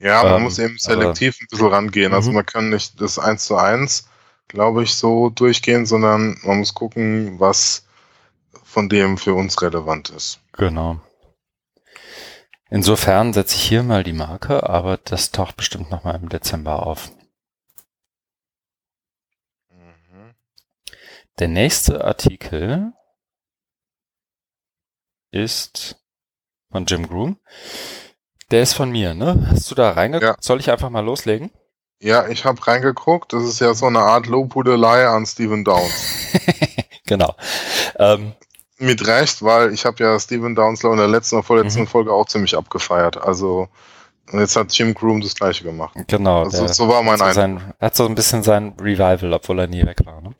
Ja, man ähm, muss eben selektiv ein bisschen rangehen. Also mhm. man kann nicht das eins zu eins, glaube ich, so durchgehen, sondern man muss gucken, was von dem für uns relevant ist.
Genau. Insofern setze ich hier mal die Marke, aber das taucht bestimmt nochmal im Dezember auf. Der nächste Artikel ist von Jim Groom. Der ist von mir, ne? Hast du da reingeguckt? Ja. Soll ich einfach mal loslegen?
Ja, ich habe reingeguckt. Das ist ja so eine Art Lobhudelei an Steven Downs.
genau. Ähm,
Mit Recht, weil ich habe ja Steven Downslow in der letzten oder vorletzten mhm. Folge auch ziemlich abgefeiert. Also und jetzt hat Jim Groom das gleiche gemacht.
Genau.
Also, so war mein
Eindruck. Er hat so ein bisschen sein Revival, obwohl er nie weg war. Ne?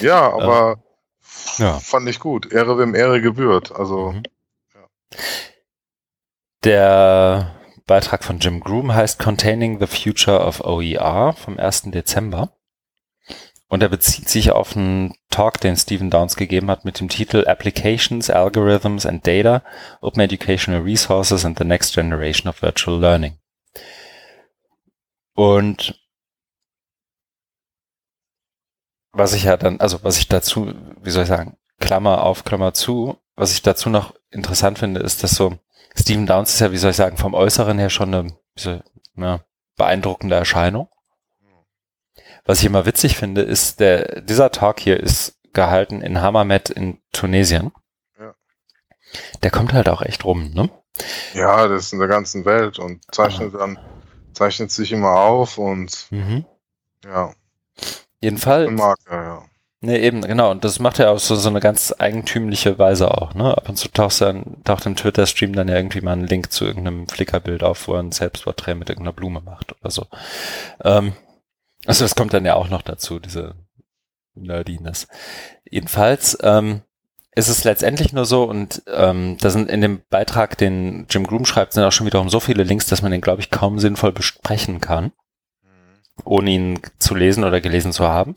Ja, aber äh, ja. fand ich gut. Ehre wem Ehre gebührt. Also. Mhm. Ja.
Der Beitrag von Jim Groom heißt Containing the Future of OER vom 1. Dezember. Und er bezieht sich auf einen Talk, den Stephen Downs gegeben hat mit dem Titel Applications, Algorithms and Data, Open Educational Resources and the Next Generation of Virtual Learning. Und was ich ja dann, also was ich dazu, wie soll ich sagen, Klammer auf, Klammer zu, was ich dazu noch interessant finde, ist, dass so Steven Downs ist ja, wie soll ich sagen, vom Äußeren her schon eine, so, eine beeindruckende Erscheinung. Was ich immer witzig finde, ist, der, dieser Talk hier ist gehalten in Hammamet in Tunesien. Ja. Der kommt halt auch echt rum, ne?
Ja, das ist in der ganzen Welt und zeichnet ah. dann, zeichnet sich immer auf und mhm. ja.
Jedenfalls. Marke, ja. Nee, eben, genau. Und das macht er auf so, so eine ganz eigentümliche Weise auch, ne? Ab und zu taucht, dann, taucht im Twitter-Stream dann ja irgendwie mal ein Link zu irgendeinem Flickr-Bild auf, wo er ein Selbstporträt mit irgendeiner Blume macht oder so. Ähm, also das kommt dann ja auch noch dazu, diese Nerdiness. Jedenfalls ähm, ist es letztendlich nur so, und ähm, da sind in dem Beitrag, den Jim Groom schreibt, sind auch schon wiederum so viele Links, dass man den, glaube ich, kaum sinnvoll besprechen kann ohne ihn zu lesen oder gelesen zu haben.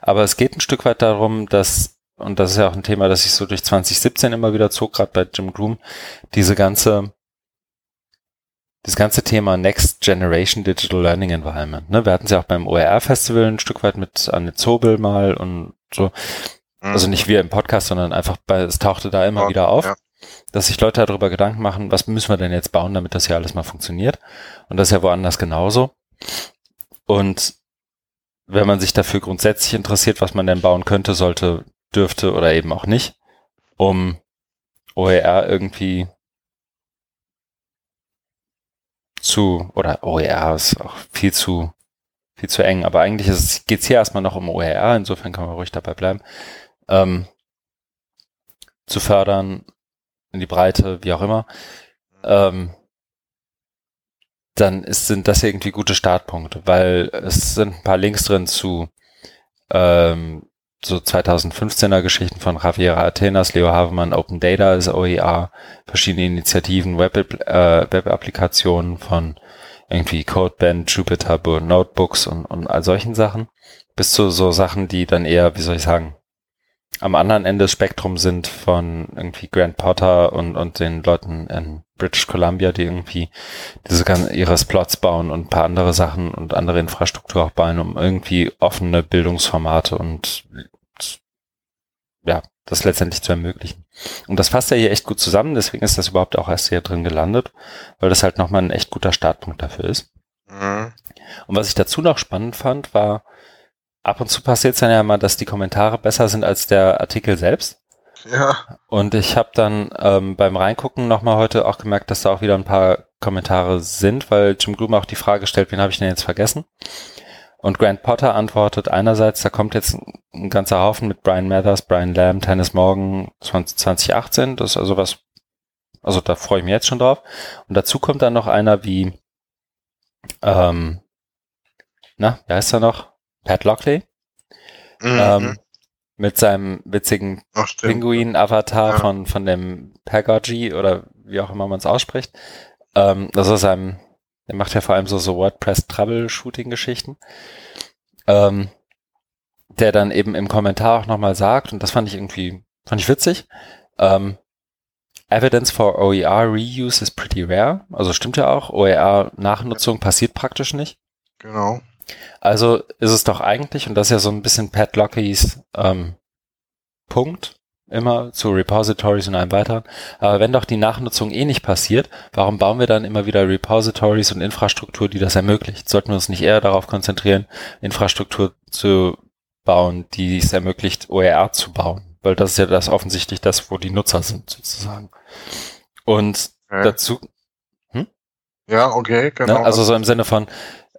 Aber es geht ein Stück weit darum, dass, und das ist ja auch ein Thema, das sich so durch 2017 immer wieder zog, gerade bei Jim Groom, diese ganze, das ganze Thema Next Generation Digital Learning Environment. Ne? Wir hatten es ja auch beim OER-Festival ein Stück weit mit Anne Zobel mal und so. Also nicht wir im Podcast, sondern einfach bei, es tauchte da immer ja, wieder auf. Ja dass sich Leute darüber Gedanken machen, was müssen wir denn jetzt bauen, damit das hier alles mal funktioniert. Und das ist ja woanders genauso. Und wenn man sich dafür grundsätzlich interessiert, was man denn bauen könnte, sollte, dürfte oder eben auch nicht, um OER irgendwie zu, oder OER ist auch viel zu, viel zu eng, aber eigentlich geht es hier erstmal noch um OER, insofern kann man ruhig dabei bleiben, ähm, zu fördern, in die Breite, wie auch immer. Ähm, dann ist, sind das irgendwie gute Startpunkte, weil es sind ein paar Links drin zu ähm, so 2015er Geschichten von Javier Atenas, Leo Havemann, Open Data ist OER, verschiedene Initiativen, Web-Applikationen äh, Web von irgendwie Codeband, Jupyter Notebooks und, und all solchen Sachen, bis zu so Sachen, die dann eher, wie soll ich sagen, am anderen Ende des Spektrums sind von irgendwie Grant Potter und, und den Leuten in British Columbia, die irgendwie diese ganzen, ihre Plots bauen und ein paar andere Sachen und andere Infrastruktur auch bauen, um irgendwie offene Bildungsformate und ja, das letztendlich zu ermöglichen. Und das fasst ja hier echt gut zusammen, deswegen ist das überhaupt auch erst hier drin gelandet, weil das halt nochmal ein echt guter Startpunkt dafür ist. Mhm. Und was ich dazu noch spannend fand, war, ab und zu passiert es dann ja mal, dass die Kommentare besser sind als der Artikel selbst.
Ja.
Und ich habe dann ähm, beim Reingucken nochmal heute auch gemerkt, dass da auch wieder ein paar Kommentare sind, weil Jim Gloom auch die Frage stellt, wen habe ich denn jetzt vergessen? Und Grant Potter antwortet einerseits, da kommt jetzt ein ganzer Haufen mit Brian Mathers, Brian Lamb, Tennis Morgan 2018. Das ist also was, also da freue ich mich jetzt schon drauf. Und dazu kommt dann noch einer wie, ähm, na, wie heißt er noch? Pat Lockley. Mhm. Ähm, mit seinem witzigen Pinguin-Avatar ja. von, von dem Pagodi oder wie auch immer man es ausspricht. Ähm, das ist einem, der macht ja vor allem so, so WordPress-Troubleshooting-Geschichten. Ähm, der dann eben im Kommentar auch nochmal sagt, und das fand ich irgendwie, fand ich witzig, ähm, Evidence for OER Reuse is pretty rare. Also stimmt ja auch, OER-Nachnutzung passiert praktisch nicht.
Genau.
Also ist es doch eigentlich, und das ist ja so ein bisschen Pat Lockeys ähm, Punkt, immer zu Repositories und einem weiteren. Aber wenn doch die Nachnutzung eh nicht passiert, warum bauen wir dann immer wieder Repositories und Infrastruktur, die das ermöglicht? Sollten wir uns nicht eher darauf konzentrieren, Infrastruktur zu bauen, die es ermöglicht, OER zu bauen? Weil das ist ja das offensichtlich das, wo die Nutzer sind, sozusagen. Und okay. dazu.
Hm? Ja, okay,
genau. Ne? Also so im Sinne von,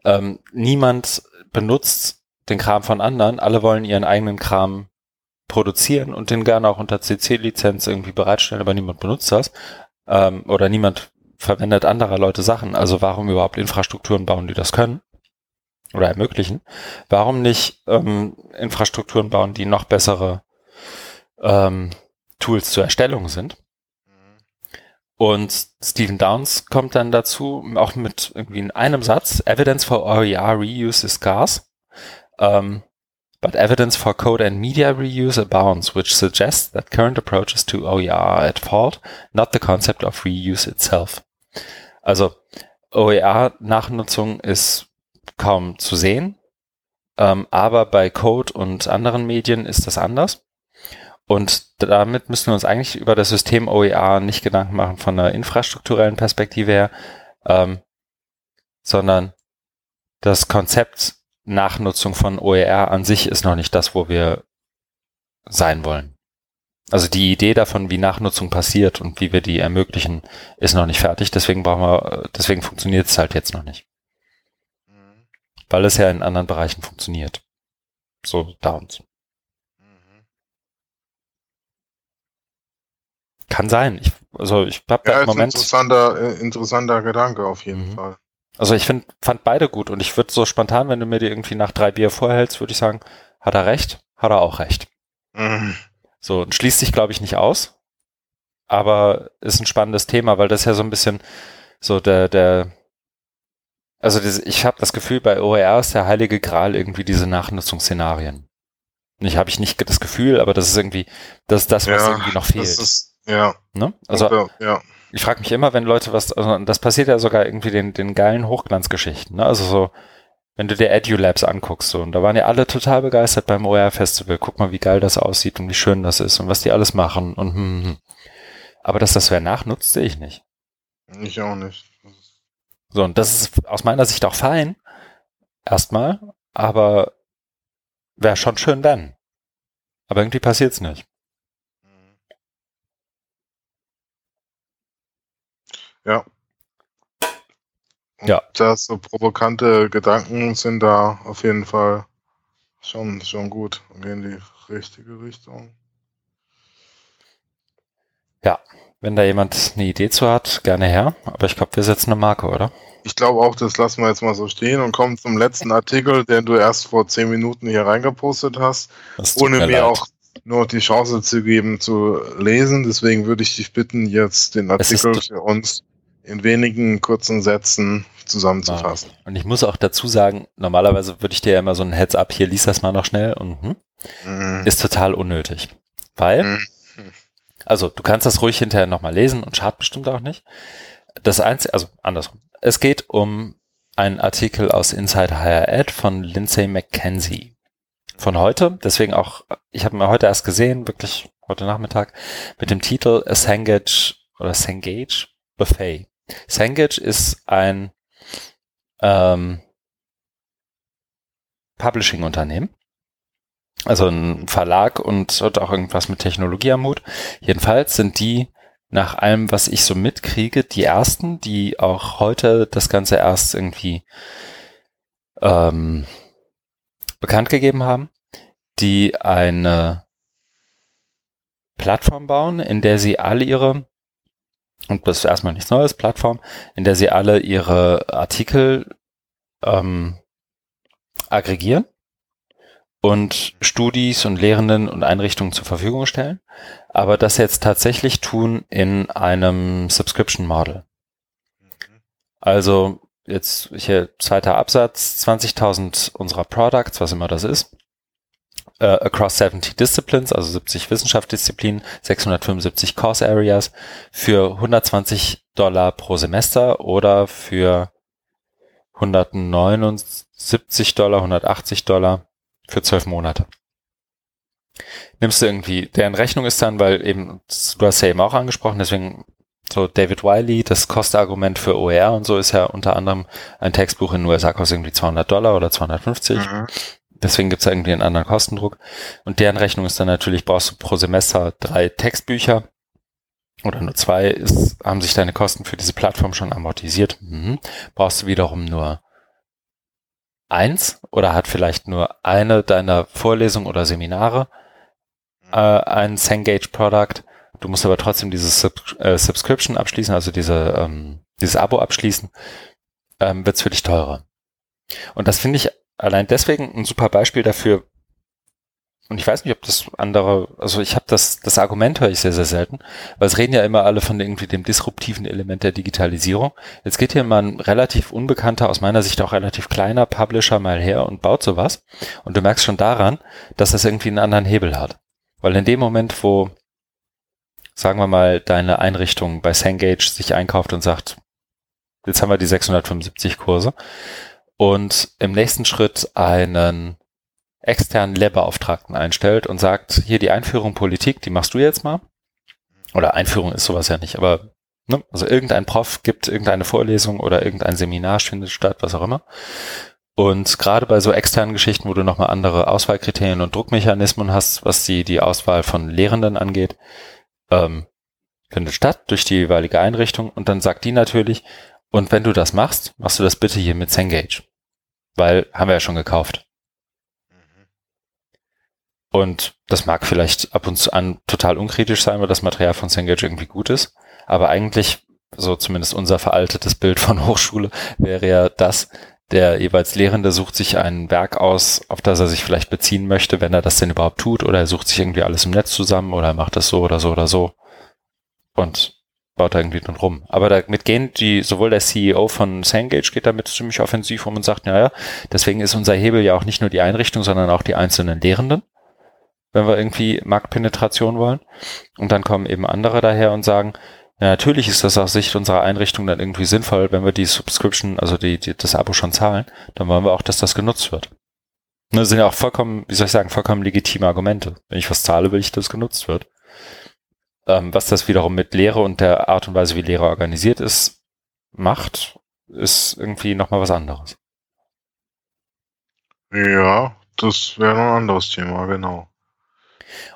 ähm, niemand benutzt den Kram von anderen, alle wollen ihren eigenen Kram produzieren und den gerne auch unter CC-Lizenz irgendwie bereitstellen, aber niemand benutzt das ähm, oder niemand verwendet anderer Leute Sachen. Also warum überhaupt Infrastrukturen bauen, die das können oder ermöglichen? Warum nicht ähm, Infrastrukturen bauen, die noch bessere ähm, Tools zur Erstellung sind? Und Stephen Downs kommt dann dazu, auch mit irgendwie in einem Satz, Evidence for OER reuse is scarce, um, but evidence for code and media reuse abounds, which suggests that current approaches to OER are at fault, not the concept of reuse itself. Also OER-Nachnutzung ist kaum zu sehen, ähm, aber bei Code und anderen Medien ist das anders. Und damit müssen wir uns eigentlich über das System OER nicht Gedanken machen von einer infrastrukturellen Perspektive her, ähm, sondern das Konzept Nachnutzung von OER an sich ist noch nicht das, wo wir sein wollen. Also die Idee davon, wie Nachnutzung passiert und wie wir die ermöglichen, ist noch nicht fertig. Deswegen brauchen wir, deswegen funktioniert es halt jetzt noch nicht. Mhm. Weil es ja in anderen Bereichen funktioniert. So Downs. Kann sein. Ich, also ich habe
ja, da im Moment. Interessanter, äh, interessanter Gedanke auf jeden mhm. Fall.
Also ich find, fand beide gut und ich würde so spontan, wenn du mir die irgendwie nach drei Bier vorhältst, würde ich sagen, hat er recht, hat er auch recht. Mhm. So, und schließt sich, glaube ich, nicht aus. Aber ist ein spannendes Thema, weil das ja so ein bisschen so der, der, also das, ich habe das Gefühl, bei OER ist der heilige Gral irgendwie diese Nachnutzungsszenarien. Nicht habe ich nicht das Gefühl, aber das ist irgendwie, das ist das, was ja, irgendwie noch fehlt. Das ist,
ja.
Ne? Also ja, ja. ich frage mich immer, wenn Leute was, also das passiert ja sogar irgendwie den, den geilen Hochglanzgeschichten. Ne? Also so, wenn du dir EduLabs anguckst, so, und da waren ja alle total begeistert beim OER Festival. Guck mal, wie geil das aussieht und wie schön das ist und was die alles machen und hm, hm. hm. Aber dass das wer nachnutzt, sehe ich nicht.
Ich auch nicht.
So, und das ist aus meiner Sicht auch fein. Erstmal, aber wäre schon schön wenn. Aber irgendwie passiert's nicht.
Ja. Und ja. Das so provokante Gedanken sind da auf jeden Fall schon, schon gut und gehen in die richtige Richtung.
Ja, wenn da jemand eine Idee zu hat, gerne her. Aber ich glaube, wir setzen eine Marke, oder?
Ich glaube auch, das lassen wir jetzt mal so stehen und kommen zum letzten Artikel, den du erst vor zehn Minuten hier reingepostet hast, ohne mir, mir auch nur die Chance zu geben zu lesen. Deswegen würde ich dich bitten, jetzt den Artikel für uns in wenigen kurzen Sätzen zusammenzufassen.
Und ich muss auch dazu sagen, normalerweise würde ich dir ja immer so ein Heads up, hier lies das mal noch schnell und hm, mm. ist total unnötig. Weil, mm. also du kannst das ruhig hinterher nochmal lesen und schadet bestimmt auch nicht. Das Einzige, also andersrum. Es geht um einen Artikel aus Inside Higher Ed von Lindsay McKenzie. Von heute, deswegen auch, ich habe mir heute erst gesehen, wirklich heute Nachmittag, mit dem Titel A Cengage oder Cengage Buffet. Cengage ist ein ähm, Publishing-Unternehmen. Also ein Verlag und hat auch irgendwas mit Technologie am Hut. Jedenfalls sind die nach allem, was ich so mitkriege, die ersten, die auch heute das Ganze erst irgendwie ähm, bekannt gegeben haben, die eine Plattform bauen, in der sie alle ihre, und das ist erstmal nichts Neues, Plattform, in der sie alle ihre Artikel ähm, aggregieren und Studis und Lehrenden und Einrichtungen zur Verfügung stellen, aber das jetzt tatsächlich tun in einem Subscription Model. Also jetzt hier zweiter Absatz, 20.000 unserer Products, was immer das ist, uh, across 70 Disciplines, also 70 Wissenschaftsdisziplinen, 675 Course Areas für 120 Dollar pro Semester oder für 179 Dollar, 180 Dollar für zwölf Monate. Nimmst du irgendwie, deren Rechnung ist dann, weil eben, du hast ja eben auch angesprochen, deswegen so David Wiley, das Kostenargument für OER und so ist ja unter anderem ein Textbuch in den USA kostet irgendwie 200 Dollar oder 250. Mhm. Deswegen gibt's irgendwie einen anderen Kostendruck. Und deren Rechnung ist dann natürlich, brauchst du pro Semester drei Textbücher oder nur zwei, ist, haben sich deine Kosten für diese Plattform schon amortisiert. Mhm. Brauchst du wiederum nur eins oder hat vielleicht nur eine deiner Vorlesungen oder Seminare äh, ein Cengage Product Du musst aber trotzdem dieses Sub äh, Subscription abschließen, also diese, ähm, dieses Abo abschließen, ähm, wird es für dich teurer. Und das finde ich allein deswegen ein super Beispiel dafür. Und ich weiß nicht, ob das andere, also ich habe das, das Argument höre ich sehr, sehr selten, weil es reden ja immer alle von irgendwie dem disruptiven Element der Digitalisierung. Jetzt geht hier mal ein relativ unbekannter, aus meiner Sicht auch relativ kleiner Publisher mal her und baut sowas. Und du merkst schon daran, dass das irgendwie einen anderen Hebel hat. Weil in dem Moment, wo sagen wir mal, deine Einrichtung bei Cengage sich einkauft und sagt, jetzt haben wir die 675 Kurse und im nächsten Schritt einen externen Lehrbeauftragten einstellt und sagt, hier die Einführung Politik, die machst du jetzt mal. Oder Einführung ist sowas ja nicht, aber ne, also irgendein Prof gibt irgendeine Vorlesung oder irgendein Seminar findet statt, was auch immer. Und gerade bei so externen Geschichten, wo du nochmal andere Auswahlkriterien und Druckmechanismen hast, was die, die Auswahl von Lehrenden angeht, ähm, findet statt durch die jeweilige Einrichtung und dann sagt die natürlich, und wenn du das machst, machst du das bitte hier mit Cengage. Weil haben wir ja schon gekauft. Mhm. Und das mag vielleicht ab und zu an total unkritisch sein, weil das Material von Cengage irgendwie gut ist. Aber eigentlich, so zumindest unser veraltetes Bild von Hochschule, wäre ja das, der jeweils Lehrende sucht sich ein Werk aus, auf das er sich vielleicht beziehen möchte, wenn er das denn überhaupt tut, oder er sucht sich irgendwie alles im Netz zusammen oder er macht das so oder so oder so und baut da irgendwie drin rum. Aber damit gehen die, sowohl der CEO von Sangage geht damit ziemlich offensiv um und sagt, naja, deswegen ist unser Hebel ja auch nicht nur die Einrichtung, sondern auch die einzelnen Lehrenden, wenn wir irgendwie Marktpenetration wollen. Und dann kommen eben andere daher und sagen, ja, natürlich ist das aus Sicht unserer Einrichtung dann irgendwie sinnvoll, wenn wir die Subscription, also die, die, das Abo schon zahlen, dann wollen wir auch, dass das genutzt wird. Das ne, sind ja auch vollkommen, wie soll ich sagen, vollkommen legitime Argumente. Wenn ich was zahle, will ich, dass es genutzt wird. Ähm, was das wiederum mit Lehre und der Art und Weise, wie Lehre organisiert ist, macht, ist irgendwie nochmal was anderes.
Ja, das wäre ein anderes Thema, genau.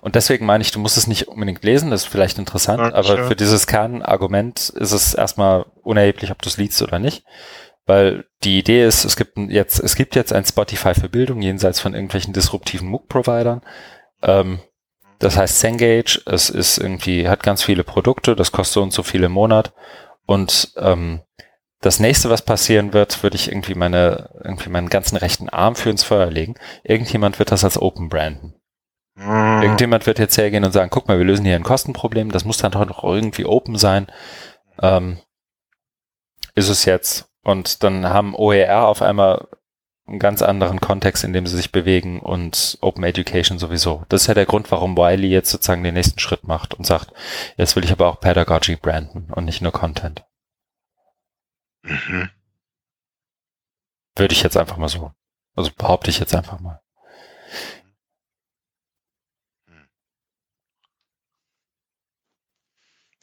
Und deswegen meine ich, du musst es nicht unbedingt lesen, das ist vielleicht interessant, Danke. aber für dieses Kernargument ist es erstmal unerheblich, ob du es liest oder nicht. Weil die Idee ist, es gibt jetzt, es gibt jetzt ein Spotify für Bildung, jenseits von irgendwelchen disruptiven MOOC-Providern. Ähm, das heißt Cengage, es ist irgendwie, hat ganz viele Produkte, das kostet so und so viele im Monat. Und ähm, das nächste, was passieren wird, würde ich irgendwie meine, irgendwie meinen ganzen rechten Arm für ins Feuer legen. Irgendjemand wird das als Open branden. Mhm. Irgendjemand wird jetzt hergehen und sagen, guck mal, wir lösen hier ein Kostenproblem, das muss dann doch noch irgendwie open sein. Ähm, ist es jetzt. Und dann haben OER auf einmal einen ganz anderen Kontext, in dem sie sich bewegen und Open Education sowieso. Das ist ja der Grund, warum Wiley jetzt sozusagen den nächsten Schritt macht und sagt, jetzt will ich aber auch Pedagogy branden und nicht nur Content. Mhm. Würde ich jetzt einfach mal so. Also behaupte ich jetzt einfach mal.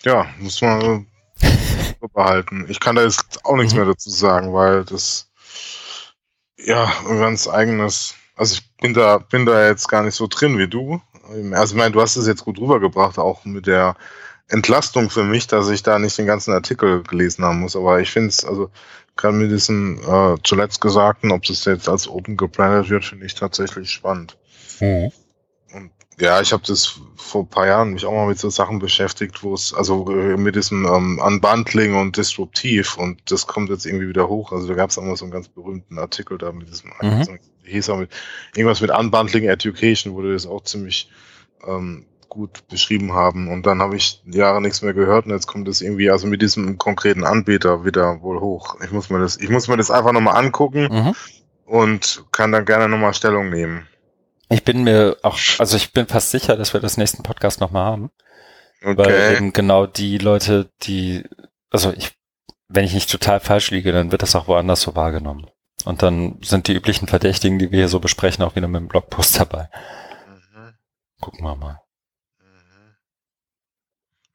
Ja, muss man behalten. Ich kann da jetzt auch nichts mhm. mehr dazu sagen, weil das ja ein ganz eigenes. Also ich bin da bin da jetzt gar nicht so drin wie du. Also ich meine, du hast es jetzt gut rübergebracht, auch mit der Entlastung für mich, dass ich da nicht den ganzen Artikel gelesen haben muss. Aber ich finde es, also gerade mit diesem äh, zuletzt Gesagten, ob das jetzt als Open gebrandet wird, finde ich tatsächlich spannend. Mhm. Ja, ich habe das vor ein paar Jahren mich auch mal mit so Sachen beschäftigt, wo es, also äh, mit diesem ähm, Unbundling und Disruptiv und das kommt jetzt irgendwie wieder hoch. Also da gab es auch mal so einen ganz berühmten Artikel da mit diesem, mhm. hieß auch mit, irgendwas mit Unbundling Education, wo das auch ziemlich ähm, gut beschrieben haben. Und dann habe ich Jahre nichts mehr gehört und jetzt kommt es irgendwie also mit diesem konkreten Anbieter wieder wohl hoch. Ich muss mir das, ich muss mir das einfach nochmal angucken mhm. und kann dann gerne nochmal Stellung nehmen.
Ich bin mir auch, also ich bin fast sicher, dass wir das nächsten Podcast nochmal haben. Okay. Weil eben genau die Leute, die, also ich, wenn ich nicht total falsch liege, dann wird das auch woanders so wahrgenommen. Und dann sind die üblichen Verdächtigen, die wir hier so besprechen, auch wieder mit dem Blogpost dabei. Mhm. Gucken wir mal.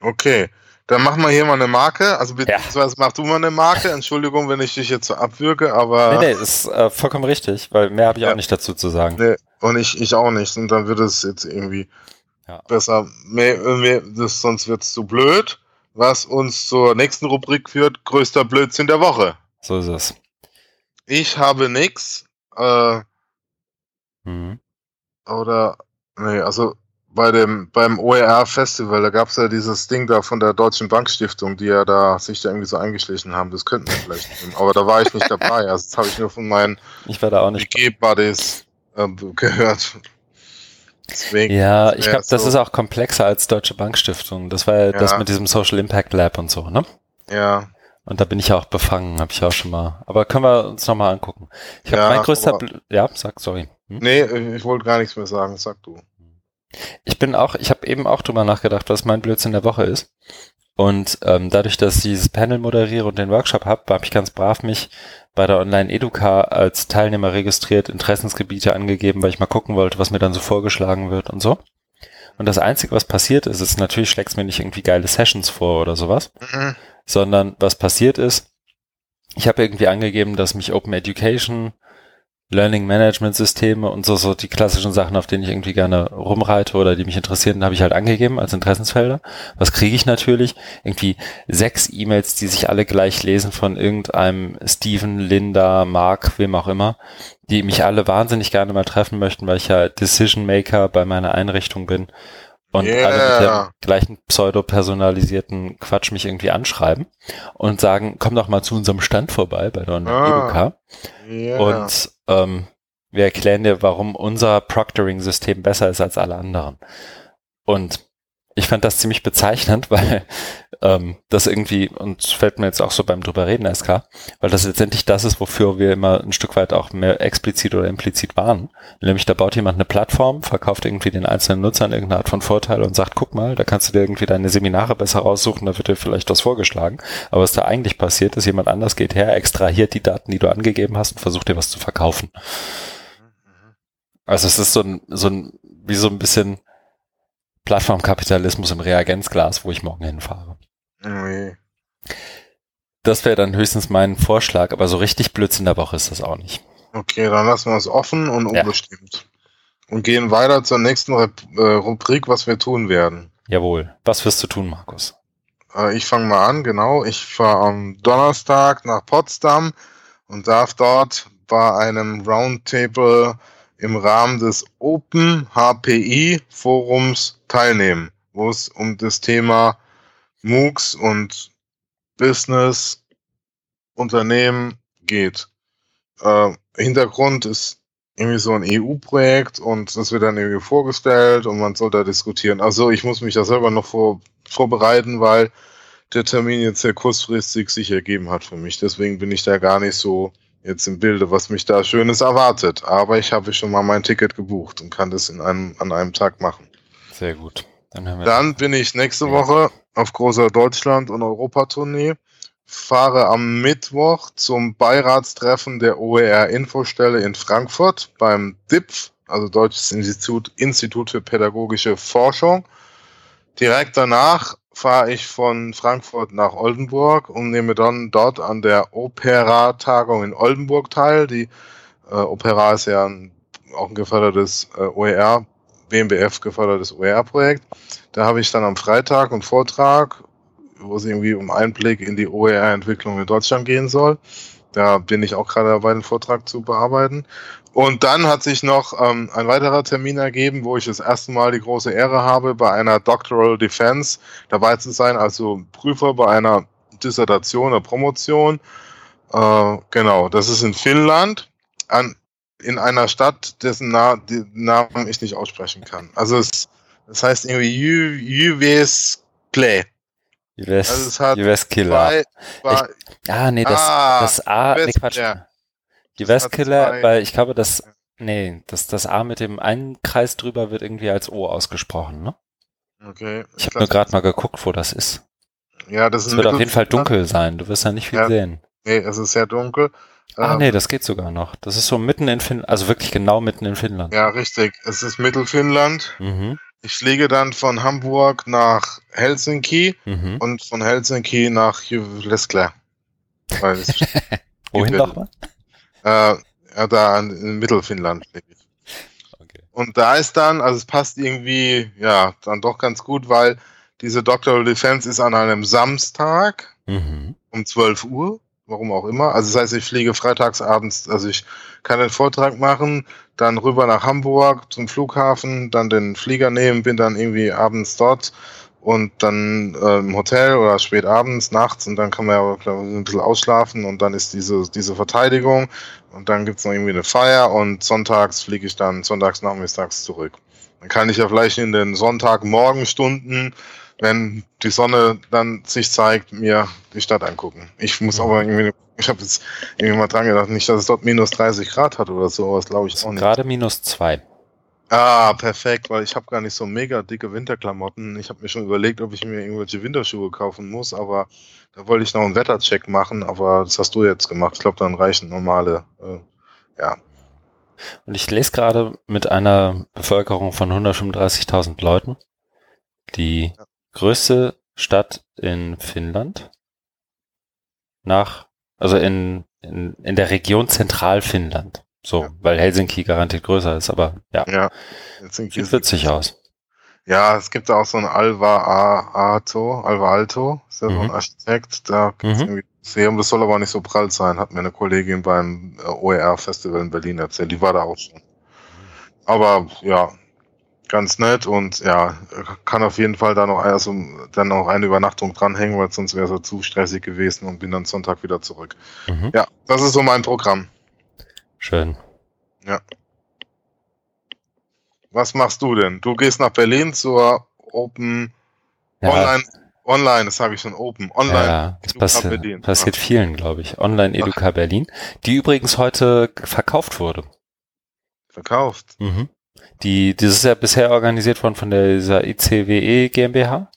Okay, dann machen wir hier mal eine Marke. Also beziehungsweise ja. mach du mal eine Marke. Entschuldigung, wenn ich dich jetzt so abwürge, aber.
Nee, nee, ist äh, vollkommen richtig, weil mehr habe ich ja. auch nicht dazu zu sagen. Nee,
und ich, ich auch nicht. Und dann wird es jetzt irgendwie ja. besser. Mehr, mehr, das, sonst wird es zu blöd. Was uns zur nächsten Rubrik führt, größter Blödsinn der Woche.
So ist es.
Ich habe nix. Äh, mhm. Oder, nee, also bei dem, beim OER Festival, da gab es ja dieses Ding da von der Deutschen Bankstiftung, die ja da sich da irgendwie so eingeschlichen haben. Das könnten wir vielleicht nehmen. Aber da war ich nicht dabei. Also das habe ich nur von meinen
BG-Buddies
äh, gehört.
Deswegen, ja, ich glaube, so das ist auch komplexer als Deutsche Bankstiftung. Das war ja, ja, das mit diesem Social Impact Lab und so, ne?
Ja.
Und da bin ich ja auch befangen, habe ich auch schon mal. Aber können wir uns nochmal angucken. Ich habe ja, mein größter... Ja, sag, sorry.
Hm? Nee, ich wollte gar nichts mehr sagen. Sag du.
Ich bin auch, ich habe eben auch drüber nachgedacht, was mein Blödsinn der Woche ist. Und ähm, dadurch, dass ich dieses Panel moderiere und den Workshop habe, habe ich ganz brav mich bei der Online-Educa als Teilnehmer registriert, Interessensgebiete angegeben, weil ich mal gucken wollte, was mir dann so vorgeschlagen wird und so. Und das Einzige, was passiert ist, ist natürlich schlägst mir nicht irgendwie geile Sessions vor oder sowas, mhm. sondern was passiert ist, ich habe irgendwie angegeben, dass mich Open Education Learning Management Systeme und so, so die klassischen Sachen, auf denen ich irgendwie gerne rumreite oder die mich interessieren, habe ich halt angegeben als Interessensfelder. Was kriege ich natürlich? Irgendwie sechs E-Mails, die sich alle gleich lesen von irgendeinem Steven, Linda, Mark, wem auch immer, die mich alle wahnsinnig gerne mal treffen möchten, weil ich ja Decision Maker bei meiner Einrichtung bin und yeah. alle mit dem gleichen pseudo-personalisierten Quatsch mich irgendwie anschreiben und sagen, komm doch mal zu unserem Stand vorbei bei der ah. Yeah. Und ähm, wir erklären dir, warum unser Proctoring-System besser ist als alle anderen. Und ich fand das ziemlich bezeichnend, weil ähm, das irgendwie, und fällt mir jetzt auch so beim drüber reden, SK, weil das letztendlich das ist, wofür wir immer ein Stück weit auch mehr explizit oder implizit waren. Nämlich da baut jemand eine Plattform, verkauft irgendwie den einzelnen Nutzern irgendeine Art von Vorteil und sagt, guck mal, da kannst du dir irgendwie deine Seminare besser raussuchen, da wird dir vielleicht was vorgeschlagen. Aber was da eigentlich passiert ist, jemand anders geht her, extrahiert die Daten, die du angegeben hast und versucht dir was zu verkaufen. Also es ist so ein, so ein, wie so ein bisschen Plattformkapitalismus im Reagenzglas, wo ich morgen hinfahre. Nee. Das wäre dann höchstens mein Vorschlag, aber so richtig Blödsinn der Woche ist das auch nicht.
Okay, dann lassen wir es offen und unbestimmt. Ja. Und gehen weiter zur nächsten äh, Rubrik, was wir tun werden.
Jawohl. Was wirst du tun, Markus?
Äh, ich fange mal an, genau. Ich fahre am Donnerstag nach Potsdam und darf dort bei einem Roundtable im Rahmen des Open HPI Forums teilnehmen, wo es um das Thema MOOCs und Business Unternehmen geht. Äh, Hintergrund ist irgendwie so ein EU-Projekt und das wird dann irgendwie vorgestellt und man soll da diskutieren. Also ich muss mich da selber noch vor, vorbereiten, weil der Termin jetzt sehr kurzfristig sich ergeben hat für mich. Deswegen bin ich da gar nicht so jetzt im Bilde, was mich da Schönes erwartet. Aber ich habe schon mal mein Ticket gebucht und kann das in einem, an einem Tag machen.
Sehr gut.
Dann, Dann bin ich nächste. Woche auf großer Deutschland- und Europatournee. Fahre am Mittwoch zum Beiratstreffen der OER-Infostelle in Frankfurt beim DIPF, also Deutsches Institut, Institut für Pädagogische Forschung. Direkt danach fahre ich von Frankfurt nach Oldenburg und nehme dann dort an der Opera-Tagung in Oldenburg teil. Die äh, Opera ist ja ein, auch ein gefördertes äh, OER BMBF gefördertes OER-Projekt. Da habe ich dann am Freitag einen Vortrag, wo es irgendwie um Einblick in die OER-Entwicklung in Deutschland gehen soll. Da bin ich auch gerade dabei, den Vortrag zu bearbeiten. Und dann hat sich noch ähm, ein weiterer Termin ergeben, wo ich das erste Mal die große Ehre habe, bei einer Doctoral Defense dabei zu sein, also Prüfer bei einer Dissertation oder Promotion. Äh, genau, das ist in Finnland, an, in einer Stadt, dessen Na Namen ich nicht aussprechen kann. Also es, das heißt irgendwie Jyväskylä.
Jyväs also es hat Jyväskylä. Ah, nee, das, ah, das A, nee, Quatsch. Ja. Jyväskylä, weil ich glaube, das, nee, das, das A mit dem einen Kreis drüber wird irgendwie als O ausgesprochen, ne?
Okay.
Ich, ich habe nur gerade mal geguckt, wo das ist.
Ja, das ist
Es wird auf jeden Fall dunkel sein. Du wirst ja nicht viel ja, sehen.
Nee, es ist sehr dunkel.
Ah, ähm, nee, das geht sogar noch. Das ist so mitten in Finnland, also wirklich genau mitten in Finnland.
Ja, richtig. Es ist Mittelfinnland. Mhm. Ich fliege dann von Hamburg nach Helsinki mhm. und von Helsinki nach Jyväskylä.
Wohin nochmal?
Äh, da in Mittelfinnland fliege ich. Okay. Und da ist dann, also es passt irgendwie, ja, dann doch ganz gut, weil diese Doctoral Defense ist an einem Samstag mhm. um 12 Uhr warum auch immer. Also das heißt, ich fliege freitagsabends, also ich kann den Vortrag machen, dann rüber nach Hamburg zum Flughafen, dann den Flieger nehmen, bin dann irgendwie abends dort und dann äh, im Hotel oder spät abends, nachts und dann kann man ja glaub, ein bisschen ausschlafen und dann ist diese, diese Verteidigung und dann gibt's noch irgendwie eine Feier und sonntags fliege ich dann sonntags nachmittags zurück. Dann kann ich ja vielleicht in den Sonntagmorgenstunden wenn die Sonne dann sich zeigt, mir die Stadt angucken. Ich muss aber irgendwie, ich habe jetzt irgendwie mal dran gedacht, nicht, dass es dort minus 30 Grad hat oder so, was glaube ich auch nicht.
Gerade minus zwei.
Ah, perfekt, weil ich habe gar nicht so mega dicke Winterklamotten. Ich habe mir schon überlegt, ob ich mir irgendwelche Winterschuhe kaufen muss, aber da wollte ich noch einen Wettercheck machen, aber das hast du jetzt gemacht. Ich glaube, dann reichen normale, äh, ja.
Und ich lese gerade mit einer Bevölkerung von 135.000 Leuten, die ja größte Stadt in Finnland. Nach, also in, in, in der Region Zentralfinnland. So, ja. weil Helsinki garantiert größer ist, aber ja.
Ja.
Helsinki Sieht witzig aus.
Ja, es gibt auch so einen Alva Alto, Alva Alto, ist ja mhm. so ein mhm. Architekt, da gibt es mhm. irgendwie Museum, das soll aber nicht so prall sein, hat mir eine Kollegin beim äh, OER-Festival in Berlin erzählt, die war da auch schon. Aber ja, ganz nett und ja, kann auf jeden Fall da noch also dann noch eine Übernachtung dranhängen, weil sonst wäre es zu stressig gewesen und bin dann Sonntag wieder zurück. Mhm. Ja, das ist so mein Programm.
Schön.
Ja. Was machst du denn? Du gehst nach Berlin zur Open ja. Online Online, das habe ich schon Open. Online.
Ja, das passi Berlin. passiert Ach. vielen, glaube ich. Online Educa Ach. Berlin, die übrigens heute verkauft wurde.
Verkauft?
Mhm. Die, das ist ja bisher organisiert worden von der, dieser ICWE GmbH.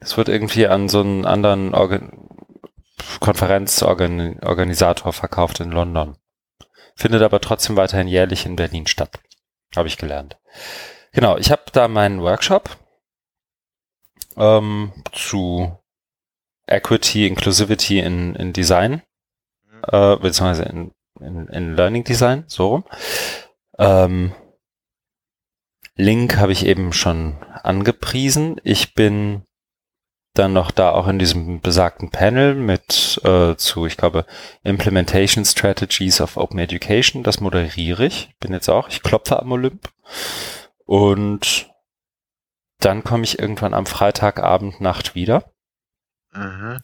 Das wird irgendwie an so einen anderen Organ Konferenzorganisator verkauft in London. Findet aber trotzdem weiterhin jährlich in Berlin statt. Habe ich gelernt. Genau, ich habe da meinen Workshop ähm, zu Equity, Inclusivity in, in Design, mhm. äh, beziehungsweise in, in, in Learning Design, so rum. Ähm, Link habe ich eben schon angepriesen. Ich bin dann noch da auch in diesem besagten Panel mit äh, zu, ich glaube, Implementation Strategies of Open Education. Das moderiere ich. Bin jetzt auch, ich klopfe am Olymp. Und dann komme ich irgendwann am Freitagabend Nacht wieder. Mhm.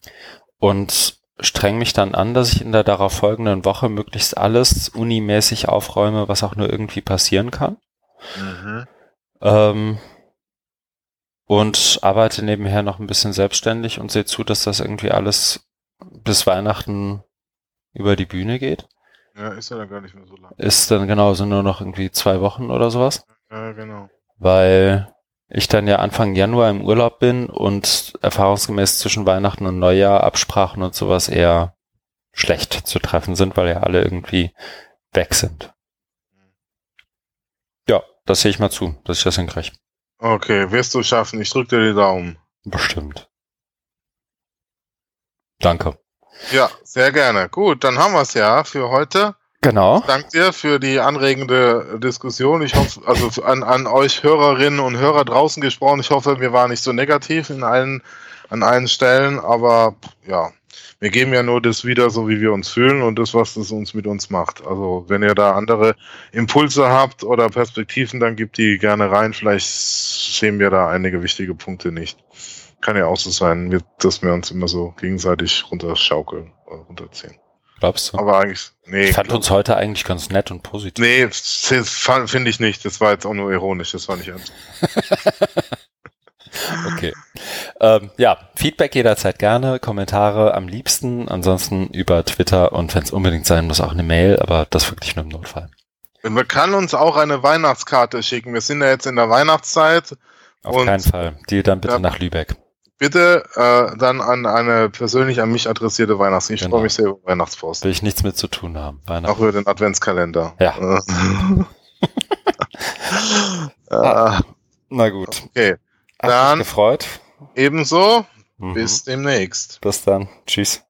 Und streng mich dann an, dass ich in der darauf folgenden Woche möglichst alles unimäßig aufräume, was auch nur irgendwie passieren kann. Mhm. Ähm, und arbeite nebenher noch ein bisschen selbstständig und sehe zu, dass das irgendwie alles bis Weihnachten über die Bühne geht.
Ja, ist ja dann gar nicht mehr so lang.
Ist dann genau, sind nur noch irgendwie zwei Wochen oder sowas.
Ja, genau.
Weil ich dann ja Anfang Januar im Urlaub bin und erfahrungsgemäß zwischen Weihnachten und Neujahr Absprachen und sowas eher schlecht zu treffen sind, weil ja alle irgendwie weg sind. Das sehe ich mal zu, dass ich das hinkriege.
Okay, wirst du schaffen. Ich drücke dir die Daumen.
Bestimmt. Danke.
Ja, sehr gerne. Gut, dann haben wir es ja für heute.
Genau.
Danke dir für die anregende Diskussion. Ich hoffe, also an, an euch Hörerinnen und Hörer draußen gesprochen, ich hoffe, wir waren nicht so negativ in allen, an allen Stellen, aber ja, wir geben ja nur das wieder, so wie wir uns fühlen und das, was das uns mit uns macht. Also wenn ihr da andere Impulse habt oder Perspektiven, dann gebt die gerne rein. Vielleicht sehen wir da einige wichtige Punkte nicht. Kann ja auch so sein, dass wir uns immer so gegenseitig runterschaukeln oder runterziehen.
Glaubst du?
Aber eigentlich,
nee. Ich fand uns heute eigentlich ganz nett und positiv.
Nee, finde ich nicht. Das war jetzt auch nur ironisch. Das war nicht ernst.
okay. Ähm, ja, Feedback jederzeit gerne, Kommentare am liebsten, ansonsten über Twitter und wenn es unbedingt sein muss, auch eine Mail, aber das wirklich nur im Notfall.
Man kann uns auch eine Weihnachtskarte schicken. Wir sind ja jetzt in der Weihnachtszeit.
Auf keinen Fall. Die dann bitte ja, nach Lübeck.
Bitte äh, dann an eine persönlich an mich adressierte Weihnachts. Ich genau. freue mich sehr über Weihnachtspost.
Will ich nichts mit zu tun haben.
Auch über den Adventskalender.
Ja. ah, na gut.
Okay.
Dann gefreut.
Ebenso. Mhm. Bis demnächst.
Bis dann. Tschüss.